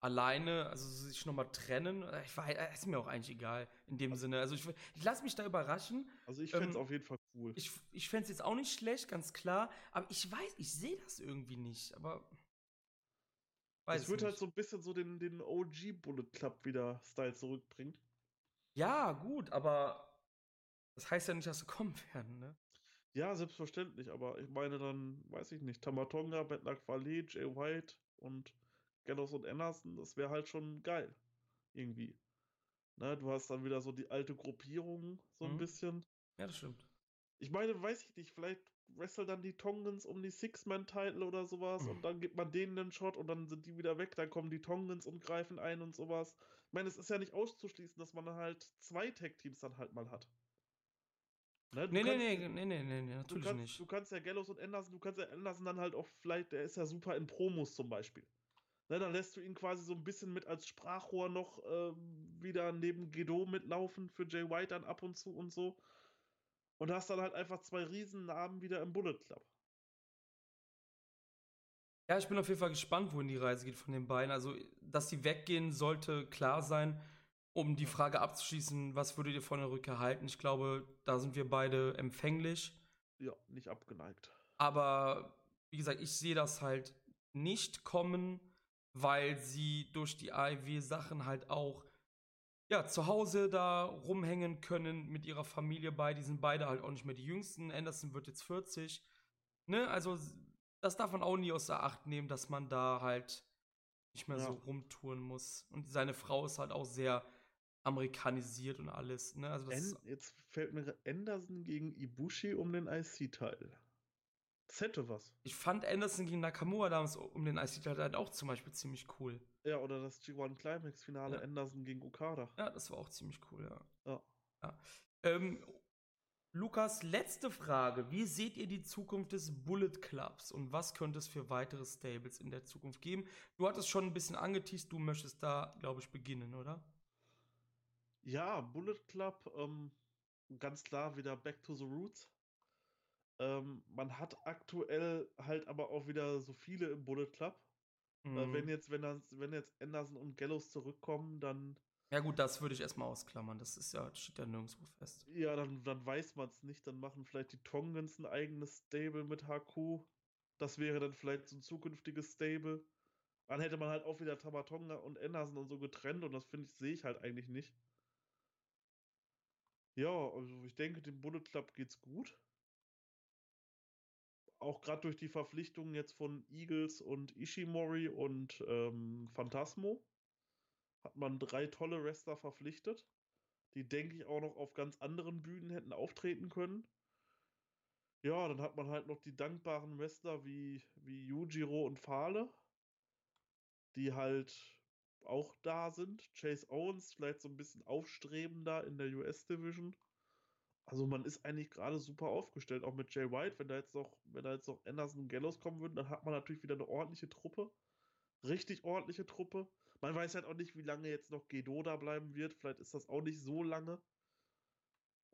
alleine, also sich nochmal trennen, äh, ich weiß, äh, ist mir auch eigentlich egal in dem Sinne. Also ich, ich lasse mich da überraschen. Also ich fände es Ähm, auf jeden Fall cool. Ich, ich fände es jetzt auch nicht schlecht, ganz klar, aber ich weiß, ich sehe das irgendwie nicht, aber weiß Es wird halt nicht. so ein bisschen so den, den OG Bullet Club wieder Style zurückbringen. Ja, gut, aber das heißt ja nicht, dass sie kommen werden, ne? Ja, selbstverständlich, aber ich meine dann, weiß ich nicht, Tamatonga, Bettler Valet, Jay White und Gallows und Anderson, das wäre halt schon geil. Irgendwie. Ne, du hast dann wieder so die alte Gruppierung, so ein Mhm. bisschen. Ja, das stimmt. Ich meine, weiß ich nicht, vielleicht wrestle dann die Tongans um die Six-Man-Title oder sowas Mhm. und dann gibt man denen einen Shot und dann sind die wieder weg, dann kommen die Tongans und greifen ein und sowas. Ich meine, es ist ja nicht auszuschließen, dass man dann halt zwei Tag-Teams dann halt mal hat. Ne, du Nee, nee, kannst- nee, nee, nee, nee, nee, Du natürlich kannst, nicht. du kannst ja Gallows und Anderson, du kannst ja Anderson dann halt auch vielleicht, der ist ja super in Promos zum Beispiel. Ne, dann lässt du ihn quasi so ein bisschen mit als Sprachrohr noch ähm, wieder neben Gedo mitlaufen für Jay White dann ab und zu und so. Und hast dann halt einfach zwei Riesennamen wieder im Bullet Club. Ja, ich bin auf jeden Fall gespannt, wohin die Reise geht von den beiden. Also, dass die weggehen, sollte klar sein. Um die Frage abzuschließen, was würdet ihr von der Rückkehr halten? Ich glaube, da sind wir beide empfänglich. Ja, nicht abgeneigt. Aber wie gesagt, ich sehe das halt nicht kommen, weil sie durch die AEW-Sachen halt auch ja, zu Hause da rumhängen können mit ihrer Familie bei. Die sind beide halt auch nicht mehr die Jüngsten. Anderson wird jetzt 40. Ne, also das darf man auch nie außer Acht nehmen, dass man da halt nicht mehr Ja. so rumtouren muss. Und seine Frau ist halt auch sehr amerikanisiert und alles. Ne? Also das jetzt fällt mir Anderson gegen Ibushi um den IC-Teil. Das hätte was. ich fand Anderson gegen Nakamura damals um den IC halt auch zum Beispiel ziemlich cool. Ja, oder das G1 Climax-Finale Ja. Anderson gegen Okada. Ja, das war auch ziemlich cool, ja. Ja. Ähm, Lukas, letzte Frage. Wie seht ihr die Zukunft des Bullet Clubs und was könnte es für weitere Stables in der Zukunft geben? Du hattest schon ein bisschen angeteased, du möchtest da, glaube ich, beginnen, oder? Ja, Bullet Club, ähm, ganz klar wieder Back to the Roots. Ähm, man hat aktuell halt aber auch wieder so viele im Bullet Club. Äh, Mhm. wenn jetzt, wenn das, wenn jetzt Anderson und Gallows zurückkommen, dann, ja, gut, das würde ich erstmal ausklammern. Das ist ja, steht ja nirgendwo fest. ja, dann, dann weiß man es nicht. Dann machen vielleicht die Tongans ein eigenes Stable mit HQ. Das wäre dann vielleicht so ein zukünftiges Stable. Dann hätte man halt auch wieder Tamatonga und Anderson und so getrennt und das finde ich, sehe ich halt eigentlich nicht. Ja, also ich denke, dem Bullet Club geht's gut. auch gerade durch die Verpflichtungen jetzt von Eagles und Ishimori und ähm, Phantasmo hat man drei tolle Wrestler verpflichtet, die, denke ich, auch noch auf ganz anderen Bühnen hätten auftreten können. Ja, dann hat man halt noch die dankbaren Wrestler wie, wie Yujiro und Fale, die halt auch da sind. Chase Owens vielleicht so ein bisschen aufstrebender in der US-Division. Also man ist eigentlich gerade super aufgestellt, auch mit Jay White. Wenn da jetzt noch, wenn da jetzt noch Anderson und Gallows kommen würden, dann hat man natürlich wieder eine ordentliche Truppe. Richtig ordentliche Truppe. Man weiß halt auch nicht, wie lange jetzt noch Gedo da bleiben wird. Vielleicht ist das auch nicht so lange.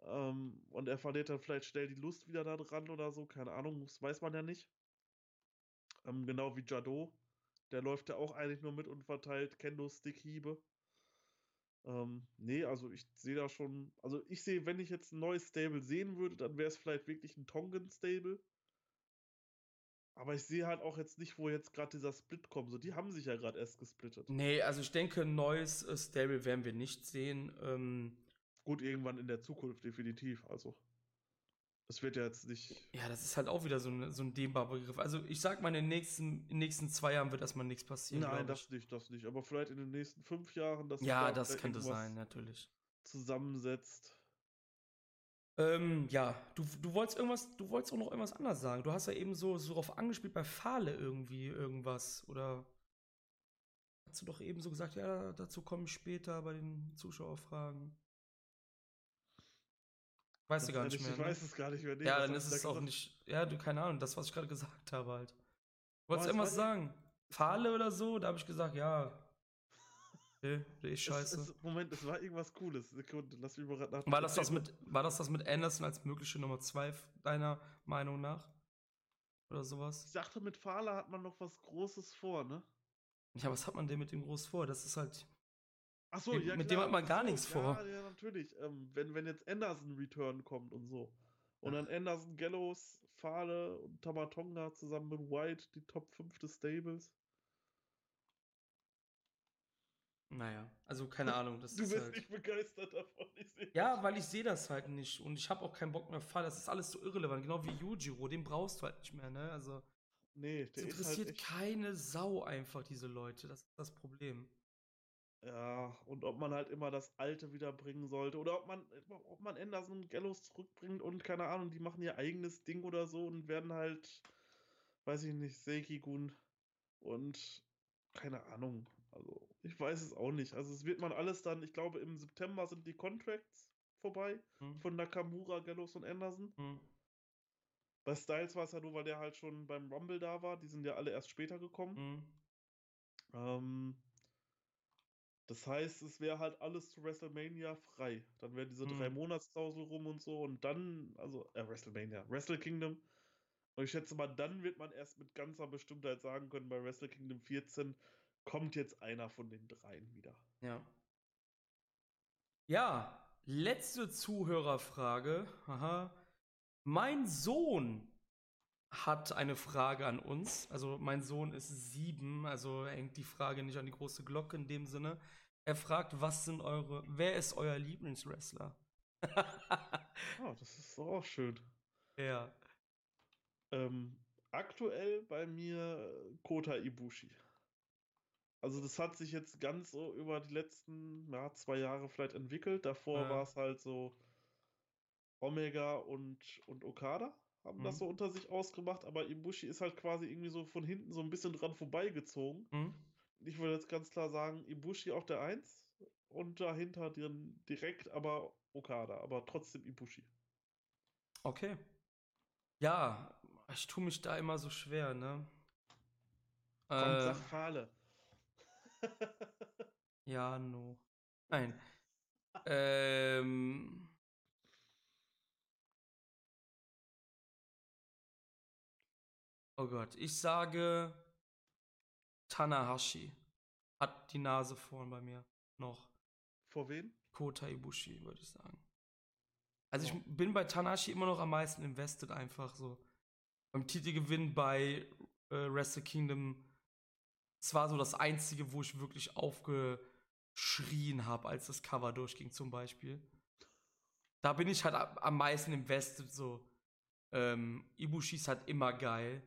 Ähm, und er verliert dann vielleicht schnell die Lust wieder da dran oder so. Keine Ahnung, das weiß man ja nicht. Ähm, genau wie Jado. Der läuft ja auch eigentlich nur mit und verteilt Kendo-Stick-Hiebe. Ähm, nee, also ich sehe da schon. Also ich sehe, wenn ich jetzt ein neues Stable sehen würde, dann wäre es vielleicht wirklich ein Tongan-Stable. Aber ich sehe halt auch jetzt nicht, wo jetzt gerade dieser Split kommt. So, die haben sich ja gerade erst gesplittet. Nee, also ich denke, ein neues äh, Stable werden wir nicht sehen. Ähm, Gut, irgendwann in der Zukunft, definitiv. Also. Das wird ja jetzt nicht. Ja, das ist halt auch wieder so ein, so ein dehnbarer Begriff. Also ich sag mal, in den nächsten, in den nächsten zwei Jahren wird erstmal nichts passieren. Nein, das nicht, das nicht. Aber vielleicht in den nächsten fünf Jahren, dass Ja, da das könnte sein, natürlich. Zusammensetzt. Ähm, ja, du, du wolltest irgendwas, du wolltest auch noch irgendwas anderes sagen. Du hast ja eben so, so darauf angespielt bei Fahle irgendwie irgendwas. Oder hast du doch eben so gesagt, ja, dazu komme ich später bei den Zuschauerfragen. Weißt du gar nicht mehr. Ich ne? weiß es gar nicht mehr. Nee, ja, dann ist es auch nicht. Ja, du, keine Ahnung, das, was ich gerade gesagt habe halt. Wolltest du irgendwas sagen? Fahle oder so? Da habe ich gesagt, ja. Nee, der ist scheiße. Es, es, Moment, es war irgendwas Cooles. Sekunde, lass mich mal gerade nach. War das das, mit, war das das mit Anderson als mögliche Nummer 2 deiner Meinung nach? Oder sowas? Ich dachte, mit Fahle hat man noch was Großes vor, ne? Ja, was hat man denn mit dem groß vor? Das ist halt. Ach so, ja, Mit klar. dem hat man gar so, nichts vor. Ja, ja natürlich. Ähm, wenn, wenn jetzt Anderson Return kommt und so. Und dann Anderson, Gallows, Fahle und Tamatonga zusammen mit White, die Top 5 des Stables. Naja, also keine Ahnung. Das du bist halt nicht begeistert davon. ja, weil ich sehe das halt nicht. Und ich habe auch keinen Bock mehr Fall. Das ist alles so irrelevant. Genau wie Yujiro. Den brauchst du halt nicht mehr, ne? Also. Nee, der das interessiert halt keine Sau einfach, diese Leute. Das ist das Problem. Ja, und ob man halt immer das Alte wiederbringen sollte oder ob man, ob man Anderson und Gallows zurückbringt und keine Ahnung, die machen ihr eigenes Ding oder so und werden halt, weiß ich nicht, Seiki-Gun und keine Ahnung. Also, ich weiß es auch nicht. Also, es wird man alles dann, ich glaube, im September sind die Contracts vorbei hm. von Nakamura, Gallows und Anderson. Hm. Bei Styles war es ja nur, weil der halt schon beim Rumble da war. Die sind ja alle erst später gekommen. Hm. Ähm, das heißt, es wäre halt alles zu WrestleMania frei. Dann wäre diese hm. drei Monatsklausel rum und so und dann, also äh, WrestleMania, Wrestle Kingdom. Und ich schätze mal, dann wird man erst mit ganzer Bestimmtheit sagen können, bei Wrestle Kingdom 14 kommt jetzt einer von den dreien wieder. Ja. Ja, letzte Zuhörerfrage. Aha. Mein Sohn hat eine Frage an uns. Also mein Sohn ist sieben, also hängt die Frage nicht an die große Glocke in dem Sinne. Er fragt, was sind eure, wer ist euer Lieblingswrestler? oh, das ist auch schön. Ja. Ähm, aktuell bei mir Kota Ibushi. Also das hat sich jetzt ganz so über die letzten ja, zwei Jahre vielleicht entwickelt. Davor ja. war es halt so Omega und, und Okada haben mhm. das so unter sich ausgemacht, aber Ibushi ist halt quasi irgendwie so von hinten so ein bisschen dran vorbeigezogen. Mhm. Ich würde jetzt ganz klar sagen, Ibushi auf der 1 und dahinter direkt aber Okada, aber trotzdem Ibushi. Okay. Ja, ich tue mich da immer so schwer, ne? Komm, äh, sag. ja, no. Nein. ähm. Oh Gott, ich sage Tanahashi. Hat die Nase vorn bei mir noch. Vor wem? Kota Ibushi, würde ich sagen. Also oh. ich bin bei Tanahashi immer noch am meisten invested, einfach so. Beim Titelgewinn bei äh, Wrestle Kingdom. Es war so das einzige, wo ich wirklich aufgeschrien habe, als das Cover durchging, zum Beispiel. Da bin ich halt am meisten invested, so. Ähm, Ibushi ist halt immer geil.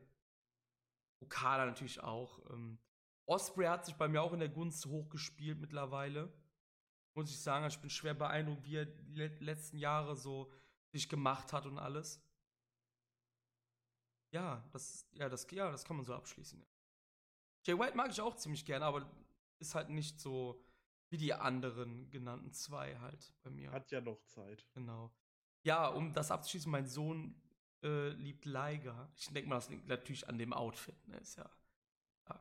Okada natürlich auch. Ähm, Osprey hat sich bei mir auch in der Gunst hochgespielt mittlerweile. Muss ich sagen, ich bin schwer beeindruckt, wie er die letzten Jahre so sich gemacht hat und alles. Ja, das, ja, das, ja, das kann man so abschließen. Ja. Jay White mag ich auch ziemlich gerne, aber ist halt nicht so wie die anderen genannten zwei halt bei mir. Hat ja noch Zeit. Genau. Ja, um das abzuschließen, mein Sohn äh, liebt Liger. Ich denke mal, das liegt natürlich an dem Outfit, ne? Ist ja. Ja,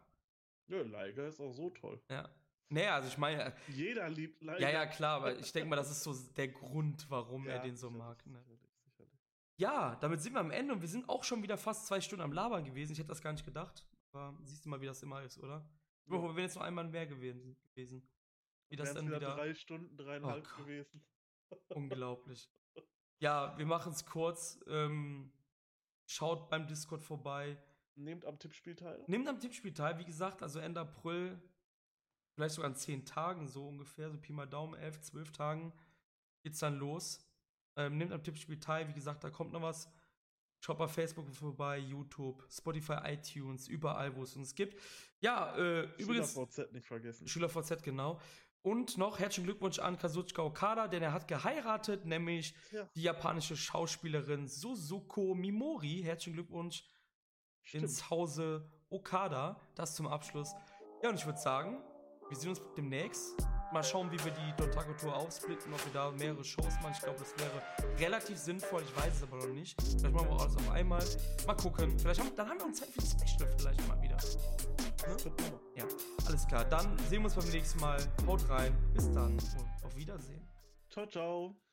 ja Liger ist auch so toll. Ja. Naja, also ich meine. Jeder liebt Liger. Ja, ja, klar, aber ich denke mal, das ist so der Grund, warum ja, er den so mag. Ne? Sicherlich, sicherlich. Ja, damit sind wir am Ende und wir sind auch schon wieder fast zwei Stunden am Labern gewesen. Ich hätte das gar nicht gedacht. Aber siehst du mal, wie das immer ist, oder? Ja. Wir wären jetzt noch einmal mehr gewesen. Wie das dann wieder. drei Stunden, dreieinhalb oh gewesen. Unglaublich. Ja, wir machen es kurz. Ähm, schaut beim Discord vorbei. Nehmt am Tippspiel teil. Nehmt am Tippspiel teil, wie gesagt, also Ende April, vielleicht sogar in zehn Tagen so ungefähr, so Pi mal Daumen, elf, zwölf Tagen geht's dann los. Ähm, nehmt am Tippspiel teil, wie gesagt, da kommt noch was. Schaut bei Facebook vorbei, YouTube, Spotify, iTunes, überall, wo es uns gibt. Ja, äh, übrigens. SchülerVZ nicht vergessen. SchülerVZ, genau. Und noch herzlichen Glückwunsch an Kazuchika Okada, denn er hat geheiratet, nämlich ja. die japanische Schauspielerin Suzuko Mimori. Herzlichen Glückwunsch Stimmt. ins Hause Okada. Das zum Abschluss. Ja, und ich würde sagen, wir sehen uns demnächst. Mal schauen, wie wir die Dontaku Tour aufsplitten, ob wir da mehrere Shows machen. Ich glaube, das wäre relativ sinnvoll. Ich weiß es aber noch nicht. Vielleicht machen wir alles auf einmal. Mal gucken. Vielleicht haben, dann haben wir uns Zeit für das Special vielleicht mal wieder. Ne? Ja, alles klar. Dann sehen wir uns beim nächsten Mal. Haut rein. Bis dann und auf Wiedersehen. Ciao, ciao.